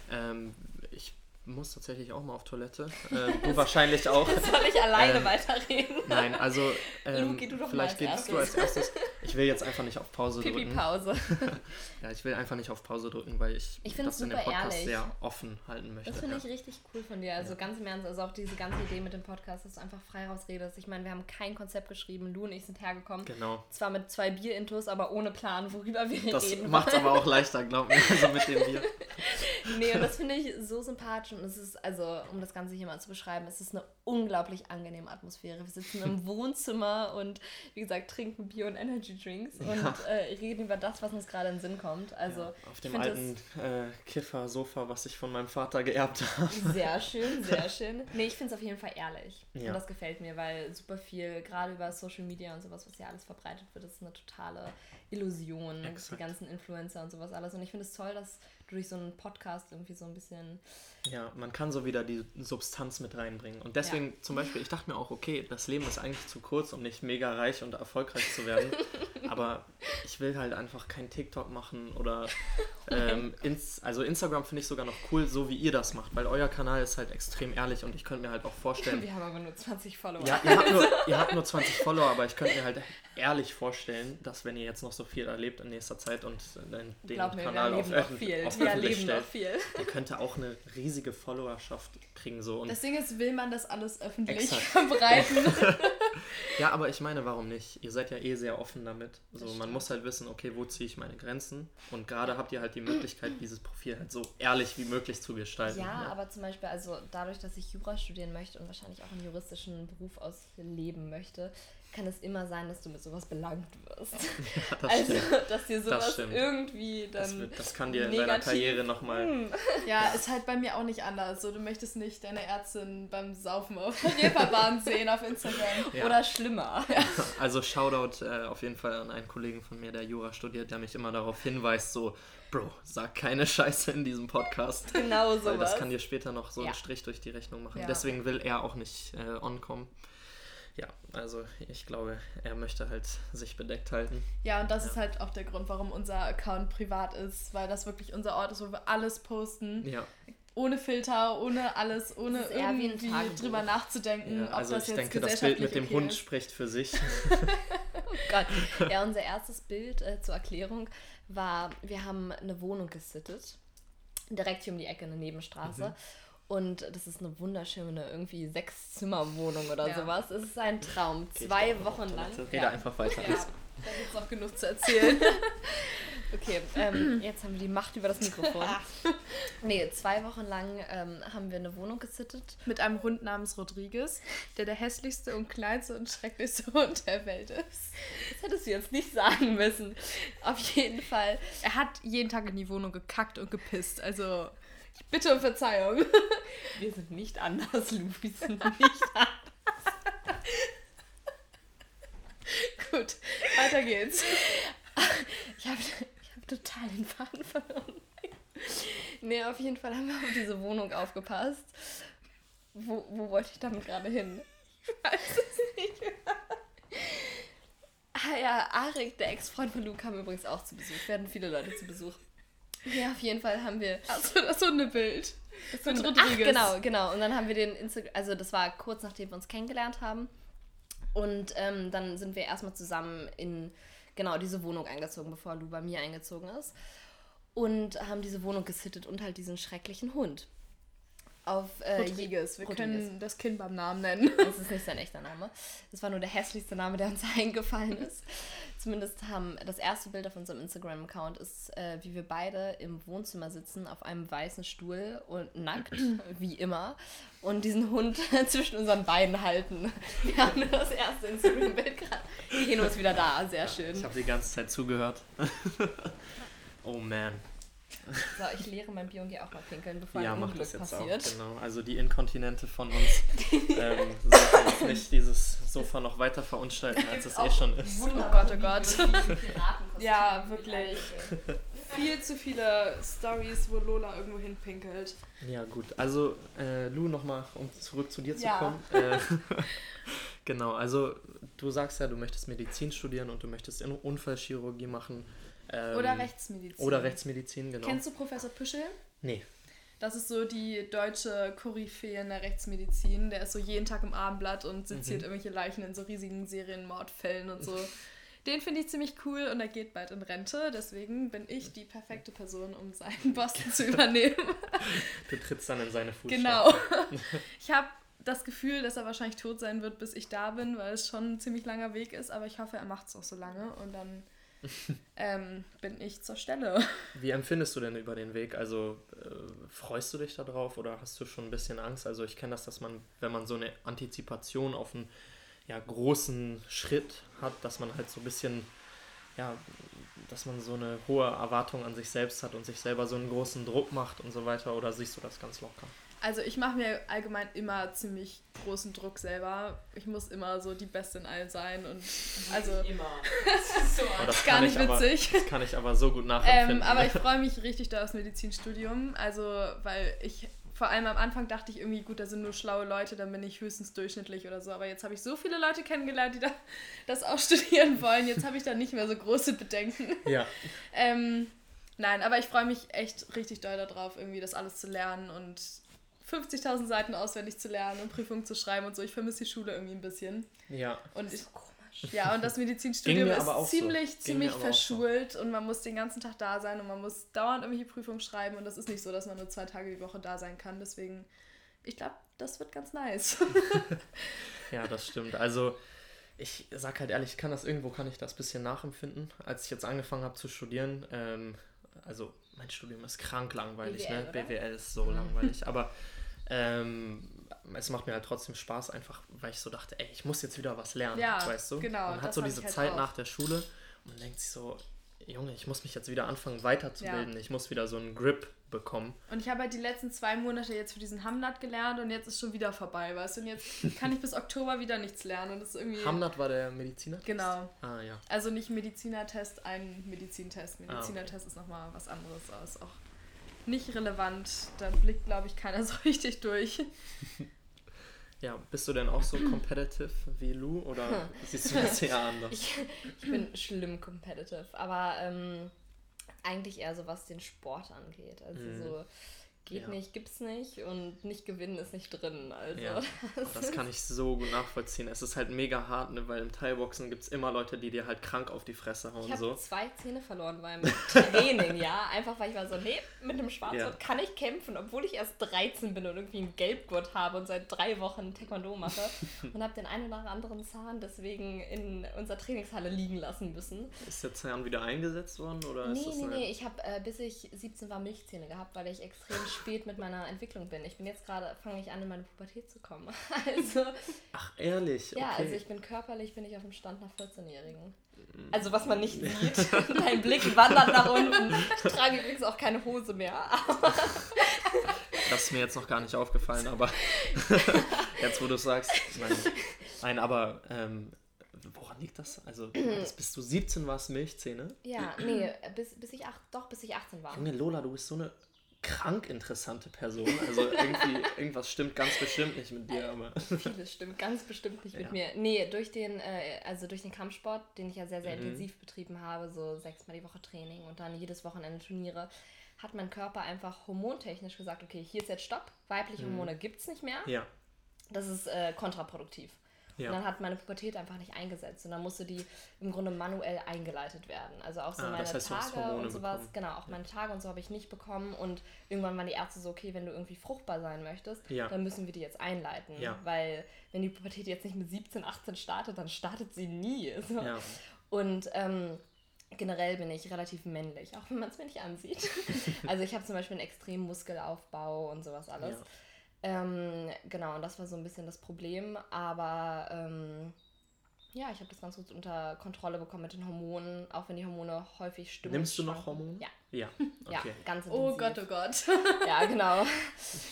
S1: Ähm, ich muss tatsächlich auch mal auf Toilette. *laughs* Äh, du wahrscheinlich auch.
S2: Soll ich alleine
S1: Ähm,
S2: weiterreden?
S1: Nein, also *laughs* ähm,
S2: Luki, du doch mal
S1: vielleicht
S2: als
S1: gehst du als erstes. Ich will jetzt einfach nicht auf Pause drücken.
S2: Pipi-Pause. *laughs*
S1: Ja, ich will einfach nicht auf Pause drücken, weil ich,
S2: Ich
S1: das in dem Podcast
S2: ehrlich.
S1: sehr offen halten möchte.
S2: Das finde
S1: ja.
S2: ich richtig cool von dir. Also ganz im Ernst, also auch diese ganze Idee mit dem Podcast, dass du einfach frei rausredest. Ich meine, wir haben kein Konzept geschrieben. Lu und ich sind hergekommen.
S1: Genau.
S2: Zwar mit zwei Bierintos, aber ohne Plan, worüber wir
S1: Das
S2: reden
S1: macht es aber auch leichter, glaub mir, also mit dem Bier.
S2: Nee, und das finde ich so sympathisch. Und es ist, also, um das Ganze hier mal zu beschreiben, es ist eine unglaublich angenehme Atmosphäre. Wir sitzen im *laughs* Wohnzimmer und, wie gesagt, trinken Bier und Energy Drinks und
S1: Ja.
S2: äh, reden über das, was uns gerade in den Sinn kommt. Also,
S1: Ja, auf dem alten äh, Kiffer-Sofa, was ich von meinem Vater geerbt habe.
S2: sehr schön, sehr *laughs* schön. Nee, ich finde es auf jeden Fall ehrlich.
S1: Ja.
S2: Und das gefällt mir, weil super viel, gerade über Social Media und sowas, was hier alles verbreitet wird, ist eine totale Illusion.
S1: Exakt.
S2: Die ganzen Influencer und sowas alles. Und ich finde es toll, dass durch so einen Podcast irgendwie so ein bisschen
S1: Ja, man kann so wieder die Substanz mit reinbringen. Und deswegen zum Beispiel, ich dachte mir auch, okay, das Leben ist eigentlich zu kurz, um nicht mega reich und erfolgreich zu werden. *laughs* Aber ich will halt einfach kein TikTok machen oder *laughs* ähm, ins, also Instagram finde ich sogar noch cool, so wie ihr das macht, weil euer Kanal ist halt extrem ehrlich und ich könnte mir halt auch vorstellen. *laughs*
S2: Wir haben aber nur 20 Follower.
S1: Ja, ihr habt, nur, ihr habt nur 20 Follower, aber ich könnte mir halt ehrlich vorstellen, dass wenn ihr jetzt noch so viel erlebt in nächster Zeit und den, den
S2: mir,
S1: Kanal
S2: wir
S1: auf, auf
S2: Wir erleben noch viel.
S1: ihr könnte auch eine riesige Followerschaft kriegen so und
S3: Das Ding ist, will man das alles öffentlich
S1: Exakt. *laughs*
S3: verbreiten? *laughs*
S1: Ja, aber ich meine, warum nicht? Ihr seid ja eh sehr offen damit. So,
S3: Das
S1: man
S3: stimmt.
S1: muss halt wissen, okay, wo ziehe ich meine Grenzen? Und gerade habt ihr halt die Möglichkeit, *clears throat* dieses Profil halt so ehrlich wie möglich zu gestalten.
S2: Ja,
S1: ne?
S2: aber zum Beispiel, also dadurch, dass ich Jura studieren möchte und wahrscheinlich auch einen juristischen Beruf ausleben möchte, kann es immer sein, dass du mit sowas belangt wirst.
S1: Ja, das
S2: also,
S1: stimmt.
S2: dass dir
S1: Das
S2: sowas
S1: stimmt.
S2: irgendwie
S1: Das,
S2: dann.
S1: wird, das kann dir in deiner
S2: negativ-
S1: Karriere nochmal.
S2: Hm. *laughs*
S3: Ja, ist halt bei mir auch nicht anders. So, du möchtest nicht deine Ärztin beim Saufen auf der Reeperbahn *laughs* sehen auf Instagram.
S1: Ja.
S2: Oder schlimmer.
S1: Also Shoutout äh, auf jeden Fall an einen Kollegen von mir, der Jura studiert, der mich immer darauf hinweist, so, Bro, sag keine Scheiße in diesem Podcast.
S2: Genau
S1: Weil
S2: sowas.
S1: das kann dir später noch so einen
S2: Ja.
S1: Strich durch die Rechnung machen.
S3: Ja.
S1: Deswegen will er auch nicht äh, onkommen. Ja, also ich glaube, er möchte halt sich bedeckt halten.
S3: Ja, und das
S1: Ja.
S3: ist halt auch der Grund, warum unser Account privat ist, weil das wirklich unser Ort ist, wo wir alles posten.
S1: Ja,
S3: Ohne Filter, ohne alles, ohne irgendwie drüber nachzudenken,
S1: ja
S3: ob
S1: also
S3: das
S1: ich
S3: jetzt
S1: denke, das Bild mit dem
S3: okay
S1: Hund
S3: ist.
S1: spricht für sich. *laughs*
S2: Oh Gott. Ja, unser erstes Bild äh, zur Erklärung war, wir haben eine Wohnung gesittet. Direkt hier um die Ecke, eine Nebenstraße.
S1: Mhm.
S2: Und das ist eine wunderschöne, irgendwie Sechs-Zimmer-Wohnung oder
S3: Ja.
S2: sowas. Es ist ein Traum.
S1: Okay,
S2: Zwei Wochen lang.
S1: Rede einfach weiter.
S3: Ja, da gibt es noch genug zu erzählen. *laughs*
S2: Okay, ähm, jetzt haben wir die Macht über das Mikrofon. nee, zwei Wochen lang ähm, haben wir eine Wohnung gesittet.
S3: Mit einem Hund namens Rodriguez, der der hässlichste und kleinste und schrecklichste *laughs* Hund der Welt ist.
S2: Das hättest du jetzt nicht sagen müssen. Auf jeden Fall.
S3: Er hat jeden Tag in die Wohnung gekackt und gepisst. Also, ich bitte um Verzeihung. *laughs*
S2: Wir sind nicht anders, Lou. Wir sind nicht *laughs* anders.
S3: Gut, weiter geht's.
S2: Ich habe ich hab total den Faden verloren. Nee, auf jeden Fall haben wir auf diese Wohnung aufgepasst. Wo, wo wollte ich damit gerade hin?
S3: weiß es nicht.
S2: Ah ja, Arik, der Ex-Freund von Lou, kam übrigens auch zu Besuch. Wir hatten viele Leute zu Besuch. Ja, auf jeden Fall haben wir.
S3: Achso, das Hundebild. Das mit
S2: Ach,
S3: Rodriguez.
S2: genau, genau. Und dann haben wir den Instagram, also das war kurz nachdem wir uns kennengelernt haben. Und ähm, dann sind wir erstmal zusammen in genau diese Wohnung eingezogen, bevor Lou bei mir eingezogen ist. Und haben diese Wohnung gesittet und halt diesen schrecklichen Hund. Auf äh,
S3: Rodriguez. Wir
S2: Rodriguez.
S3: können das Kind beim Namen nennen. *laughs*
S2: Das ist nicht sein echter Name. Das war nur der hässlichste Name, der uns *laughs* eingefallen ist. Zumindest haben das erste Bild auf unserem Instagram-Account ist, äh, wie wir beide im Wohnzimmer sitzen auf einem weißen Stuhl und nackt, *clears throat* wie immer, und diesen Hund *laughs* zwischen unseren Beinen halten. Wir haben nur das erste Instagram-Bild gerade. Keno ist wieder da, sehr schön.
S1: Ich habe die ganze Zeit zugehört. oh man.
S2: So, ich lehre mein Bier und gehe auch mal pinkeln, bevor
S1: Ja,
S2: ein
S1: mach
S2: Unglück
S1: das jetzt
S2: passiert.
S1: auch. Genau. Also die Inkontinente von uns *laughs* ähm, sollten jetzt nicht dieses Sofa noch weiter verunstalten, als es eh schon ist.
S3: Oh Gott, oh Gott. Ja, wirklich. Viel zu viele Stories, wo Lola irgendwo hinpinkelt.
S1: Ja, gut. Also, äh, Lou, nochmal, um zurück zu dir zu
S3: Ja.
S1: kommen. Äh, *laughs* genau, also du sagst ja, du möchtest Medizin studieren und du möchtest In- Unfallchirurgie machen. Ähm,
S3: Oder Rechtsmedizin.
S1: Oder Rechtsmedizin, genau.
S3: Kennst du Professor Püschel?
S1: Nee.
S3: Das ist so die deutsche Koryphäe in der Rechtsmedizin. Der ist so jeden Tag im Abendblatt und seziert
S1: Mhm.
S3: irgendwelche Leichen in so riesigen Serienmordfällen und so. *laughs* Den finde ich ziemlich cool und er geht bald in Rente. Deswegen bin ich die perfekte Person, um seinen Posten zu *laughs* übernehmen.
S1: Du trittst dann in seine Fußstapfen.
S3: Genau. *laughs* Ich habe das Gefühl, dass er wahrscheinlich tot sein wird, bis ich da bin, weil es schon ein ziemlich langer Weg ist. Aber ich hoffe, er macht es auch so lange und dann *laughs* ähm, bin ich zur Stelle.
S1: Wie empfindest du denn über den Weg? Also äh, freust du dich darauf oder hast du schon ein bisschen Angst? Also ich kenne das, dass man, wenn man so eine Antizipation auf einen ja, großen Schritt hat, dass man halt so ein bisschen, ja, dass man so eine hohe Erwartung an sich selbst hat und sich selber so einen großen Druck macht und so weiter. Oder siehst du das ganz locker?
S3: Also ich mache mir allgemein immer ziemlich großen Druck selber. Ich muss immer so die Beste in allem sein und *laughs* also
S2: immer. *laughs*
S1: Oh, das
S3: gar
S1: kann
S3: nicht
S1: ich aber,
S3: witzig.
S1: Das kann ich aber so gut *laughs* nachempfinden.
S3: Ähm, aber ich freue mich richtig da aufs Medizinstudium. Also, weil ich vor allem am Anfang dachte ich irgendwie, gut, da sind nur schlaue Leute, dann bin ich höchstens durchschnittlich oder so. Aber jetzt habe ich so viele Leute kennengelernt, die da das auch studieren wollen. Jetzt habe ich da nicht mehr so große Bedenken.
S1: Ja.
S3: ähm, nein, aber ich freue mich echt richtig doll darauf, irgendwie das alles zu lernen und 50.000 Seiten auswendig zu lernen und Prüfungen zu schreiben und so. Ich vermisse die Schule irgendwie ein bisschen.
S1: Ja.
S3: Und ich, ja, und das Medizinstudium ist ziemlich,
S1: so.
S3: Ziemlich
S1: auch so.
S3: verschult und man muss den ganzen Tag da sein und man muss dauernd irgendwelche Prüfungen schreiben und das ist nicht so, dass man nur zwei Tage die Woche da sein kann. Deswegen, ich glaube, das wird ganz nice. *laughs*
S1: Ja, das stimmt. Also ich sag halt ehrlich, ich kann das irgendwo kann ich das ein bisschen nachempfinden. Als ich jetzt angefangen habe zu studieren, ähm, also mein Studium ist krank langweilig,
S2: BWL,
S1: ne?
S2: oder?
S1: BWL ist so langweilig, aber *laughs* ähm, es macht mir halt trotzdem Spaß, einfach weil ich so dachte, ey, ich muss jetzt wieder was lernen,
S3: Ja,
S1: weißt du?
S3: genau,
S1: Man hat so diese
S3: halt
S1: Zeit
S3: auch.
S1: nach der Schule und man denkt sich so, Junge, ich muss mich jetzt wieder anfangen weiterzubilden, ich muss wieder so einen Grip bekommen.
S3: Und ich habe halt die letzten zwei Monate jetzt für diesen Hamnat gelernt und jetzt ist schon wieder vorbei, weißt du? Und jetzt kann ich bis Oktober wieder nichts lernen und das ist irgendwie...
S1: Hamnat war der Mediziner?
S3: Genau.
S1: Ah ja.
S3: Also nicht Medizinertest, ein Medizintest.
S1: Ah, okay.
S3: Medizinertest ist nochmal was anderes, ist auch nicht relevant. Da blickt, glaube ich, keiner *laughs* so richtig durch.
S1: Ja, bist du denn auch so competitive wie Lou oder siehst du das *laughs* eher anders?
S2: Ich, ich bin schlimm competitive, aber ähm, eigentlich eher so, was den Sport angeht. Also
S1: Mhm.
S2: so geht
S1: Ja.
S2: nicht, gibt's nicht und nicht gewinnen ist nicht drin. Also
S1: Ja, *laughs* Das kann ich so gut nachvollziehen. Es ist halt mega hart, ne, weil im Thai-Boxen gibt es immer Leute, die dir halt krank auf die Fresse hauen.
S2: ich habe
S1: so.
S2: zwei Zähne verloren beim *laughs* Training, ja. Einfach weil ich war so, nee, mit einem Schwarzgurt
S1: Ja.
S2: kann ich kämpfen, obwohl ich erst 13 bin und irgendwie einen Gelbgurt habe und seit drei Wochen Taekwondo mache *laughs* und habe den einen oder anderen Zahn deswegen in unserer Trainingshalle liegen lassen müssen.
S1: Ist der Zahn wieder eingesetzt worden? Oder
S2: Nee,
S1: ist das
S2: nee, nee, ich habe äh, bis ich 17 war Milchzähne gehabt, weil ich extrem spät mit meiner Entwicklung bin. Ich bin jetzt gerade, fange ich an, in meine Pubertät zu kommen. *laughs* Also,
S1: Ach, ehrlich? Okay.
S2: ja, also ich bin körperlich, bin ich auf dem Stand nach 14-Jährigen. Also was man nicht sieht, *laughs* dein Blick wandert nach unten. Ich trage übrigens auch keine Hose mehr. *laughs*
S1: Das ist mir jetzt noch gar nicht aufgefallen, aber jetzt, wo du es sagst. Nein, nein aber ähm, woran liegt das? Also, bis du 17 warst Milchzähne?
S2: Ja, nee, bis, bis ich acht, doch, bis ich 18 war.
S1: Junge Lola, du bist so eine krank interessante Person. Also irgendwie, irgendwas stimmt ganz bestimmt nicht mit dir, aber. *laughs*
S2: Vieles stimmt ganz bestimmt nicht
S1: Ja.
S2: mit mir. Nee, durch den, äh, also durch den Kampfsport, den ich ja sehr, sehr
S1: Mhm.
S2: intensiv betrieben habe, so sechsmal die Woche Training und dann jedes Wochenende Turniere, hat mein Körper einfach hormontechnisch gesagt, okay, hier ist jetzt Stopp, weibliche Hormone gibt's nicht mehr.
S1: Ja.
S2: Das ist äh, kontraproduktiv.
S1: Ja.
S2: Und dann hat meine Pubertät einfach nicht eingesetzt und dann musste die im Grunde manuell eingeleitet werden. Also auch so
S1: Ah,
S2: meine
S1: das heißt,
S2: Tage und sowas,
S1: bekommen.
S2: genau, auch meine Tage und so habe ich nicht bekommen und irgendwann waren die Ärzte so, okay, wenn du irgendwie fruchtbar sein möchtest,
S1: Ja.
S2: dann müssen wir die jetzt einleiten,
S1: Ja.
S2: weil wenn die Pubertät jetzt nicht mit 17, 18 startet, dann startet sie nie. *laughs* So.
S1: Ja.
S2: Und ähm, generell bin ich relativ männlich, auch wenn man es mir nicht ansieht. *laughs* also ich habe zum Beispiel einen extremen Muskelaufbau und sowas alles.
S1: Ja.
S2: Ähm, genau, und das war so ein bisschen das Problem. Aber ähm, ja, ich habe das ganz gut unter Kontrolle bekommen mit den Hormonen, auch wenn die Hormone häufig stimmen.
S1: Nimmst du noch Hormone?
S2: Ja,
S1: Ja. *laughs*
S2: ja,
S1: Okay.
S2: ganz intensiv.
S3: Oh Gott, oh Gott.
S2: Ja, genau.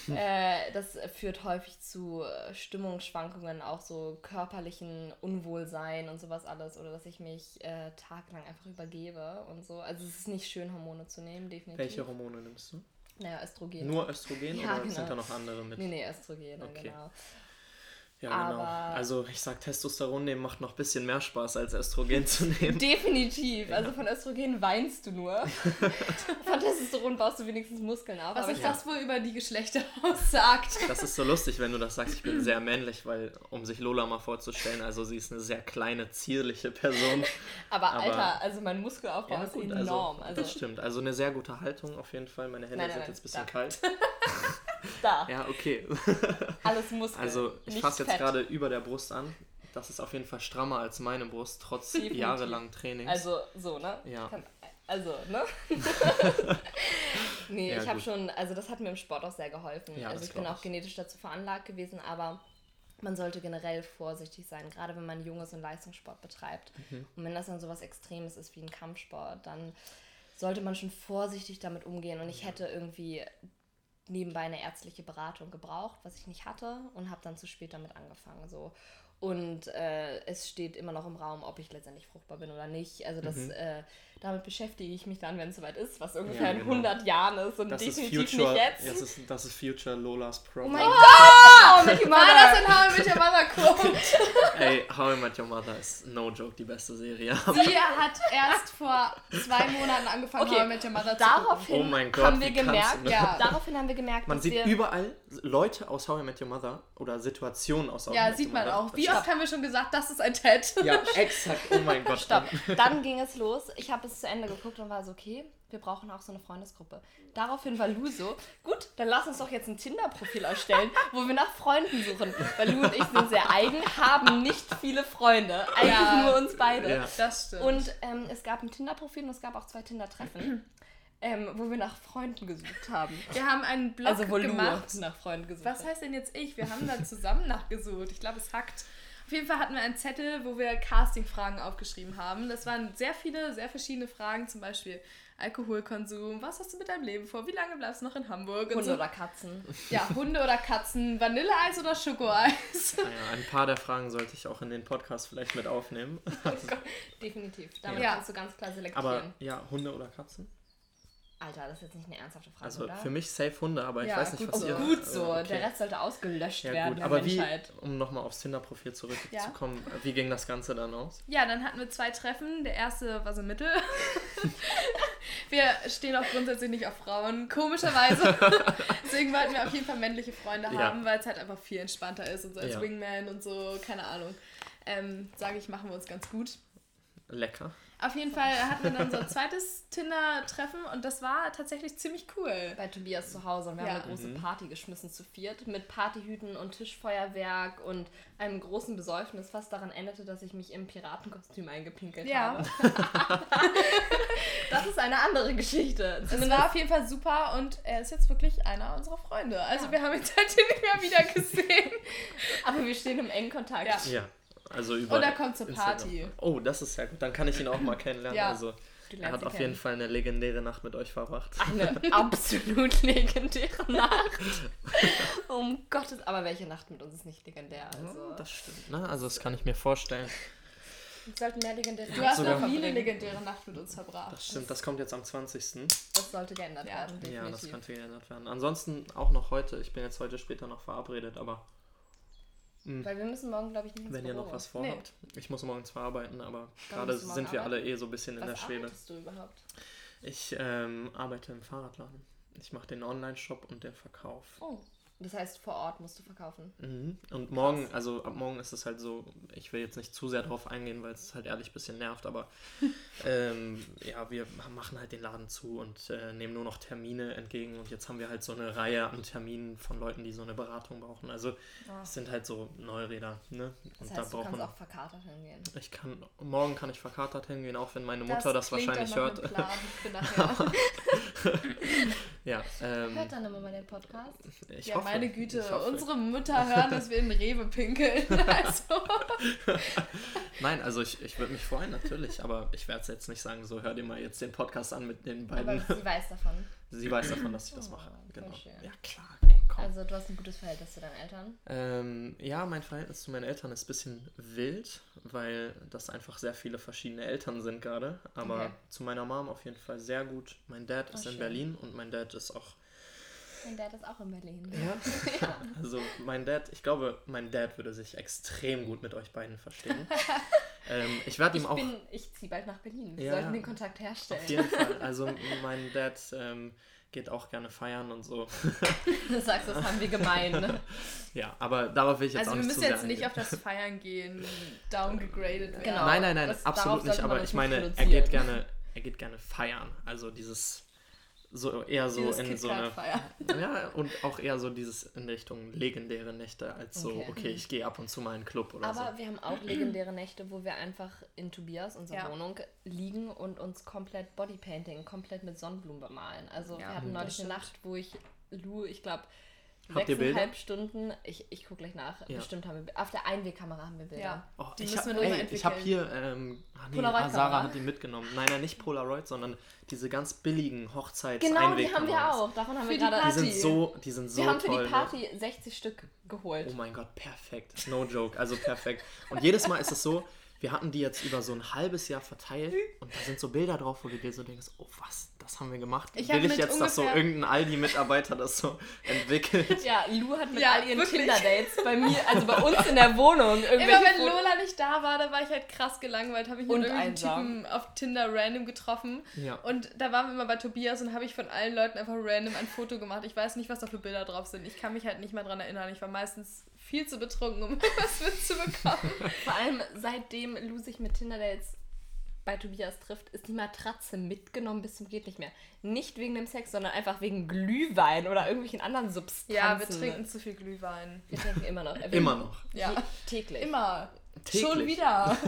S2: *laughs* äh, das führt häufig zu äh, Stimmungsschwankungen, auch so körperlichen Unwohlsein und sowas alles. Oder dass ich mich äh, tagelang einfach übergebe und so. Also es ist nicht schön, Hormone zu nehmen, definitiv.
S1: Welche Hormone nimmst du?
S2: Naja, Östrogen.
S1: Nur Östrogen
S2: Ja,
S1: oder
S2: genau.
S1: sind da noch andere mit?
S2: Nee, nee, Östrogene,
S1: Okay.
S2: genau.
S1: Ja, genau.
S2: Aber-
S1: Also ich sag, Testosteron nehmen macht noch ein bisschen mehr Spaß, als Östrogen zu *laughs* nehmen.
S2: Definitiv. Also von Östrogen weinst du nur. *laughs* von Testosteron baust du wenigstens Muskeln auf.
S3: Was sich
S2: ich
S3: das wohl über die Geschlechter *laughs* aussagt?
S1: Das ist so lustig, wenn du das sagst. Ich bin sehr männlich, weil, um sich Lola mal vorzustellen, also sie ist eine sehr kleine, zierliche Person.
S2: aber,
S1: aber-
S2: Alter, also mein Muskelaufbau ist
S1: gut,
S2: enorm. Also,
S1: das stimmt. Also eine sehr gute Haltung auf jeden Fall. Meine Hände
S2: Nein, nein,
S1: sind
S2: nein,
S1: jetzt ein bisschen
S2: da.
S1: kalt.
S2: Da,
S1: Ja, okay. *laughs*
S2: alles Muskel.
S1: Also ich fasse jetzt gerade über der Brust an. Das ist auf jeden Fall strammer als meine Brust, trotz
S2: Definitiv.
S1: jahrelangen Trainings.
S2: Also so, ne?
S1: Ja.
S2: Kann, also, ne? *laughs* nee,
S1: Ja,
S2: ich habe schon, also das hat mir im Sport auch sehr geholfen.
S1: Ja,
S2: also ich bin auch
S1: ich.
S2: genetisch dazu veranlagt gewesen, aber man sollte generell vorsichtig sein, gerade wenn man Junges und Leistungssport betreibt.
S1: Mhm.
S2: Und wenn das dann sowas Extremes ist wie ein Kampfsport, dann sollte man schon vorsichtig damit umgehen. Und ich hätte irgendwie nebenbei eine ärztliche Beratung gebraucht, was ich nicht hatte und habe dann zu spät damit angefangen. So. Und äh, es steht immer noch im Raum, ob ich letztendlich fruchtbar bin oder nicht. Also das,
S1: Mhm.
S2: äh, damit beschäftige ich mich dann, wenn es soweit ist, was ungefähr
S1: Ja,
S2: in
S1: genau.
S2: 100 Jahren ist und
S1: Das ist
S2: definitiv
S1: Future.
S2: nicht jetzt.
S1: Das ist, das ist Future Lolas
S2: oh
S1: Problem.
S2: mein Gott! Oh, mit
S3: War das in How I Met Your Mother kommt? *laughs*
S1: Ey, How I Met Your Mother ist no joke die beste Serie. *laughs*
S3: Sie hat erst vor zwei Monaten angefangen,
S2: Okay,
S3: How I Met Your Mother zu
S2: Daraufhin
S1: Oh mein Gott,
S2: haben wir gemerkt?
S3: Ja.
S2: daraufhin haben wir gemerkt,
S1: Man
S2: dass
S1: sieht
S2: wir
S1: überall Leute aus How I Met Your Mother oder Situationen aus
S3: Ja, sieht man auch. Wie oft haben wir schon gesagt, das ist ein Ted?
S1: Ja, *laughs* exakt. Oh mein Gott.
S2: Stopp. Dann ging es los. Ich habe es zu Ende geguckt und war so, okay, wir brauchen auch so eine Freundesgruppe. Daraufhin war Lu so, gut, dann lass uns doch jetzt ein Tinder-Profil erstellen, wo wir nach Freunden suchen. Weil Lu und ich sind sehr eigen, haben nicht viele Freunde. Eigentlich
S3: Ja.
S2: nur uns beide.
S1: Ja.
S3: Das stimmt.
S2: Und ähm, es gab ein Tinder-Profil und es gab auch zwei Tinder-Treffen, ähm, wo wir nach Freunden gesucht haben.
S3: wir haben einen Blog
S2: Also wo Lu
S3: gemacht.
S2: nach Freunden gesucht
S3: Was heißt denn jetzt ich? Wir haben da zusammen nachgesucht. Ich glaube, es hackt. Auf jeden Fall hatten wir einen Zettel, wo wir Casting-Fragen aufgeschrieben haben. Das waren sehr viele, sehr verschiedene Fragen, zum Beispiel Alkoholkonsum, was hast du mit deinem Leben vor, wie lange bleibst du noch in Hamburg und
S2: Hunde
S3: so.
S2: oder Katzen.
S3: Ja, Hunde oder Katzen, Vanilleeis oder Schokoeis.
S1: Naja, ein paar der Fragen sollte ich auch in den Podcast vielleicht mit aufnehmen. *laughs*
S2: Definitiv. Damit
S3: Ja.
S2: kannst du ganz klar selektieren.
S1: Aber ja, Hunde oder Katzen?
S2: Alter, das ist jetzt nicht eine ernsthafte Frage,
S1: Also
S2: oder?
S1: für mich safe Hunde, aber ich
S3: Ja,
S1: weiß nicht, was
S3: so.
S1: ihr...
S2: Gut so,
S1: äh, okay.
S2: der Rest sollte ausgelöscht
S1: Ja
S2: werden
S1: gut, aber wie, um nochmal aufs Tinder-Profil zurückzukommen, wie ging das Ganze dann aus?
S3: Ja, dann hatten wir zwei Treffen. Der erste war so mittel. *laughs* wir stehen auch grundsätzlich nicht auf Frauen, komischerweise. *laughs* Deswegen wollten wir auf jeden Fall männliche Freunde
S1: Ja.
S3: haben, weil es halt einfach viel entspannter ist und so als
S1: Ja.
S3: Wingman und so, keine Ahnung. Ähm, Sage ich, machen wir uns ganz gut.
S1: Lecker.
S3: Auf jeden Fall hatten wir dann so ein zweites Tinder-Treffen und das war tatsächlich ziemlich cool.
S2: Bei Tobias zu Hause und wir
S3: Ja.
S2: haben eine große
S1: Mhm.
S2: Party geschmissen zu viert mit Partyhüten und Tischfeuerwerk und einem großen Besäufnis, was daran endete, dass ich mich im Piratenkostüm eingepinkelt
S3: Ja.
S2: habe. das ist eine andere Geschichte.
S3: Es war auf jeden Fall super und er ist jetzt wirklich einer unserer Freunde. Also
S2: Ja.
S3: wir haben ihn seitdem nicht mehr wieder gesehen.
S2: aber wir stehen im engen Kontakt.
S3: Ja.
S1: Ja, also über
S3: Und er kommt zur. Party.
S1: Oh, das ist ja gut. Dann kann ich ihn auch mal kennenlernen.
S3: Ja.
S1: Also, er hat auf
S2: kennen.
S1: jeden Fall eine legendäre Nacht mit euch verbracht.
S2: Eine *laughs* absolut legendäre Nacht. um Gottes, aber welche Nacht mit uns ist nicht legendär? Also,
S1: Das stimmt, ne? Also das kann ich mir vorstellen.
S2: wir sollten mehr legendäre
S3: Du hast noch nie eine legendäre Nacht mit uns verbracht.
S1: Das stimmt, das kommt jetzt am 20.
S2: Das sollte geändert
S3: Ja.
S2: werden,
S1: Ja, das könnte geändert werden. Ansonsten auch noch heute. Ich bin jetzt heute später noch verabredet, aber
S2: Weil wir müssen morgen, glaube ich, nicht ins
S1: wenn ihr
S2: Büro.
S1: noch was vorhabt. Ich muss morgen zwar arbeiten, aber
S2: Wann
S1: gerade sind wir alle eh so ein bisschen in
S2: Was
S1: der Schwebe.
S2: arbeitest du überhaupt?
S1: Ich ähm, arbeite im Fahrradladen. Ich mache den Online-Shop und den Verkauf.
S2: Oh, das heißt, vor Ort musst du verkaufen.
S1: Mhm. Und morgen, also ab morgen ist es halt so, ich will jetzt nicht zu sehr drauf eingehen, weil es halt ehrlich ein bisschen nervt, aber *laughs* ähm, ja, wir machen halt den Laden zu und äh, nehmen nur noch Termine entgegen und jetzt haben wir halt so eine Reihe an Terminen von Leuten, die so eine Beratung brauchen. Also es sind halt so Neuräder, ne?
S2: Das
S1: Und
S2: heißt,
S1: da
S2: du kannst
S1: brauchen
S2: auch verkatert hingehen.
S1: ich kann morgen kann ich verkatert hingehen, auch wenn meine Mutter das,
S3: klingt
S1: wahrscheinlich hört.
S3: Plan für *laughs* nachher.
S1: Ja, *laughs* ähm,
S2: Hört deine Mama den Podcast?
S1: ich
S3: ja,
S1: hoffe,
S3: meine Güte. Unsere Mütter hören, dass wir in Rewe pinkeln. *laughs* Also, *laughs*
S1: Nein, also ich, ich würde mich freuen, natürlich, aber ich werde es jetzt nicht sagen, so hör dir mal jetzt den Podcast an mit den
S2: Aber
S1: beiden.
S2: sie weiß davon.
S1: Sie weiß davon, dass ich das
S2: Oh,
S1: mache. Genau. Ja, klar, ey.
S2: Also du hast ein gutes Verhältnis zu deinen Eltern.
S1: Ähm, ja, mein Verhältnis zu meinen Eltern ist ein bisschen wild, weil das einfach sehr viele verschiedene Eltern sind gerade. Aber
S2: Okay.
S1: zu meiner Mom auf jeden Fall sehr gut. Mein Dad
S2: Oh,
S1: ist in
S2: schön.
S1: Berlin und mein Dad ist auch.
S2: Mein Dad ist auch in Berlin. *laughs*
S1: Ja. Also mein Dad, ich glaube, mein Dad würde sich extrem gut mit euch beiden verstehen. *laughs* ähm, ich werde ihm auch.
S2: bin, ich ziehe bald nach Berlin. Wir
S1: Ja,
S2: sollten
S1: ja.
S2: den Kontakt herstellen.
S1: Auf jeden Fall. Also *laughs* mein Dad ähm, geht auch gerne feiern und so.
S2: Du sagst, das haben wir gemein. Ne?
S1: Ja, aber darauf will ich jetzt
S3: also
S1: auch
S3: wir
S1: nicht
S3: müssen
S1: zu sehr
S3: jetzt nicht
S1: eingehen.
S3: auf das Feiern gehen, downgegradet werden.
S2: Genau.
S1: Nein, nein, nein,
S2: Das-
S1: absolut nicht. Aber ich meine, er geht gerne, er geht gerne feiern. Also dieses so eher so
S3: Dieses
S1: in so eine *laughs* ja und auch eher so dieses in Richtung legendäre Nächte als so
S2: Okay.
S1: okay, ich gehe ab und zu mal in einen Club oder
S2: Aber
S1: so.
S2: wir haben auch legendäre Nächte, wo wir einfach in Tobias, unserer
S3: Ja.
S2: Wohnung, liegen und uns komplett Bodypainting, komplett mit Sonnenblumen bemalen. Also
S3: Ja,
S2: wir hatten
S3: das
S2: neulich eine. Nacht, wo ich Lou, ich glaube,
S1: Habt ihr Bilder?
S2: Sechseinhalb Stunden. Ich, ich gucke gleich nach.
S1: Ja.
S2: Bestimmt haben wir. Auf der Einwegkamera haben wir Bilder.
S3: Ja.
S1: Oh,
S3: Die
S1: ich
S3: müssen
S1: habe hab hier, ähm, ah, nee,
S2: Polaroid-Kamera?
S1: ah, Sarah hat die mitgenommen. Nein, nein, nicht Polaroid, sondern diese ganz billigen hochzeits
S2: Genau, die haben wir auch. Davon haben
S3: Für
S2: wir
S3: die
S2: gerade.
S1: Die
S3: Party.
S1: sind so, die sind so
S2: wir haben für
S1: toll.
S2: die
S1: ne?
S2: Party 60 Stück geholt.
S1: Oh mein Gott, perfekt. No joke, also perfekt. Und jedes Mal ist es so, wir hatten die jetzt über so ein halbes Jahr verteilt und da sind so Bilder drauf, wo du dir so denkst, oh was, das haben wir gemacht.
S3: Ich
S1: Will ich jetzt, dass so irgendein Aldi-Mitarbeiter das so *laughs* entwickelt?
S2: Ja, Lou hat mit
S3: Ja,
S2: all ihren. Tinder-Dates bei mir, *laughs* also bei uns in der Wohnung,
S3: Immer
S2: irgendwelche
S3: wenn Lola nicht da war, da war ich halt krass gelangweilt, habe ich mit irgendeinem. Typen auf Tinder random getroffen.
S1: Ja.
S3: Und da waren wir immer bei Tobias und habe ich von allen Leuten einfach random ein Foto gemacht. Ich weiß nicht, was da für Bilder drauf sind. Ich kann mich halt nicht mehr dran erinnern. Ich war meistens viel zu betrunken, um *laughs* was mitzubekommen.
S2: Vor allem seitdem Lou sich mit Tinder-Dates bei Tobias trifft, ist die Matratze mitgenommen bis zum geht nicht mehr. Nicht wegen dem Sex, sondern einfach wegen Glühwein oder irgendwelchen anderen Substanzen.
S3: Ja, wir trinken zu viel Glühwein.
S2: Wir trinken immer noch. Wir- *laughs*
S1: Immer noch.
S3: Ja.
S2: Täglich.
S3: Immer.
S1: Täglich.
S3: Schon wieder. *laughs*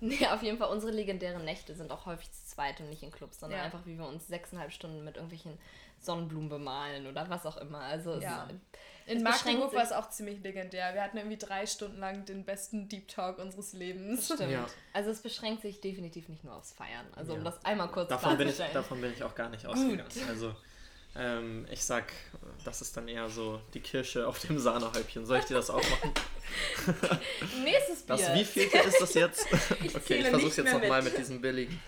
S2: Nee, auf jeden Fall, unsere legendären Nächte sind auch häufig zu zweit und nicht in Clubs, sondern
S3: Ja.
S2: einfach, wie wir uns sechseinhalb Stunden mit irgendwelchen Sonnenblumen bemalen oder was auch immer. Also, es
S3: Ja.
S2: ist,
S3: In Magdeburg war es auch ziemlich legendär. Wir hatten irgendwie drei Stunden lang den besten Deep Talk unseres Lebens.
S2: stimmt.
S1: Ja.
S2: Also, es beschränkt sich definitiv nicht nur aufs Feiern. Also, um
S1: Ja.
S2: das einmal kurz
S1: Davon bin, ich,
S2: klarzustellen.
S1: davon bin ich auch gar nicht ausgegangen. Also, ähm, ich sag, das ist dann eher so die Kirsche auf dem Sahnehäubchen. Soll ich dir das auch machen? *laughs*
S2: Nächstes Bier.
S1: Das wievielte ist das jetzt? *laughs* *laughs* okay, ich versuch's jetzt nochmal
S2: mit.
S1: mit diesem billigen.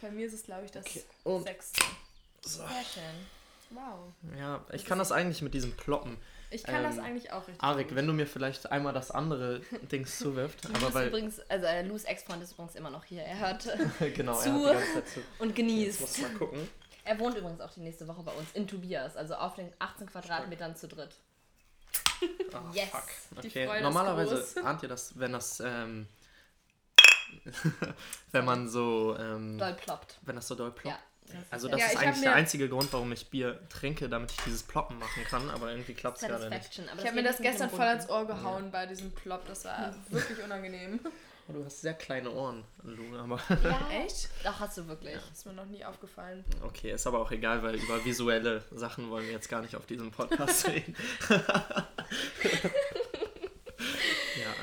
S3: Bei mir ist es, glaube ich, das
S1: Okay,
S3: sechste.
S1: So.
S2: Sehr schön.
S3: Wow.
S1: Ja, ich kann das eigentlich mit diesem Ploppen.
S3: Ich kann das
S1: Ähm,
S3: eigentlich auch richtig.
S1: Arik,
S3: gut.
S1: wenn du mir vielleicht einmal das andere Dings *laughs* zuwirft. Aber
S2: ist
S1: weil.
S2: übrigens, also äh, Lous Ex-Freund ist übrigens immer noch hier. Er hört *laughs*
S1: genau,
S2: zu.
S1: er Zeit zu.
S2: und
S1: Jetzt
S2: genießt.
S1: muss mal gucken.
S2: Er wohnt übrigens auch die nächste Woche bei uns in Tobias, also auf den 18 Quadratmetern zu dritt.
S1: Ah, *laughs*
S2: Yes.
S1: fuck. Okay, normalerweise ahnt ihr das, wenn das, ähm, wenn man so, ähm,
S2: Doll ploppt.
S1: wenn das so doll ploppt.
S2: Ja. Das
S1: Also
S2: ja
S1: das
S3: Ja,
S1: ist eigentlich der einzige Grund, warum ich Bier trinke, damit ich dieses Ploppen machen kann, aber irgendwie klappt es gerade nicht.
S3: Ich habe mir das gestern voll ans Ohr gehauen bei diesem Plop. Das war *laughs* wirklich unangenehm.
S1: Oh, du hast sehr kleine Ohren, Lu, aber.
S2: Ja, *laughs*
S3: Echt?
S2: Doch, hast du wirklich.
S3: ist mir noch nie aufgefallen.
S1: okay, ist aber auch egal, weil über visuelle Sachen wollen wir jetzt gar nicht auf diesem Podcast *laughs* reden.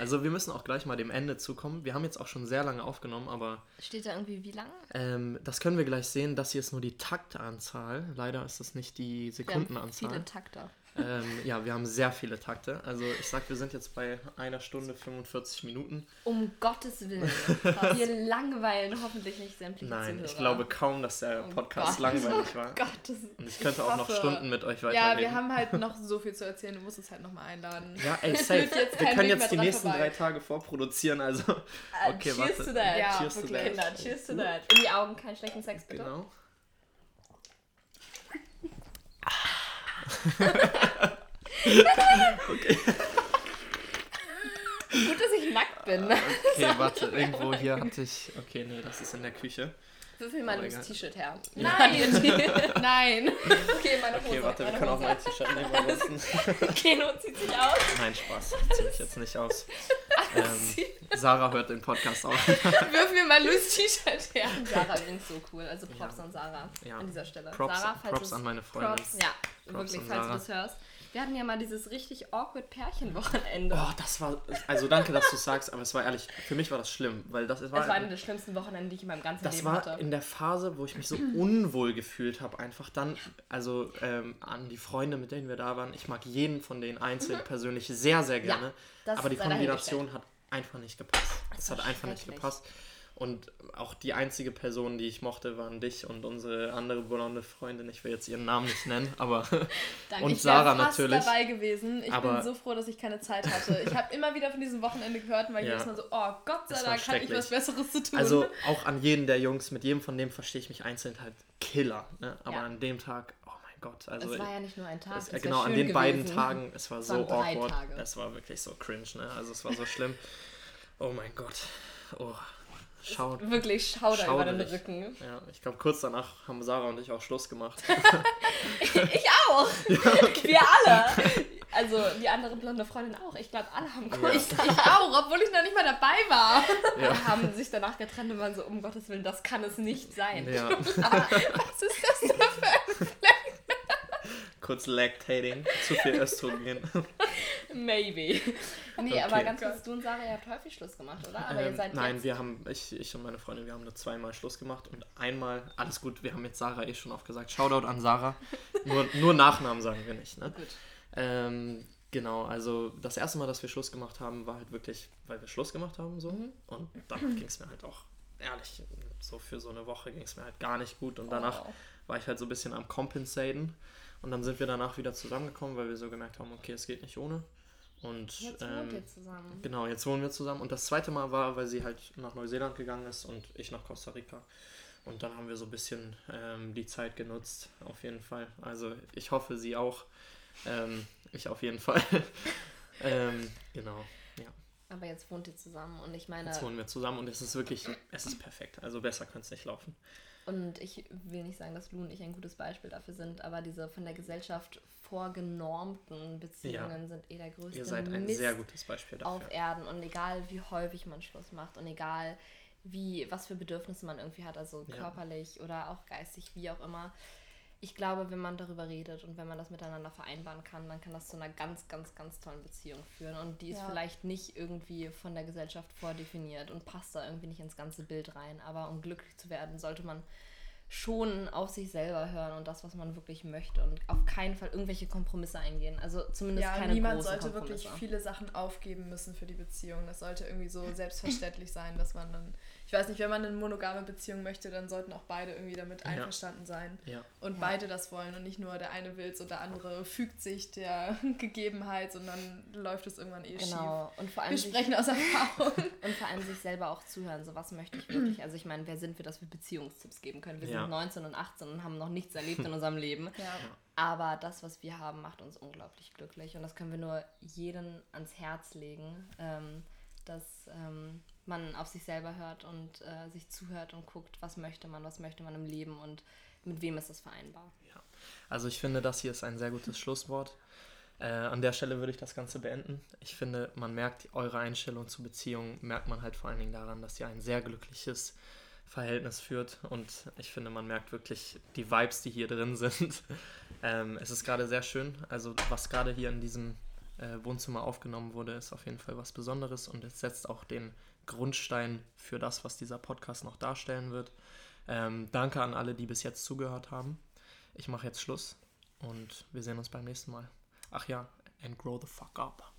S1: Also wir müssen auch gleich mal dem Ende zukommen. Wir haben jetzt auch schon sehr lange aufgenommen, aber
S2: Steht da irgendwie wie lange?
S1: ähm, das können wir gleich sehen. Das hier ist nur die Taktanzahl. Leider ist das nicht die
S2: Wir haben
S1: Sekundenanzahl.
S2: viele Takte.
S1: Ähm, ja, wir haben sehr viele Takte. Also ich sag, wir sind jetzt bei einer Stunde 45 Minuten.
S2: Um Gottes Willen. *laughs* Wir langweilen hoffentlich nicht sämtliche
S1: Nein,
S2: Zuhörer.
S1: ich glaube kaum, dass der
S2: Oh
S1: Podcast
S2: Gott.
S1: langweilig war.
S2: Gottes
S1: Und ich könnte
S3: Ich
S1: auch noch. Stunden mit euch weiterreden.
S3: Ja, wir haben halt noch so viel zu erzählen. Du musst uns halt nochmal einladen.
S1: Ja, ey, safe. Wir können jetzt die nächsten
S3: vorbei.
S1: drei Tage vorproduzieren, also.
S2: Äh, *laughs*
S1: Okay,
S2: cheers
S1: warte.
S2: to that.
S3: Ja,
S1: cheers to that.
S2: Kinder, cheers to that. In die Augen, keinen schlechten Sex, bitte.
S1: Genau. *laughs* *laughs*
S2: Gut, dass ich nackt bin.
S1: Okay, *laughs* warte, irgendwo hier hatte ich. Okay, nee, das ist in der Küche.
S2: Würfel mal
S1: Oh,
S2: das. T-Shirt her. *laughs*
S3: Nein! Nein!
S2: Okay, meine Hose.
S1: Okay, warte, wir können auch mein T-Shirt nehmen. *laughs*
S2: Keno zieht sich aus.
S1: Nein, Spaß. Ich zieh mich jetzt nicht aus. Ähm, Sarah hört den Podcast auch. *laughs*
S3: Wirf mir mal Louis T-Shirt her.
S2: Sarah übrigens so cool. Also Props
S1: Ja.
S2: an Sarah
S1: Ja.
S2: an dieser Stelle.
S1: Props,
S2: Sarah, falls
S1: Props an meine Freundin.
S3: Props.
S2: Ja,
S1: Props
S2: wirklich,
S1: an
S2: falls du
S1: Sarah.
S2: das hörst. Wir hatten ja mal dieses richtig awkward Pärchenwochenende.
S1: Oh, das war. Also danke, dass du sagst, aber es war ehrlich, für mich war das schlimm, weil das war.
S2: das war eine der schlimmsten Wochenende, die ich in meinem ganzen
S1: Das
S2: Leben
S1: war
S2: hatte.
S1: in der Phase, wo ich mich so unwohl gefühlt habe, einfach dann, also ähm, an die Freunde, mit denen wir da waren. Ich mag jeden von denen einzeln persönlich sehr, sehr gerne.
S2: Mhm. das
S1: aber die Kombination hat einfach nicht gepasst. Es
S2: war
S1: hat einfach nicht gepasst. Und auch die einzige Person, die ich mochte, waren dich und unsere andere blonde Freundin. Ich will jetzt ihren Namen nicht nennen, aber. *laughs*
S2: Danke. *laughs*
S1: und
S3: Ich
S1: Sarah
S3: fast
S1: natürlich.
S3: dabei gewesen. Ich
S1: Aber-
S3: bin so froh, dass ich keine Zeit hatte. Ich habe immer wieder von diesem Wochenende gehört war *laughs*
S1: Ja.
S3: jedes Mal so, oh Gott sei Dank hatte ich was Besseres zu tun.
S1: Also auch an jeden der Jungs, mit jedem von dem verstehe ich mich einzeln halt Killer. Ne? Aber
S2: Ja.
S1: an dem Tag, oh mein Gott. Also
S2: es war ja nicht nur ein Tag.
S1: Es,
S2: es wär
S1: genau, an den beiden
S2: gewesen.
S1: Tagen, es war
S2: Es
S1: so awkward.
S2: Tage.
S1: Es war wirklich so cringe, ne? Also es war so schlimm. Oh mein Gott. Oh. Schau.
S2: Wirklich schauder über den. Rücken.
S1: Ja, ich glaube, kurz danach haben Sarah und ich auch Schluss gemacht. *laughs* *laughs*
S2: Ich auch. Wir alle. Also die andere blonde Freundin auch. Ich glaube, alle haben kurz.
S3: ich, ich auch, obwohl ich noch nicht mal dabei war.
S1: ja.
S2: haben sich danach getrennt und waren so, um Gottes Willen, das kann es nicht sein.
S1: ja. *laughs*
S3: Was ist das denn für
S1: Kurz kurz lactating, zu viel Östrogen.
S2: Maybe. Nee,
S1: Okay.
S2: aber ganz kurz, du und Sarah, ihr habt häufig Schluss gemacht, oder? Aber ihr
S1: Ähm,
S2: seid
S1: nein,
S2: jetzt...
S1: wir haben, ich, ich und meine Freundin, wir haben nur zweimal Schluss gemacht und einmal, alles gut, wir haben jetzt Sarah eh schon oft gesagt. Shoutout an Sarah. *laughs* nur, nur Nachnamen sagen wir nicht, ne?
S2: Gut.
S1: Ähm, genau, also das erste Mal, dass wir Schluss gemacht haben, war halt wirklich, weil wir Schluss gemacht haben so.
S2: Mhm.
S1: Und dann *laughs* ging es mir halt auch, ehrlich, so für so eine Woche ging es mir halt gar nicht gut. Und danach
S2: Oh.
S1: war ich halt so ein bisschen am Compensaten. Und dann sind wir danach wieder zusammengekommen, weil wir so gemerkt haben, okay, es geht nicht ohne. Und
S2: Jetzt
S1: ähm,
S2: wohnt ihr zusammen.
S1: Genau, jetzt wohnen wir zusammen. Und das zweite Mal war, weil sie halt nach Neuseeland gegangen ist und ich nach Costa Rica. Und dann haben wir so ein bisschen ähm, die Zeit genutzt, auf jeden Fall. Also ich hoffe, sie auch. Ähm, ich auf jeden Fall. *laughs* ähm, genau, ja.
S2: Aber jetzt wohnt ihr zusammen und ich meine...
S1: Jetzt wohnen wir zusammen und es ist wirklich, es ist perfekt. Also besser könnte es nicht laufen.
S2: Und ich will nicht sagen, dass Lou und ich ein gutes Beispiel dafür sind, aber diese von der Gesellschaft vorgenormten Beziehungen sind eh der größte
S1: Ihr seid ein
S2: Mist
S1: sehr gutes Beispiel dafür.
S2: auf Erden. Und egal wie häufig man Schluss macht und egal wie, was für Bedürfnisse man irgendwie hat, also
S1: Ja.
S2: körperlich oder auch geistig, wie auch immer. Ich glaube, wenn man darüber redet und wenn man das miteinander vereinbaren kann, dann kann das zu einer ganz, ganz, ganz tollen Beziehung führen. Und die ist
S3: Ja.
S2: vielleicht nicht irgendwie von der Gesellschaft vordefiniert und passt da irgendwie nicht ins ganze Bild rein. Aber um glücklich zu werden, sollte man schon auf sich selber hören und das, was man wirklich möchte und auf keinen Fall irgendwelche Kompromisse eingehen. Also zumindest
S3: Ja,
S2: keine
S3: niemand
S2: großen
S3: sollte
S2: Kompromisse.
S3: wirklich viele Sachen aufgeben müssen für die Beziehung. Das sollte irgendwie so *laughs* selbstverständlich sein, dass man dann, ich weiß nicht, wenn man eine monogame Beziehung möchte, dann sollten auch beide irgendwie damit
S1: Ja.
S3: einverstanden sein
S1: Ja,
S3: und
S2: Ja.
S3: beide das wollen und nicht nur der eine will es und der andere fügt sich der *laughs* Gegebenheit und dann läuft es irgendwann eh schief.
S2: Genau. Und vor allem
S3: Wir
S2: sich-
S3: sprechen aus Erfahrung. *laughs*
S2: Und vor allem sich selber auch zuhören, so was möchte ich wirklich. Also ich meine, wer sind wir, dass wir Beziehungstipps geben können? Wir
S1: Ja.
S2: sind 19 und 18 und haben noch nichts erlebt in *laughs* unserem Leben.
S3: ja.
S2: Aber das, was wir haben, macht uns unglaublich glücklich. Und das können wir nur jedem ans Herz legen, ähm, dass ähm, man auf sich selber hört und äh, sich zuhört und guckt, was möchte man, was möchte man im Leben und mit wem ist das vereinbar.
S1: Also ich finde, das hier ist ein sehr gutes Schlusswort. Äh, an der Stelle würde ich das Ganze beenden. Ich finde, man merkt eure Einstellung zur Beziehung, merkt man halt vor allen Dingen daran, dass ihr ein sehr glückliches Verhältnis führt. Und ich finde, man merkt wirklich die Vibes, die hier drin sind. *laughs* Ähm, es ist gerade sehr schön. Also was gerade hier in diesem äh, Wohnzimmer aufgenommen wurde, ist auf jeden Fall was Besonderes und es setzt auch den Grundstein für das, was dieser Podcast noch darstellen wird. Ähm, danke an alle, die bis jetzt zugehört haben. Ich mache jetzt Schluss und wir sehen uns beim nächsten Mal. Ach ja, and grow the fuck up.